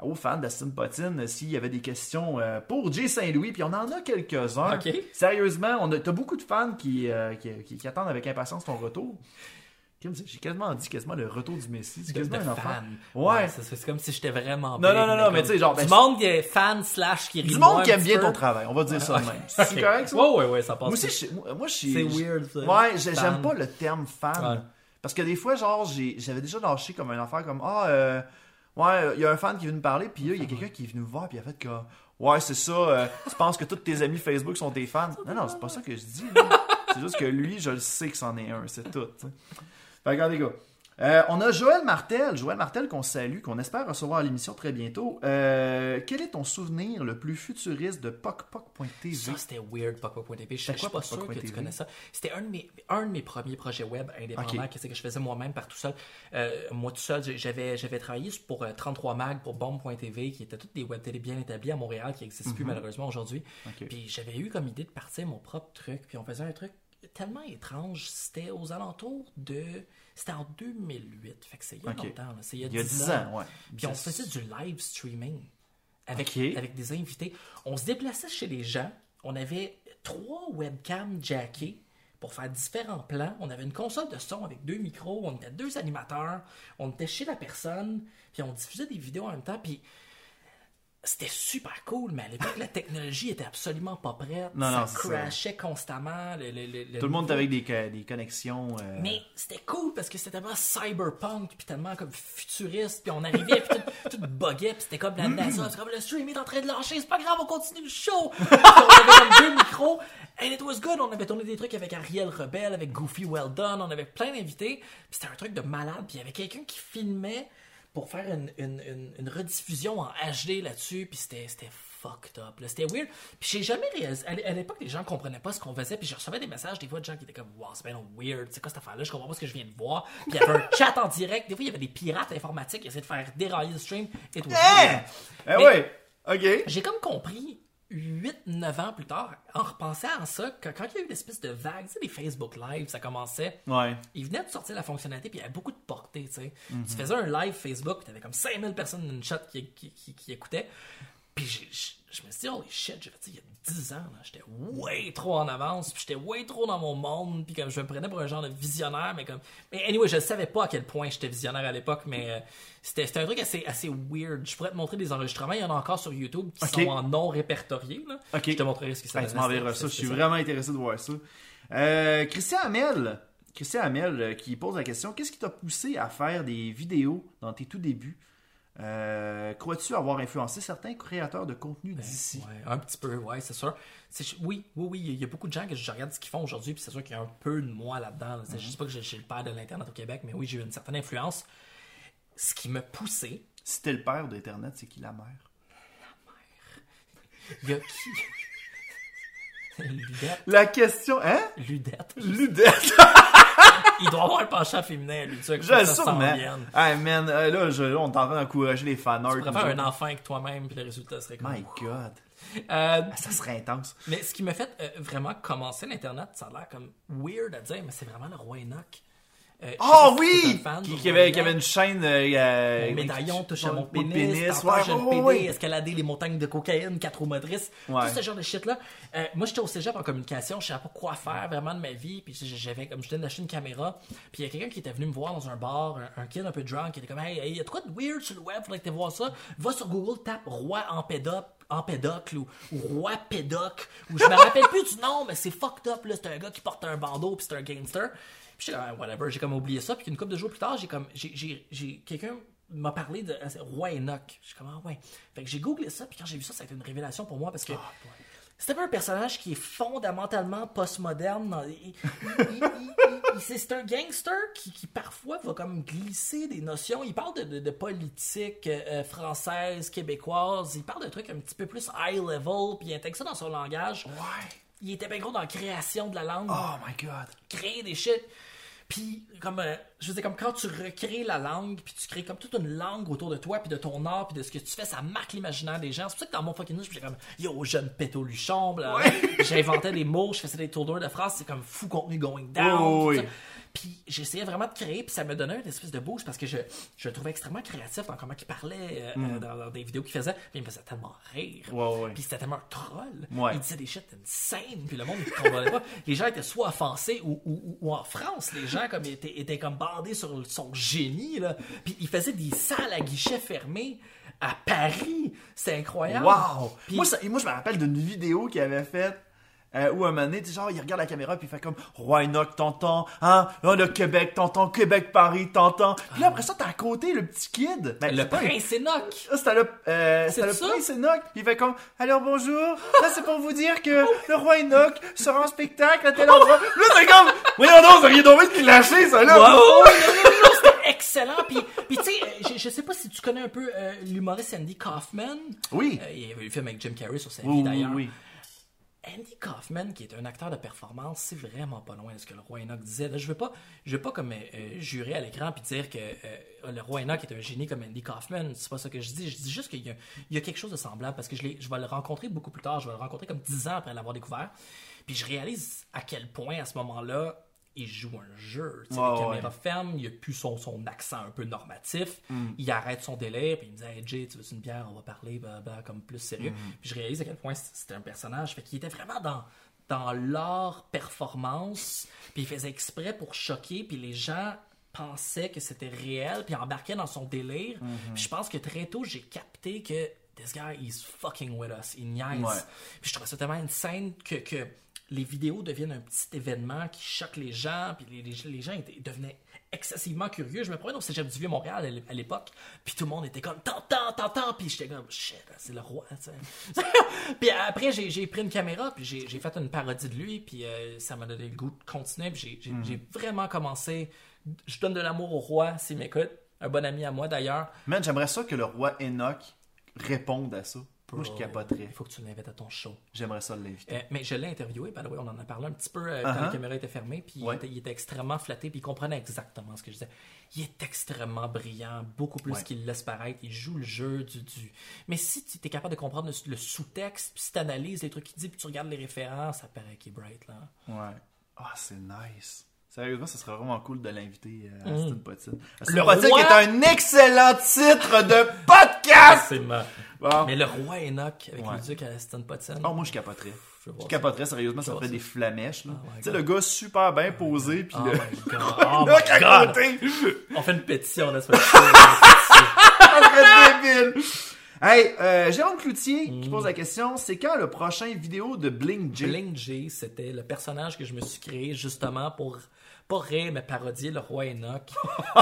Speaker 1: aux fans d'Aston Potine s'il y avait des questions pour Jay Saint-Louis, puis on en a quelques-uns. Sérieusement, on a, t'as beaucoup de fans qui, qui, qui- qui attendent avec impatience ton retour. J'ai quasiment dit quasiment le retour du Messi. C'est quasiment
Speaker 2: de
Speaker 1: un
Speaker 2: fan.
Speaker 1: Ouais.
Speaker 2: c'est c'est comme si j'étais vraiment
Speaker 1: Non, non, non, non, mais
Speaker 2: comme-
Speaker 1: tu sais, genre,
Speaker 2: Du
Speaker 1: ben,
Speaker 2: monde qui est fan slash qui
Speaker 1: Du monde
Speaker 2: un
Speaker 1: qui aime bien ton travail, on va dire ça de même. C'est correct ça?
Speaker 2: Ouais, ouais, ouais, ça passe.
Speaker 1: Moi aussi, moi, je suis.
Speaker 2: C'est weird, ça.
Speaker 1: Ouais, j'aime pas le terme fan. Parce que des fois, genre, j'avais déjà lâché comme une affaire comme Ah, euh, ouais, il y a un fan qui est venu me parler, puis là, il y a quelqu'un qui est venu me voir, puis il a fait que Ouais, c'est ça, euh, tu penses que tous tes amis Facebook sont tes fans? Non, non, c'est pas ça que je dis. C'est juste que lui, je le sais que c'en est un, c'est tout. tu sais. Fait que, regarde, les gars. Euh, on a Joël Martel, Joël Martel qu'on salue, qu'on espère recevoir à l'émission très bientôt. Euh, quel est ton souvenir le plus futuriste de PocPoc.tv?
Speaker 2: Ça, c'était weird, PocPoc.tv. Je je suis pas sûr que tu connais ça. C'était un de mes, un de mes premiers projets web indépendants,
Speaker 1: Ok.
Speaker 2: qu'est-ce que je faisais moi-même par tout seul. Euh, moi tout seul, j'avais, j'avais travaillé pour euh, 33 Mag, pour Bomb.tv, qui étaient toutes des web télé bien établies à Montréal, qui n'existent plus malheureusement aujourd'hui.
Speaker 1: Mhm.
Speaker 2: Puis j'avais eu comme idée de partir mon propre truc, puis on faisait un truc tellement étrange. C'était aux alentours de... C'était en 2008, fait que c'est il y a longtemps. C'est il y a,
Speaker 1: Il y a
Speaker 2: 10
Speaker 1: 10 ans, ouais.
Speaker 2: puis on
Speaker 1: 10.
Speaker 2: faisait du live streaming avec, avec des invités. On se déplaçait chez les gens. On avait trois webcams jackées pour faire différents plans. On avait une console de son avec deux micros. On était deux animateurs. On était chez la personne. Puis on diffusait des vidéos en même temps. Puis c'était super cool, mais à l'époque, la technologie était absolument pas prête.
Speaker 1: Non,
Speaker 2: ça
Speaker 1: non, c'est ça.
Speaker 2: crashait constamment. Le, le- le- le
Speaker 1: Tout le monde avec des, des connexions. euh,
Speaker 2: mais c'était cool parce que c'était tellement cyberpunk puis tellement comme futuriste puis on arrivait puis tout, tout buguait puis c'était comme la NASA c'est comme le stream est en train de lâcher c'est pas grave on continue le show on avait comme deux micros and it was good on avait tourné des trucs avec Ariel Rebelle avec Goofy Well Done on avait plein d'invités puis c'était un truc de malade puis il y avait quelqu'un qui filmait pour faire une, une, une, une rediffusion en HD là-dessus puis c'était fucked up. C'était weird. Puis j'ai jamais réalisé. À l'é- à l'époque, les gens comprenaient pas ce qu'on faisait. Puis je recevais des messages des fois de gens qui étaient comme Wow, c'est bien weird. C'est quoi cette affaire-là? Je comprends pas ce que je viens de voir. Puis il y avait un chat en direct. Des fois, il y avait des pirates informatiques qui essayaient de faire dérailler le stream. It was
Speaker 1: Eh! Eh ouais! Ok.
Speaker 2: J'ai comme compris 8-9 ans plus tard, en repensant à ça, que quand il y a eu l'espèce de vague, tu sais, les Facebook Live, ça commençait.
Speaker 1: Ouais.
Speaker 2: Il venait de sortir la fonctionnalité, puis il y avait beaucoup de portée, tu sais.
Speaker 1: Mhm.
Speaker 2: Tu faisais un live Facebook, puis t'avais comme 5000 personnes dans une chat qui, qui, qui, qui écoutaient. Puis je je me suis dit, holy shit, j'ai fait ça il y a 10 ans, là. J'étais way trop en avance, puis j'étais way trop dans mon monde, puis comme je me prenais pour un genre de visionnaire, mais comme. Mais anyway, je savais pas à quel point j'étais visionnaire à l'époque, mais euh, c'était c'était un truc assez, assez weird. Je pourrais te montrer des enregistrements, il y en a encore sur YouTube qui sont en non répertoriés, là. Je te montrerai ce qui s'appelle.
Speaker 1: tu m'enverras ça, je suis vraiment intéressé de voir ça. Euh, Christian Hamel, Christian Hamel euh, qui pose la question qu'est-ce qui t'a poussé à faire des vidéos dans tes tout débuts? Euh, Crois-tu avoir influencé certains créateurs de contenu d'ici?
Speaker 2: Ouais, un petit peu, ouais, c'est sûr. Oui, oui, oui, il y a beaucoup de gens que je regarde ce qu'ils font aujourd'hui, puis c'est sûr qu'il y a un peu de moi là-dedans. là. C'est- Je dis pas que je suis le père de l'Internet au Québec, mais oui, j'ai eu une certaine influence. Ce qui m'a poussé,
Speaker 1: Si t'es le père d'Internet, c'est qui la mère
Speaker 2: il y a qui? Ludette.
Speaker 1: La question, hein?
Speaker 2: Ludette.
Speaker 1: Ludette
Speaker 2: Il doit avoir un penchant féminin, lui, tu sais, que
Speaker 1: Je
Speaker 2: ça
Speaker 1: le sûrement. Hey man, euh, là, je, on est en train d'encourager les fanarts.
Speaker 2: Tu
Speaker 1: autres.
Speaker 2: un enfant avec toi-même, puis le résultat serait comme.
Speaker 1: My god.
Speaker 2: Euh,
Speaker 1: Ça serait intense.
Speaker 2: mais ce qui m'a fait euh, vraiment commencer l'Internet, ça a l'air comme weird à dire, mais c'est vraiment le roi Enoch. Euh,
Speaker 1: Oh oui!
Speaker 2: fan
Speaker 1: Qui, avait, qui avait une chaîne. euh, euh,
Speaker 2: Mon médaillon touche à mon
Speaker 1: de
Speaker 2: pénis,
Speaker 1: ouais, ouais, ouais,
Speaker 2: PD,
Speaker 1: ouais.
Speaker 2: escalader les montagnes de cocaïne, quatre roues motrices,
Speaker 1: Ouais.
Speaker 2: tout ce genre de shit-là. Euh, moi, j'étais au cégep en communication, je savais pas quoi faire vraiment de ma vie, puis j'avais, comme je venais d'acheter une caméra, puis il y a quelqu'un qui était venu me voir dans un bar, un, un kid un peu drunk, qui était comme, hey, hey, y a de quoi de weird sur le web, faudrait que tu voir ça. Va sur Google, tape roi en pédoc, en pédocle ou, ou roi pédoc, ou je me rappelle plus du nom, mais c'est fucked up, là, c'est un gars qui porte un bandeau, puis c'est un gangster. Puis comme, Ah, whatever, j'ai comme oublié ça. Puis une couple de jours plus tard, j'ai comme, j'ai, j'ai, j'ai- quelqu'un m'a parlé de euh, Roi Enoch. Je suis comme, ah ouais. Fait que j'ai googlé ça, puis quand j'ai vu ça, ça a été une révélation pour moi parce que c'était pas un personnage qui est fondamentalement postmoderne. il- il- il- c'est, un gangster qui, qui parfois va comme glisser des notions. Il parle de, de, de politique euh, française, québécoise. Il parle de trucs un petit peu plus high level, puis il intègre ça dans son langage
Speaker 1: Ouais.
Speaker 2: il était bien gros dans la création de la langue.
Speaker 1: Oh my god.
Speaker 2: créer des shit. Puis, comme, euh, je veux dire, comme quand tu recrées la langue, puis tu crées comme toute une langue autour de toi, puis de ton art, puis de ce que tu fais, ça marque l'imaginaire des gens. C'est pour ça que dans mon fucking news, j'étais comme, yo, jeune péto luchon, bla. J'inventais des mots, je faisais des tournures de phrases, c'est comme fou contenu going down.
Speaker 1: Oh, oui.
Speaker 2: Puis j'essayais vraiment de créer, puis ça me donnait une espèce de boost parce que je, je le trouvais extrêmement créatif dans comment il parlait euh, euh, dans, dans des vidéos qu'il faisait. Puis il me faisait tellement rire.
Speaker 1: Ouais, ouais.
Speaker 2: Puis c'était tellement un troll.
Speaker 1: Ouais.
Speaker 2: Il disait des shit insane, puis le monde ne comprenait pas. Les gens étaient soit offensés ou, ou, ou- en France, les gens comme étaient, étaient comme bandés sur son génie. Là. Puis il faisait des salles à guichets fermés à Paris. C'est incroyable.
Speaker 1: Wow!
Speaker 2: Puis-
Speaker 1: Moi, ça- moi, je me rappelle d'une vidéo qu'il avait faite euh, où un moment donné, genre, il regarde la caméra puis il fait comme Roi Enoch, t'entends, hein? Là, le Québec, t'entends, Québec-Paris, t'entends. Puis là, après ça, t'as à côté le petit kid. Ben,
Speaker 2: le prince Enoch.
Speaker 1: Ah, C'était le, euh, c'était le prince Enoch. Puis il fait comme Alors bonjour, là c'est pour vous dire que le roi Enoch sera en spectacle à tel endroit. Là c'est comme Voyons donc, ça rien tombé de lâcher ça là.
Speaker 2: Non, non, non, non, c'était excellent. Puis, puis tu sais, euh, je, je sais pas si tu connais un peu euh, l'humoriste Andy Kaufman.
Speaker 1: Oui.
Speaker 2: Euh, il y avait eu le film avec Jim Carrey sur sa vie
Speaker 1: Oui, oui,
Speaker 2: d'ailleurs.
Speaker 1: oui.
Speaker 2: Andy Kaufman, qui est un acteur de performance, c'est vraiment pas loin de ce que le roi Enoch disait. Je veux pas, veux pas comme euh, euh, jurer à l'écran puis dire que euh, le roi Enoch est un génie comme Andy Kaufman. C'est pas ça que je dis. Je dis juste qu'il y, a- quelque chose de semblable parce que je, je vais le rencontrer beaucoup plus tard. Je vais le rencontrer comme 10 ans après l'avoir découvert. Puis je réalise à quel point à ce moment-là, il joue un jeu. Les
Speaker 1: ouais.
Speaker 2: caméras ferment, il a plus son, son accent un peu normatif.
Speaker 1: Mm.
Speaker 2: Il arrête son délire, puis il me dit Hey Jay, tu veux une bière, on va parler, bah, bah, comme plus sérieux.
Speaker 1: Mm.
Speaker 2: Puis je réalise à quel point c'était un personnage. Fait qu'il était vraiment dans, dans l'art performance, puis il faisait exprès pour choquer, puis les gens pensaient que c'était réel, puis embarquaient dans son délire.
Speaker 1: Mm-hmm.
Speaker 2: Puis je pense que très tôt, j'ai capté que this guy is fucking with us. Il niaise.
Speaker 1: Ouais.
Speaker 2: Puis je trouvais ça tellement insane que, que les vidéos deviennent un petit événement qui choque les gens, puis les, les- les gens étaient- devenaient excessivement curieux. Je me promenais au cégep du Vieux-Montréal à l'é- à l'époque, puis tout le monde était comme « T'entends, t'entends! » Puis j'étais comme « Shit, c'est le roi, sais. » Puis après, j'ai pris une caméra, puis j'ai fait une parodie de lui, puis euh, ça m'a donné le goût de continuer, puis j'ai- j'ai j'ai vraiment commencé... Je donne de l'amour au roi, s'il m'écoute. Un bon ami à moi, d'ailleurs.
Speaker 1: Man, j'aimerais ça que le roi Enoch réponde à ça. Moi je
Speaker 2: Bro,
Speaker 1: capoterais.
Speaker 2: Il faut que tu l'invites à ton show.
Speaker 1: J'aimerais ça l'inviter.
Speaker 2: Euh, mais je l'ai interviewé, by the way, on en a parlé un petit peu euh, quand
Speaker 1: Uh-huh.
Speaker 2: la caméra était fermée, puis
Speaker 1: Ouais.
Speaker 2: il, était, il était extrêmement flatté, puis il comprenait exactement ce que je disais. Il est extrêmement brillant, beaucoup plus
Speaker 1: Ouais.
Speaker 2: qu'il laisse paraître, il joue le jeu du... du... Mais si tu es capable de comprendre le, le sous-texte, puis si tu analyses les trucs qu'il dit, puis tu regardes les références, ça paraît qu'il est bright, là.
Speaker 1: Ouais. Ah, c'est nice. Sérieusement, ça serait vraiment cool de l'inviter euh, à
Speaker 2: Mm.
Speaker 1: Aston Potine. Aston
Speaker 2: Le
Speaker 1: Potine
Speaker 2: roi-
Speaker 1: qui est un excellent titre de podcast!
Speaker 2: C'est ma...
Speaker 1: Bon.
Speaker 2: Mais le roi Enoch, avec
Speaker 1: Ouais.
Speaker 2: le duc à Aston Potton,
Speaker 1: Oh, moi, je capoterais.
Speaker 2: je
Speaker 1: capoterais, sérieusement, ça
Speaker 2: Je vois
Speaker 1: des flamèches.
Speaker 2: Oh
Speaker 1: tu sais, le gars super bien posé, puis
Speaker 2: Oh
Speaker 1: le...
Speaker 2: oh
Speaker 1: à côté!
Speaker 2: On fait une pétition,
Speaker 1: Ça serait débile! Hey, euh, Jérôme Cloutier
Speaker 2: Mm.
Speaker 1: qui pose la question, c'est quand le prochain vidéo de Bling J?
Speaker 2: Bling J, c'était le personnage que je me suis créé justement pour pas rire, mais parodier le roi Enoch.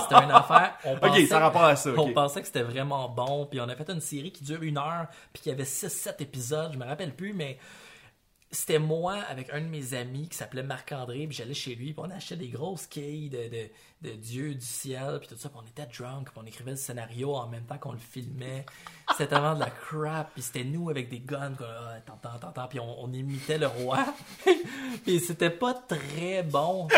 Speaker 2: C'était une affaire. On pensait,
Speaker 1: ça a rapport à ça, ok.
Speaker 2: On pensait que c'était vraiment bon. Puis on a fait une série qui dure une heure, puis qui avait 6-7 épisodes. Je me rappelle plus, mais c'était moi avec un de mes amis qui s'appelait Marc-André, puis j'allais chez lui, puis on achetait des grosses quilles de, de, de Dieu, du ciel, puis tout ça, puis on était drunk, puis on écrivait le scénario en même temps qu'on le filmait. C'était tellement de la crap, puis c'était nous avec des guns, Ah, t'entends, t'entends, puis on, on imitait le roi. puis c'était pas très bon.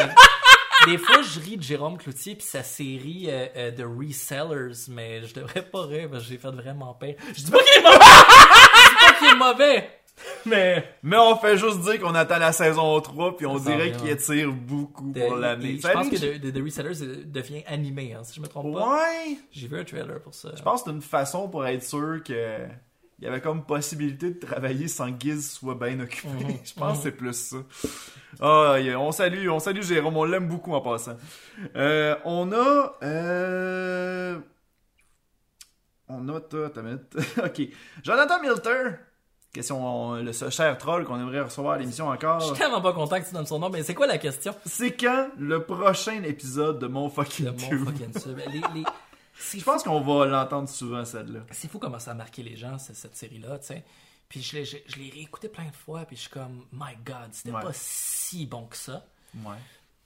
Speaker 2: Des fois, je ris de Jérôme Cloutier puis sa série euh, euh, de resellers, mais je devrais pas rire parce que j'ai fait vraiment peur. Je dis pas qu'il est mauvais! Je dis pas qu'il est mauvais! Mais
Speaker 1: Mais on fait juste dire qu'on attend la saison 3, puis on
Speaker 2: Ça
Speaker 1: dirait qu'il étire beaucoup
Speaker 2: de-
Speaker 1: pour l'année.
Speaker 2: je pense que The Resellers euh, devient animé, hein, si je me trompe pas.
Speaker 1: Ouais!
Speaker 2: J'ai vu un trailer pour ça.
Speaker 1: Je pense que c'est une façon pour être sûr que il y avait comme possibilité de travailler sans que Giz soit bien occupé.
Speaker 2: Mhm.
Speaker 1: Je pense que c'est plus ça. Ah, on salue, on salue Jérôme, on l'aime beaucoup en passant. Euh, on a euh... on a ta, ta minute. OK. Jonathan Milter. Question le ce cher troll qu'on aimerait recevoir à l'émission
Speaker 2: Je
Speaker 1: encore.
Speaker 2: suis tellement pas content que tu donnes son nom, mais c'est quoi la question?
Speaker 1: C'est quand le prochain épisode de mon fucking
Speaker 2: mon
Speaker 1: cube?
Speaker 2: fucking sub. Les- les- C'est
Speaker 1: Je pense qu'on va l'entendre souvent celle-là.
Speaker 2: c'est fou comment ça a marqué les gens, cette, série-là, tu sais. Puis je l'ai, je, je l'ai réécouté plein de fois, puis je suis comme, my God, c'était
Speaker 1: Ouais.
Speaker 2: pas si bon que ça.
Speaker 1: Ouais.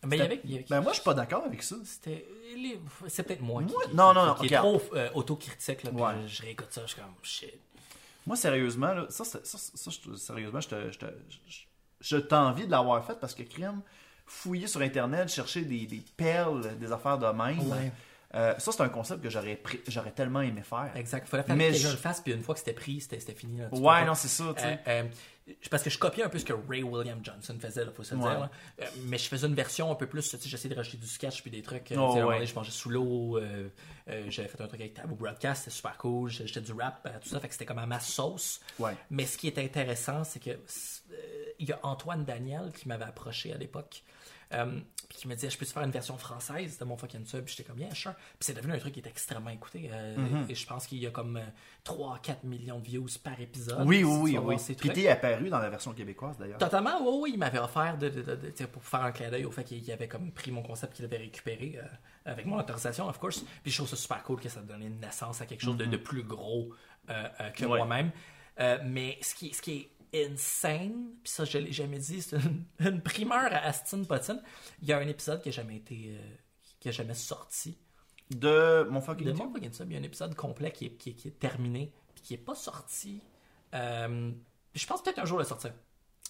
Speaker 2: Mais il y avait, il y avait-
Speaker 1: Ben moi je suis pas d'accord avec ça.
Speaker 2: c'était, c'est peut-être moi
Speaker 1: Moi-
Speaker 2: qui-
Speaker 1: non, non, non,
Speaker 2: qui est trop euh, autocritique, là, puis
Speaker 1: Ouais.
Speaker 2: je, je réécoute ça, je suis comme, shit.
Speaker 1: Moi, sérieusement, là, ça, ça, ça, je sérieusement, je te, je te- je- je t'envie de l'avoir fait parce que crime, fouiller sur Internet, chercher des, des perles, des affaires de même.
Speaker 2: Ouais.
Speaker 1: Euh, ça, c'est un concept que j'aurais pris- j'aurais tellement aimé faire.
Speaker 2: Exact. Il fallait faire
Speaker 1: Mais
Speaker 2: que
Speaker 1: je-
Speaker 2: le fasse, puis une fois que c'était pris, c'était c'était fini. là.
Speaker 1: Ouais, non, c'est ça.
Speaker 2: Euh, euh, parce que je copiais un peu ce que Ray William Johnson faisait, il faut se le
Speaker 1: Ouais.
Speaker 2: dire. là. Mais je faisais une version un peu plus, tu sais, j'essayais de rajouter du sketch puis des trucs.
Speaker 1: Oh, ouais.
Speaker 2: donné, je mangeais sous l'eau, j'avais fait un truc avec Taboo Broadcast, c'était super cool, j'étais du rap, tout ça, fait que c'était comme à ma sauce.
Speaker 1: Ouais.
Speaker 2: Mais ce qui est intéressant, c'est que il y a Antoine Daniel qui m'avait approché à l'époque. Euh, puis qui me disait, je peux te faire une version française de mon fucking sub? Puis j'étais comme, bien, sure. Puis c'est devenu un truc qui est extrêmement écouté. euh,
Speaker 1: Mm-hmm.
Speaker 2: Et je pense qu'il y a comme 3-4 millions de views par épisode.
Speaker 1: Oui,
Speaker 2: Si
Speaker 1: oui,
Speaker 2: tu
Speaker 1: oui, oui. Puis t'es apparu dans la version québécoise, d'ailleurs.
Speaker 2: Totalement, oui, oui, il m'avait offert de, de- de- pour faire un clin d'œil au fait qu'il avait comme pris mon concept qu'il avait récupéré euh, avec mon autorisation, of course. Puis je trouve ça super cool que ça donne naissance à quelque chose de, de plus gros euh, euh, que
Speaker 1: Ouais.
Speaker 2: moi-même. Euh, mais ce qui, ce qui est insane, puis ça je l'ai jamais dit, c'est une, une primeur à Aston Potton. Il y a un épisode qui a jamais été, euh, qui a jamais sorti
Speaker 1: De mon fucking
Speaker 2: de mon fucking sub, il y a un épisode complet qui est, qui est- qui est terminé, puis qui est pas sorti. Euh, je pense peut-être un jour le sortir.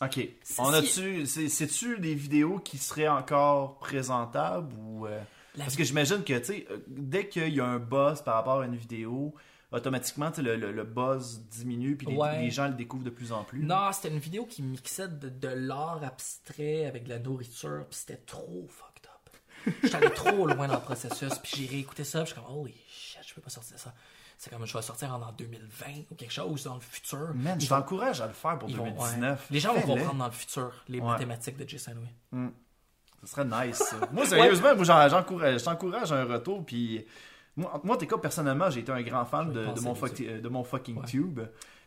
Speaker 1: Ok. On a-tu. c'est- C'est-tu des vidéos qui seraient encore présentables ou. euh, Parce que j'imagine que, tu sais, dès qu'il y a un buzz par rapport à une vidéo, automatiquement, le, le- le buzz diminue, puis les,
Speaker 2: Ouais.
Speaker 1: les gens le découvrent de plus en plus.
Speaker 2: Non, c'était une vidéo qui mixait de, de l'art abstrait avec de la nourriture, puis c'était trop fucked up. J'étais allé trop loin dans le processus, puis j'ai réécouté ça, puis je suis comme, holy shit, je peux pas sortir ça. C'est comme, je vais sortir en, en 2020 ou quelque chose dans le futur.
Speaker 1: Man, je t'encourage à le faire pour
Speaker 2: Ils vont-
Speaker 1: 2019.
Speaker 2: ouais. Les gens vont comprendre dans le futur les
Speaker 1: Ouais.
Speaker 2: mathématiques de Jay Saint-Louis.
Speaker 1: Ce serait nice. Moi, sérieusement, moi, j'encourage, je t'encourage à un retour, puis... Moi, moi, en tout cas, personnellement, j'ai été un grand fan de, mon, fuck- euh, de mon fucking
Speaker 2: Ouais.
Speaker 1: tube.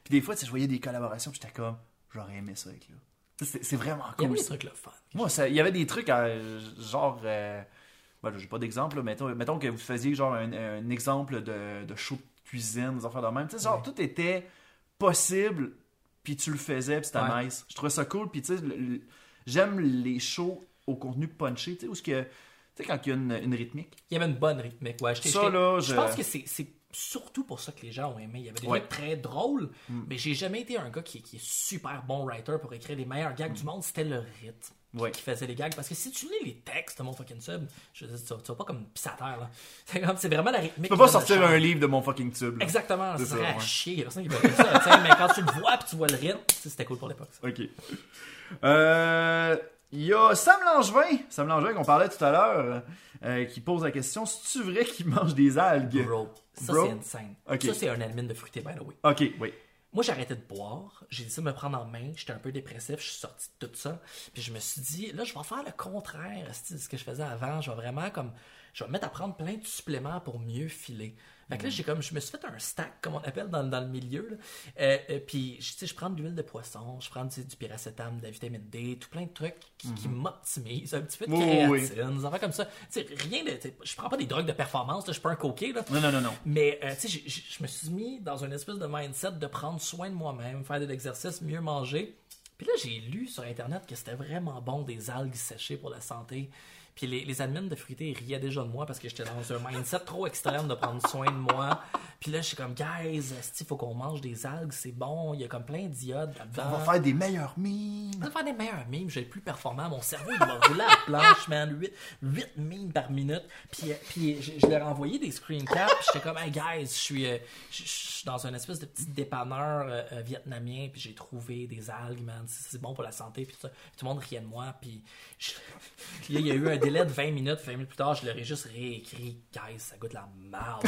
Speaker 1: Puis des fois, tu sais, je voyais des collaborations, puis j'étais comme, j'aurais aimé ça avec là. C'est vraiment
Speaker 2: Il y avait
Speaker 1: cool.
Speaker 2: des trucs le fun.
Speaker 1: Moi, ça- il y avait des trucs, euh, genre... Euh, ben, j'ai pas d'exemple, là, mettons, mettons que vous faisiez genre un, un exemple de, de show de cuisine, des affaires de même. Tu sais, genre,
Speaker 2: Ouais.
Speaker 1: tout était possible, puis tu le faisais, puis c'était
Speaker 2: Ouais.
Speaker 1: nice. Je trouvais ça cool, puis tu sais, le- le- j'aime les shows au contenu punché, tu sais, où ce que... Sais, quand il y a une, une rythmique.
Speaker 2: Il y avait une bonne rythmique. Ouais,
Speaker 1: Ça, là,
Speaker 2: je
Speaker 1: je-
Speaker 2: pense que c'est surtout pour ça que les gens ont aimé. Il y avait des
Speaker 1: Ouais.
Speaker 2: trucs très drôles,
Speaker 1: Mm.
Speaker 2: mais j'ai jamais été un gars qui, qui est super bon writer pour écrire les meilleurs gags du monde. C'était le rythme qui-
Speaker 1: Mm. Ouais.
Speaker 2: qui faisait les gags. Parce que si tu lis les textes de mon fucking sub, je veux dire, tu, vas- tu vas pas comme pis à terre. là. C'est vraiment la rythmique.
Speaker 1: Tu peux pas sortir un livre de mon fucking tube. là.
Speaker 2: Exactement,
Speaker 1: C'est
Speaker 2: ça serait
Speaker 1: ça,
Speaker 2: à
Speaker 1: ouais.
Speaker 2: chier. Il y a personne qui lire ça. mais quand tu le vois puis tu vois le rythme, c'était cool pour l'époque.
Speaker 1: Ok. Euh, Il y a Sam Langevin, Sam Langevin qu'on parlait tout à l'heure, euh, qui pose la question c'est-tu vrai qu'il mange des algues?
Speaker 2: Bro, ça
Speaker 1: Bro?
Speaker 2: c'est insane.
Speaker 1: Ok.
Speaker 2: Ça c'est un admin de fruité, by the way.
Speaker 1: Ok, oui.
Speaker 2: Moi, j'ai arrêté de boire. J'ai décidé de me prendre en main. J'étais un peu dépressif. Je suis sorti de tout ça. Puis je me suis dit, là, je vais faire le contraire de ce que je faisais avant. Je vais vraiment comme. Je vais me mettre à prendre plein de suppléments pour mieux filer. Fait que là, j'ai comme, je me suis fait un stack, comme on appelle dans, dans le milieu. Là. Euh, euh, puis, je- tu sais, je prends de l'huile de poisson, je prends du, du piracétam, de la vitamine D, tout plein de trucs qui, qui m'optimisent. Un petit peu de
Speaker 1: Oui, oui,
Speaker 2: créatine, des affaires comme ça. Tu sais, rien de. Je prends pas des drogues de performance, là, je suis pas un coquet, là.
Speaker 1: Non, non, non, non.
Speaker 2: Mais euh, tu sais, je me suis mis dans une espèce de mindset de prendre soin de moi-même, faire de l'exercice, mieux manger. Puis là, j'ai lu sur Internet que c'était vraiment bon des algues séchées pour la santé. Puis les, les admins de fruité riaient déjà de moi parce que j'étais dans un mindset trop extrême de prendre soin de moi. Puis là, je suis comme, guys, il faut qu'on mange des algues, c'est bon. Il y a comme plein d'iode
Speaker 1: On
Speaker 2: là-dedans.
Speaker 1: va faire des meilleurs mimes.
Speaker 2: Je vais faire des meilleurs mimes, je vais être plus performant. Mon cerveau, il va rouler à la planche, man. 8, 8 mimes par minute. Puis, euh, puis je, je leur ai envoyé des screen caps. J'étais comme, hey guys, je suis, euh, je, je suis dans un espèce de petit dépanneur euh, vietnamien. Puis j'ai trouvé des algues, man. C'est bon pour la santé. Puis tout, le monde riait de moi. Puis je- puis là, il y a eu un délai de 20 minutes. 20 minutes plus tard, je leur ai juste réécrit, guys, ça goûte la merde.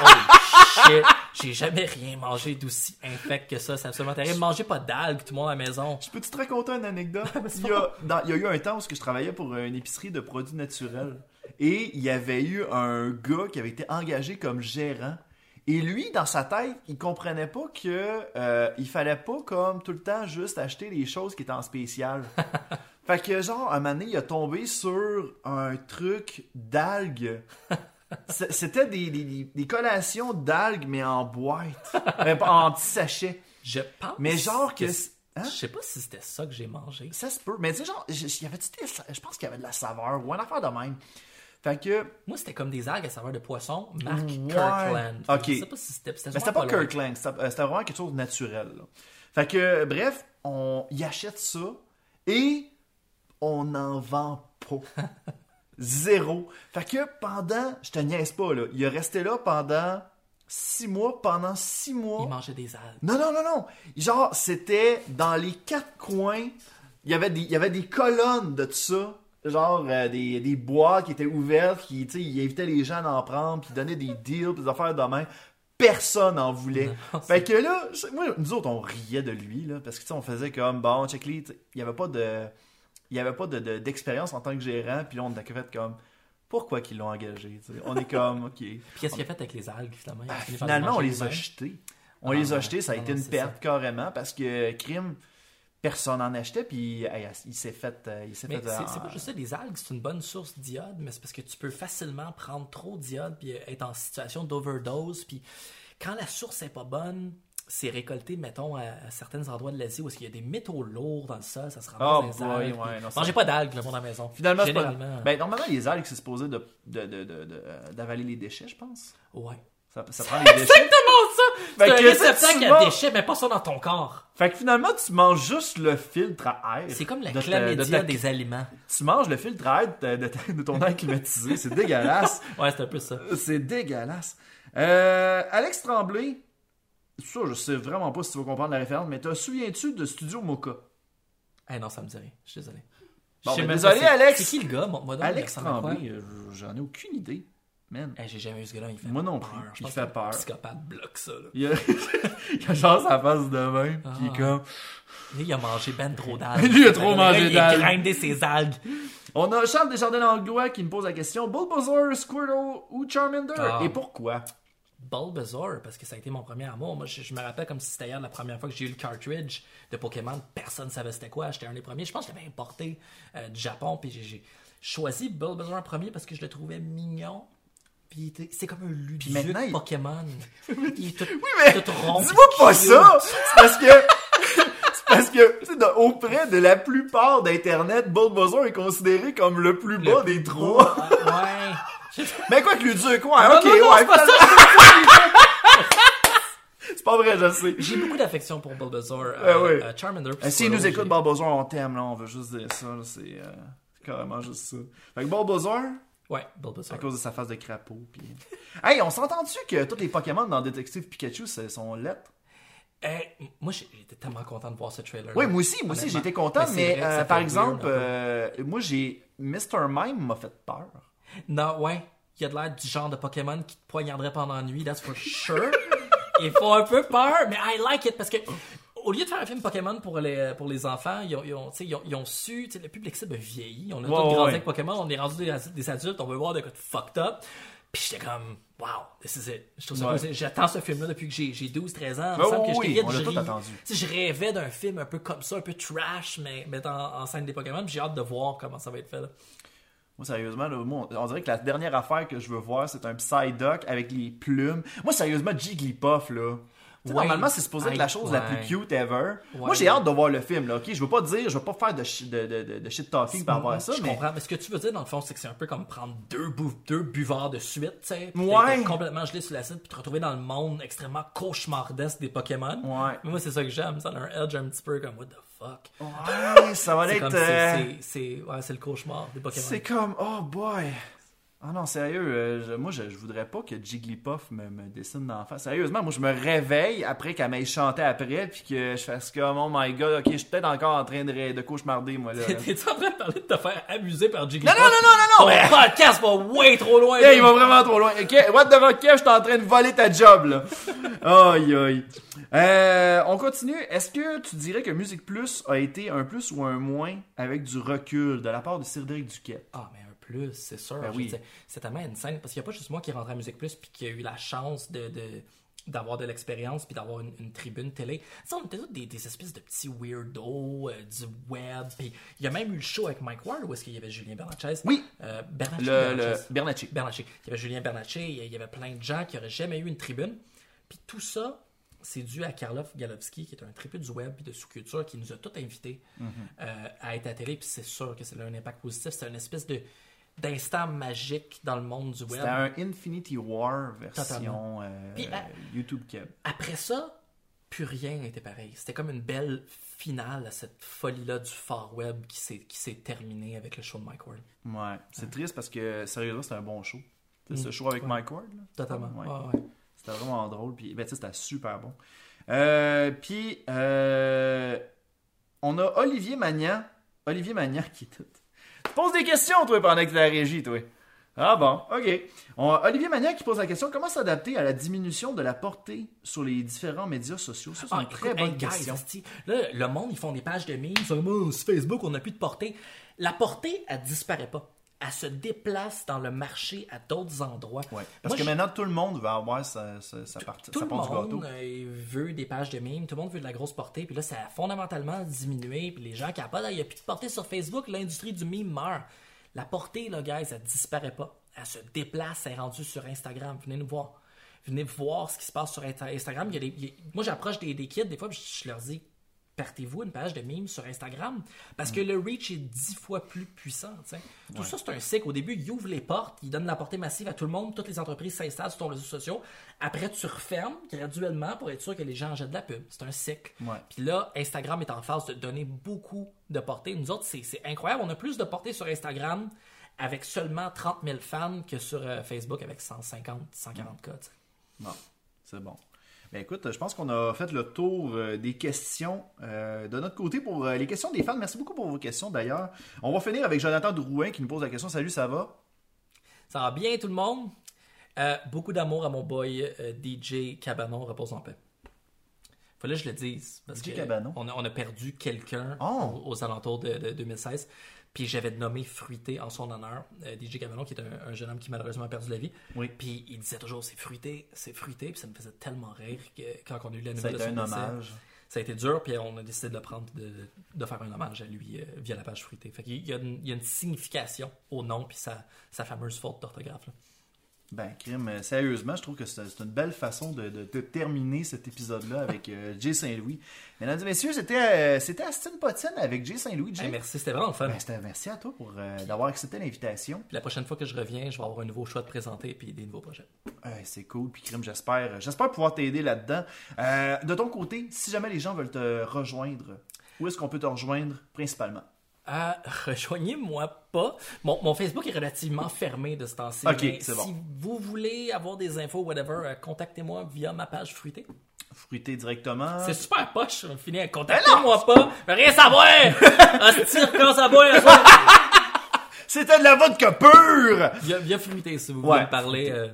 Speaker 2: Holy shit. J'ai jamais rien mangé d'aussi infect que ça. C'est absolument terrible. Mangez pas d'algues, tout le monde à la maison.
Speaker 1: Je peux-tu te raconter une anecdote?
Speaker 2: c'est
Speaker 1: il, y a, dans- il y a eu un temps où je travaillais pour une épicerie de produits naturels. Et il y avait eu un gars qui avait été engagé comme gérant. Et lui, dans sa tête, il comprenait pas que euh, il fallait pas comme tout le temps juste acheter les choses qui étaient en spécial. fait que genre, un moment donné, il a tombé sur un truc d'algues. C'était des, des- des- des collations d'algues, mais en boîte. Euh, en petits sachets.
Speaker 2: Je pense.
Speaker 1: Mais genre que... Hein?
Speaker 2: Je sais pas si c'était ça que j'ai mangé.
Speaker 1: Ça se peut. Mais tu sais, genre, y avait des- je pense qu'il y avait de la saveur ou un affaire de même. Fait que.
Speaker 2: Moi, c'était comme des algues à saveur de poisson, marque
Speaker 1: Ouais.
Speaker 2: Kirkland.
Speaker 1: Ok.
Speaker 2: Je sais pas si c'était.
Speaker 1: Mais c'était pas. Kirkland, c'était euh, c'était vraiment quelque chose de naturel. là. Fait que, bref, on y achète ça. Et on n'en vend pas. Zéro. Fait que pendant, je te niaise pas, là, il est resté là pendant six mois. Pendant six mois.
Speaker 2: Il mangeait des algues.
Speaker 1: Non, non, non, non. Genre, c'était dans les quatre coins. Il y avait des, il y avait des colonnes de tout ça. Genre, euh, des, des boîtes qui étaient ouvertes, qui, tu sais, il invitait les gens à en prendre, puis donnait des deals, puis des affaires de main. Personne n'en voulait.
Speaker 2: Non,
Speaker 1: fait que là, moi, nous autres, on riait de lui, là, parce que, tu sais, on faisait comme, bon, check il y avait pas de, il y avait pas de, de- d'expérience en tant que gérant, puis là, on a fait comme, pourquoi qu'ils l'ont engagé. On est comme, ok.
Speaker 2: Puis qu'est-ce qu'il a fait avec les algues, finalement?
Speaker 1: Ah, finalement, on les a jetés. On
Speaker 2: Ah,
Speaker 1: les a jetés, ça a
Speaker 2: Non,
Speaker 1: été
Speaker 2: non,
Speaker 1: une perte carrément parce que crime, personne n'en achetait puis hey, il s'est fait, euh, il s'est fait.
Speaker 2: c'est
Speaker 1: euh,
Speaker 2: c'est pas juste ça, les algues, c'est une bonne source d'iode, mais c'est parce que tu peux facilement prendre trop d'iode puis être en situation d'overdose. Puis quand la source est pas bonne, c'est récolté, mettons, à, à certains endroits de l'Asie où il y a des métaux lourds dans le sol, ça se ramasse
Speaker 1: Oh
Speaker 2: dans les
Speaker 1: boy,
Speaker 2: algues.
Speaker 1: ouais, non,
Speaker 2: Mangez pas d'algues, le monde à la maison.
Speaker 1: Finalement, c'est pas.
Speaker 2: Généralement.
Speaker 1: Ben, normalement, les algues, c'est supposé de, de, de, euh, d'avaler les déchets, je pense.
Speaker 2: Ouais.
Speaker 1: Ça, ça prend les déchets.
Speaker 2: Exactement ça! C'est un réceptacle
Speaker 1: tu
Speaker 2: à
Speaker 1: manges-
Speaker 2: déchets, mais pas ça dans ton corps.
Speaker 1: Fait que finalement, tu manges juste le filtre à air.
Speaker 2: C'est comme la
Speaker 1: de ta-
Speaker 2: des aliments.
Speaker 1: Tu manges le filtre à air de, de ta- de ton air climatisé. C'est dégueulasse.
Speaker 2: Ouais, c'est un peu ça.
Speaker 1: C'est dégueulasse. Euh, Alex Tremblay, ça, je sais vraiment pas si tu vas comprendre la référence, mais te souviens-tu de Studio Mocha?
Speaker 2: Eh non, ça me dit rien. Je suis désolé.
Speaker 1: Bon,
Speaker 2: Je sais
Speaker 1: ben, désolé, Alex.
Speaker 2: C'est qui le gars? Montre-moi donc,
Speaker 1: Alex
Speaker 2: il?
Speaker 1: Tremblay, euh, j'en ai aucune idée. Man.
Speaker 2: Eh, J'ai jamais eu ce gars-là, il fait
Speaker 1: Moi non
Speaker 2: peur.
Speaker 1: plus,
Speaker 2: Je
Speaker 1: il fait peur.
Speaker 2: psychopathe bloque ça. Là.
Speaker 1: Il a, il a genre sa face de pis il est
Speaker 2: Ah.
Speaker 1: comme...
Speaker 2: Lui, il a mangé ben trop d'algues.
Speaker 1: Lui, il a trop mangé
Speaker 2: Il
Speaker 1: d'algues.
Speaker 2: a grindé ses algues.
Speaker 1: On a Charles Desjardins-Langlois qui me pose la question, Bulbasaur, Squirtle ou Charmander?
Speaker 2: Ah.
Speaker 1: Et pourquoi?
Speaker 2: Bulbasaur, parce que ça a été mon premier amour. Moi, je, je me rappelle comme si c'était hier la première fois que j'ai eu le cartridge de Pokémon. Personne ne savait c'était quoi. J'étais un des premiers. Je pense que je l'avais importé euh, du Japon. Puis j'ai- choisi Bulbasaur en premier parce que je le trouvais mignon. Puis c'est comme un ludique
Speaker 1: maintenant, il-
Speaker 2: Pokémon. il est tout,
Speaker 1: mais. Dis-moi pas
Speaker 2: cute.
Speaker 1: ça! C'est parce que... c'est parce que, auprès de la plupart d'Internet, Bulbasaur est considéré comme le plus bas des trois.
Speaker 2: Ouais.
Speaker 1: Mais quoi que lui dire quoi?
Speaker 2: Non,
Speaker 1: ok,
Speaker 2: non, non,
Speaker 1: ouais,
Speaker 2: c'est pas ça.
Speaker 1: c'est pas vrai, je sais.
Speaker 2: J'ai beaucoup d'affection pour Bulbasaur. Euh,
Speaker 1: ouais.
Speaker 2: euh, Charmander.
Speaker 1: Euh, S'il nous écoute, Bulbasaur, on t'aime, là, on veut juste dire ça, là, c'est euh, c'est carrément juste ça. Fait que Bulbasaur,
Speaker 2: Ouais, Bulbasaur.
Speaker 1: à cause de sa face de crapaud, pis... hey, on s'entend-tu que tous les Pokémon dans Détective Pikachu sont lettres?
Speaker 2: Eh, moi, j'ai- j'étais tellement content de voir ce trailer.
Speaker 1: Oui, moi aussi, moi aussi, j'étais content,
Speaker 2: Mais vrai
Speaker 1: euh, par exemple, euh, moi, j'ai... Mr. Mime m'a fait peur.
Speaker 2: Non, ouais. Il a de l'air du genre de Pokémon qui te poignarderait pendant la nuit, that's for sure. Il faut un peu peur, mais I like it parce que au lieu de faire un film Pokémon pour les, pour les enfants, ils ont, ils ont, ils ont, ils ont su, le public cible a vieilli. On a
Speaker 1: Ouais,
Speaker 2: tous grandi
Speaker 1: ouais.
Speaker 2: avec Pokémon, on est rendu des, des adultes, on veut voir des de fucked up. Puis j'étais comme, wow, this is it. Je trouve
Speaker 1: Ouais.
Speaker 2: J'attends ce film-là depuis que j'ai j'ai 12-13 ans. Semble que
Speaker 1: oui, on
Speaker 2: je
Speaker 1: tout attendu.
Speaker 2: je rêvais d'un film un peu comme ça, un peu trash, mais mettant en scène des Pokémon. J'ai hâte de voir comment ça va être fait. Là.
Speaker 1: Moi, sérieusement, là, moi, on dirait que la dernière affaire que je veux voir, c'est un Psyduck avec les plumes. Moi, sérieusement, Jigglypuff, là.
Speaker 2: Ouais.
Speaker 1: Normalement, c'est supposé être la chose la plus cute ever. Moi, j'ai hâte de voir le film, là, ok? Je veux pas dire, je veux pas faire de, shi- de, de, shit talking par rapport à ça,
Speaker 2: je
Speaker 1: mais.
Speaker 2: comprends. Mais ce que tu veux dire, dans le fond, c'est que c'est un peu comme prendre deux, bou- deux buveurs de suite, tu sais.
Speaker 1: Ouais.
Speaker 2: complètement gelé sur l'acide, puis te retrouver dans le monde extrêmement cauchemardesque des Pokémon.
Speaker 1: Ouais.
Speaker 2: Mais moi, c'est ça que j'aime. Ça a un edge un petit peu comme, what the fuck?
Speaker 1: Ouais, ça va
Speaker 2: C'est
Speaker 1: être. euh,
Speaker 2: ouais, c'est le cauchemar des Pokémon.
Speaker 1: C'est comme, oh boy. Ah non, sérieux, euh, je- moi je, je voudrais pas que Jigglypuff me, me dessine d'en face. Sérieusement, moi je me réveille après qu'elle m'ait chanté après, puis que je fasse comme, oh my god, ok, je suis peut-être encore en train de, ré- de cauchemarder, moi là.
Speaker 2: T'es en train de parler de te faire amuser par Jigglypuff?
Speaker 1: non, non, non, non, non,
Speaker 2: Ton podcast va way trop loin.
Speaker 1: Hey, il va vraiment trop loin. Ok, what the fuck, Kev, je suis en train de voler ta job, là. Aïe, aïe. Euh, on continue. Est-ce que tu dirais que Musique Plus a été un plus ou un moins avec du recul de la part de Cédric Duquette?
Speaker 2: Ah, plus, c'est sûr.
Speaker 1: Ben oui.
Speaker 2: C'est tellement une scène, parce qu'il n'y a pas juste moi qui est rentré à Musique Plus puis qui a eu la chance de. de- d'avoir de l'expérience puis d'avoir une, une tribune télé. Sais, on était tous des, des espèces de petits weirdos euh, du web. Puis il y a même eu le show avec Mike Ward où est-ce qu'il y avait Julien Bernatchez.
Speaker 1: Oui.
Speaker 2: Euh, Bernatchez,
Speaker 1: Le, le
Speaker 2: Bernatchez.
Speaker 1: Bernacchi.
Speaker 2: Bernatchez. Il y avait Julien Bernatchez, il y avait plein de gens qui n'auraient jamais eu une tribune. Puis tout ça, c'est dû à Karloff Galowski, qui est un triple du web et de sous-culture, qui nous a tous invités euh, à être à télé. Puis c'est sûr que c'est un impact positif. C'est une espèce de d'instant magique dans le monde du web.
Speaker 1: C'était un Infinity War version euh,
Speaker 2: Puis, à-
Speaker 1: YouTube Keb.
Speaker 2: Après ça, plus rien n'était pareil. C'était comme une belle finale à cette folie-là du far web qui s'est, terminée avec le show de Mike Ward.
Speaker 1: Ouais. C'est triste parce que, sérieusement, c'était un bon show. Sais, Ce
Speaker 2: Mm.
Speaker 1: show avec
Speaker 2: Ouais.
Speaker 1: Mike Ward, là.
Speaker 2: Totalement.
Speaker 1: Ouais.
Speaker 2: Ouais, ouais.
Speaker 1: C'était vraiment drôle. Puis, ben, c'était super bon. Euh, puis, euh, on a Olivier Magnan. Olivier Magnan qui est poses des questions, toi, pendant que t'es à la régie, toi. Ah bon, ok. On Olivier Magnan qui pose la question comment s'adapter à la diminution de la portée sur les différents médias sociaux? Ça, c'est
Speaker 2: Ah,
Speaker 1: une très
Speaker 2: écoute,
Speaker 1: bonne
Speaker 2: hey, guys,
Speaker 1: question.
Speaker 2: esti, là, le monde, ils font des pages de memes. Sur Facebook, on n'a plus de portée. La portée, elle disparaît pas. Elle se déplace dans le marché à d'autres endroits.
Speaker 1: Ouais. Parce
Speaker 2: Moi,
Speaker 1: que
Speaker 2: je-
Speaker 1: maintenant, tout le monde va avoir sa, sa, sa partie,
Speaker 2: Tout le
Speaker 1: part du gâteau.
Speaker 2: monde euh, veut des pages de memes, tout le monde veut de la grosse portée, puis là, ça a fondamentalement diminué, puis les gens capotent, Ah, il n'y a plus de portée sur Facebook, l'industrie du meme meurt. La portée, là, guys, elle disparaît pas. Elle se déplace, elle est rendue sur Instagram. Venez nous voir. Venez voir ce qui se passe sur Insta- Instagram. Il y a des- il y a- Moi, j'approche des, des kids, des fois, je leur dis, partez-vous une page de memes sur Instagram, parce que le reach est dix fois plus puissant. Tout ça, c'est un cycle. Au début, il ouvre les portes, il donne la portée massive à tout le monde, toutes les entreprises s'installent sur ton réseau social. Après, tu refermes graduellement pour être sûr que les gens en jettent de la pub. C'est un cycle.
Speaker 1: Ouais.
Speaker 2: Puis là, Instagram est en phase de donner beaucoup de portée. Nous autres, c'est incroyable. On a plus de portée sur Instagram avec seulement 30 000 fans que sur euh, Facebook avec 150, 140 cas.
Speaker 1: Bon, c'est bon. Ben écoute, je pense qu'on a fait le tour euh, des questions euh, de notre côté pour euh, les questions des fans. Merci beaucoup pour vos questions d'ailleurs. On va finir avec Jonathan Drouin qui nous pose la question. Salut, ça va?
Speaker 2: Ça va bien, tout le monde? Euh, beaucoup d'amour à mon boy DJ Cabanon, repose en paix. Fallait que je le dise. Parce
Speaker 1: DJ
Speaker 2: que
Speaker 1: Cabanon?
Speaker 2: On a, on a perdu quelqu'un
Speaker 1: Oh!
Speaker 2: aux, aux alentours de, de 2016. Puis j'avais nommé Fruité en son honneur. Euh, DJ Cabanon, qui est un, un jeune homme qui malheureusement a perdu la vie.
Speaker 1: Oui.
Speaker 2: Puis il disait toujours c'est fruité, c'est fruité. Puis ça me faisait tellement rire que quand on a eu la
Speaker 1: Ça a
Speaker 2: nouvelle
Speaker 1: été
Speaker 2: de
Speaker 1: un
Speaker 2: décès,
Speaker 1: hommage.
Speaker 2: ça a été dur, puis on a décidé de le prendre, de, de faire un hommage à lui euh, via la page fruitée. Fait qu'il y a une, il y a une signification au nom, puis sa, sa fameuse faute d'orthographe.
Speaker 1: Ben, crime, euh, sérieusement, je trouve que c'est une belle façon de, de- de terminer cet épisode-là avec euh, Jay Saint-Louis. Mesdames et messieurs, c'était euh, c'était Potine avec Jay Saint-Louis. Jay.
Speaker 2: Hey, merci, c'était vraiment le fun.
Speaker 1: Ben, c'était- merci à toi pour euh, d'avoir accepté l'invitation.
Speaker 2: Puis la prochaine fois que je reviens, je vais avoir un nouveau choix de présenter, puis des nouveaux projets.
Speaker 1: C'est cool, puis crime, j'espère, j'espère pouvoir t'aider là-dedans. Euh, de ton côté, si jamais les gens veulent te rejoindre, où est-ce qu'on peut te rejoindre principalement?
Speaker 2: Rejoignez-moi pas. Mon, mon Facebook est relativement fermé de ce temps-ci.
Speaker 1: Ok,
Speaker 2: mais
Speaker 1: c'est
Speaker 2: si
Speaker 1: bon.
Speaker 2: vous voulez avoir des infos, whatever, euh, contactez-moi via ma page fruitée.
Speaker 1: Fruité directement.
Speaker 2: C'est super poche. On finit à contactez-moi pas. Rien savoir. Hostie, recommence à boire. ça.
Speaker 1: C'était de la vodka pure
Speaker 2: Via, via fruité, si vous
Speaker 1: Ouais,
Speaker 2: voulez me parler. euh,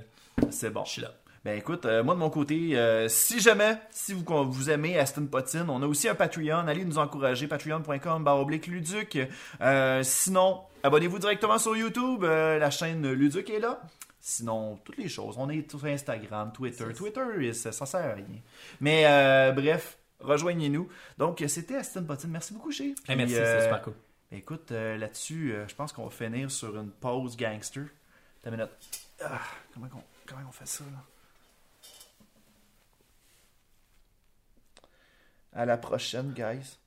Speaker 1: C'est bon.
Speaker 2: je suis là.
Speaker 1: Ben écoute, euh, moi de mon côté, euh, si jamais, si vous, vous aimez Aston Potine, on a aussi un Patreon, allez nous encourager, patreon.com, baroblique Luduc. Euh, sinon, abonnez-vous directement sur YouTube, la chaîne Luduc est là. Sinon, toutes les choses, on est sur Instagram, Twitter. Twitter, ça, ça sert à rien. Mais euh, bref, rejoignez-nous. Donc, c'était Aston Potine. Merci beaucoup, Chez.
Speaker 2: Hey, merci, c'est super cool.
Speaker 1: Écoute, euh, là-dessus, euh, je pense qu'on va finir sur une pause gangster. T'as minute. Ah, comment on fait ça, là? À la prochaine, guys.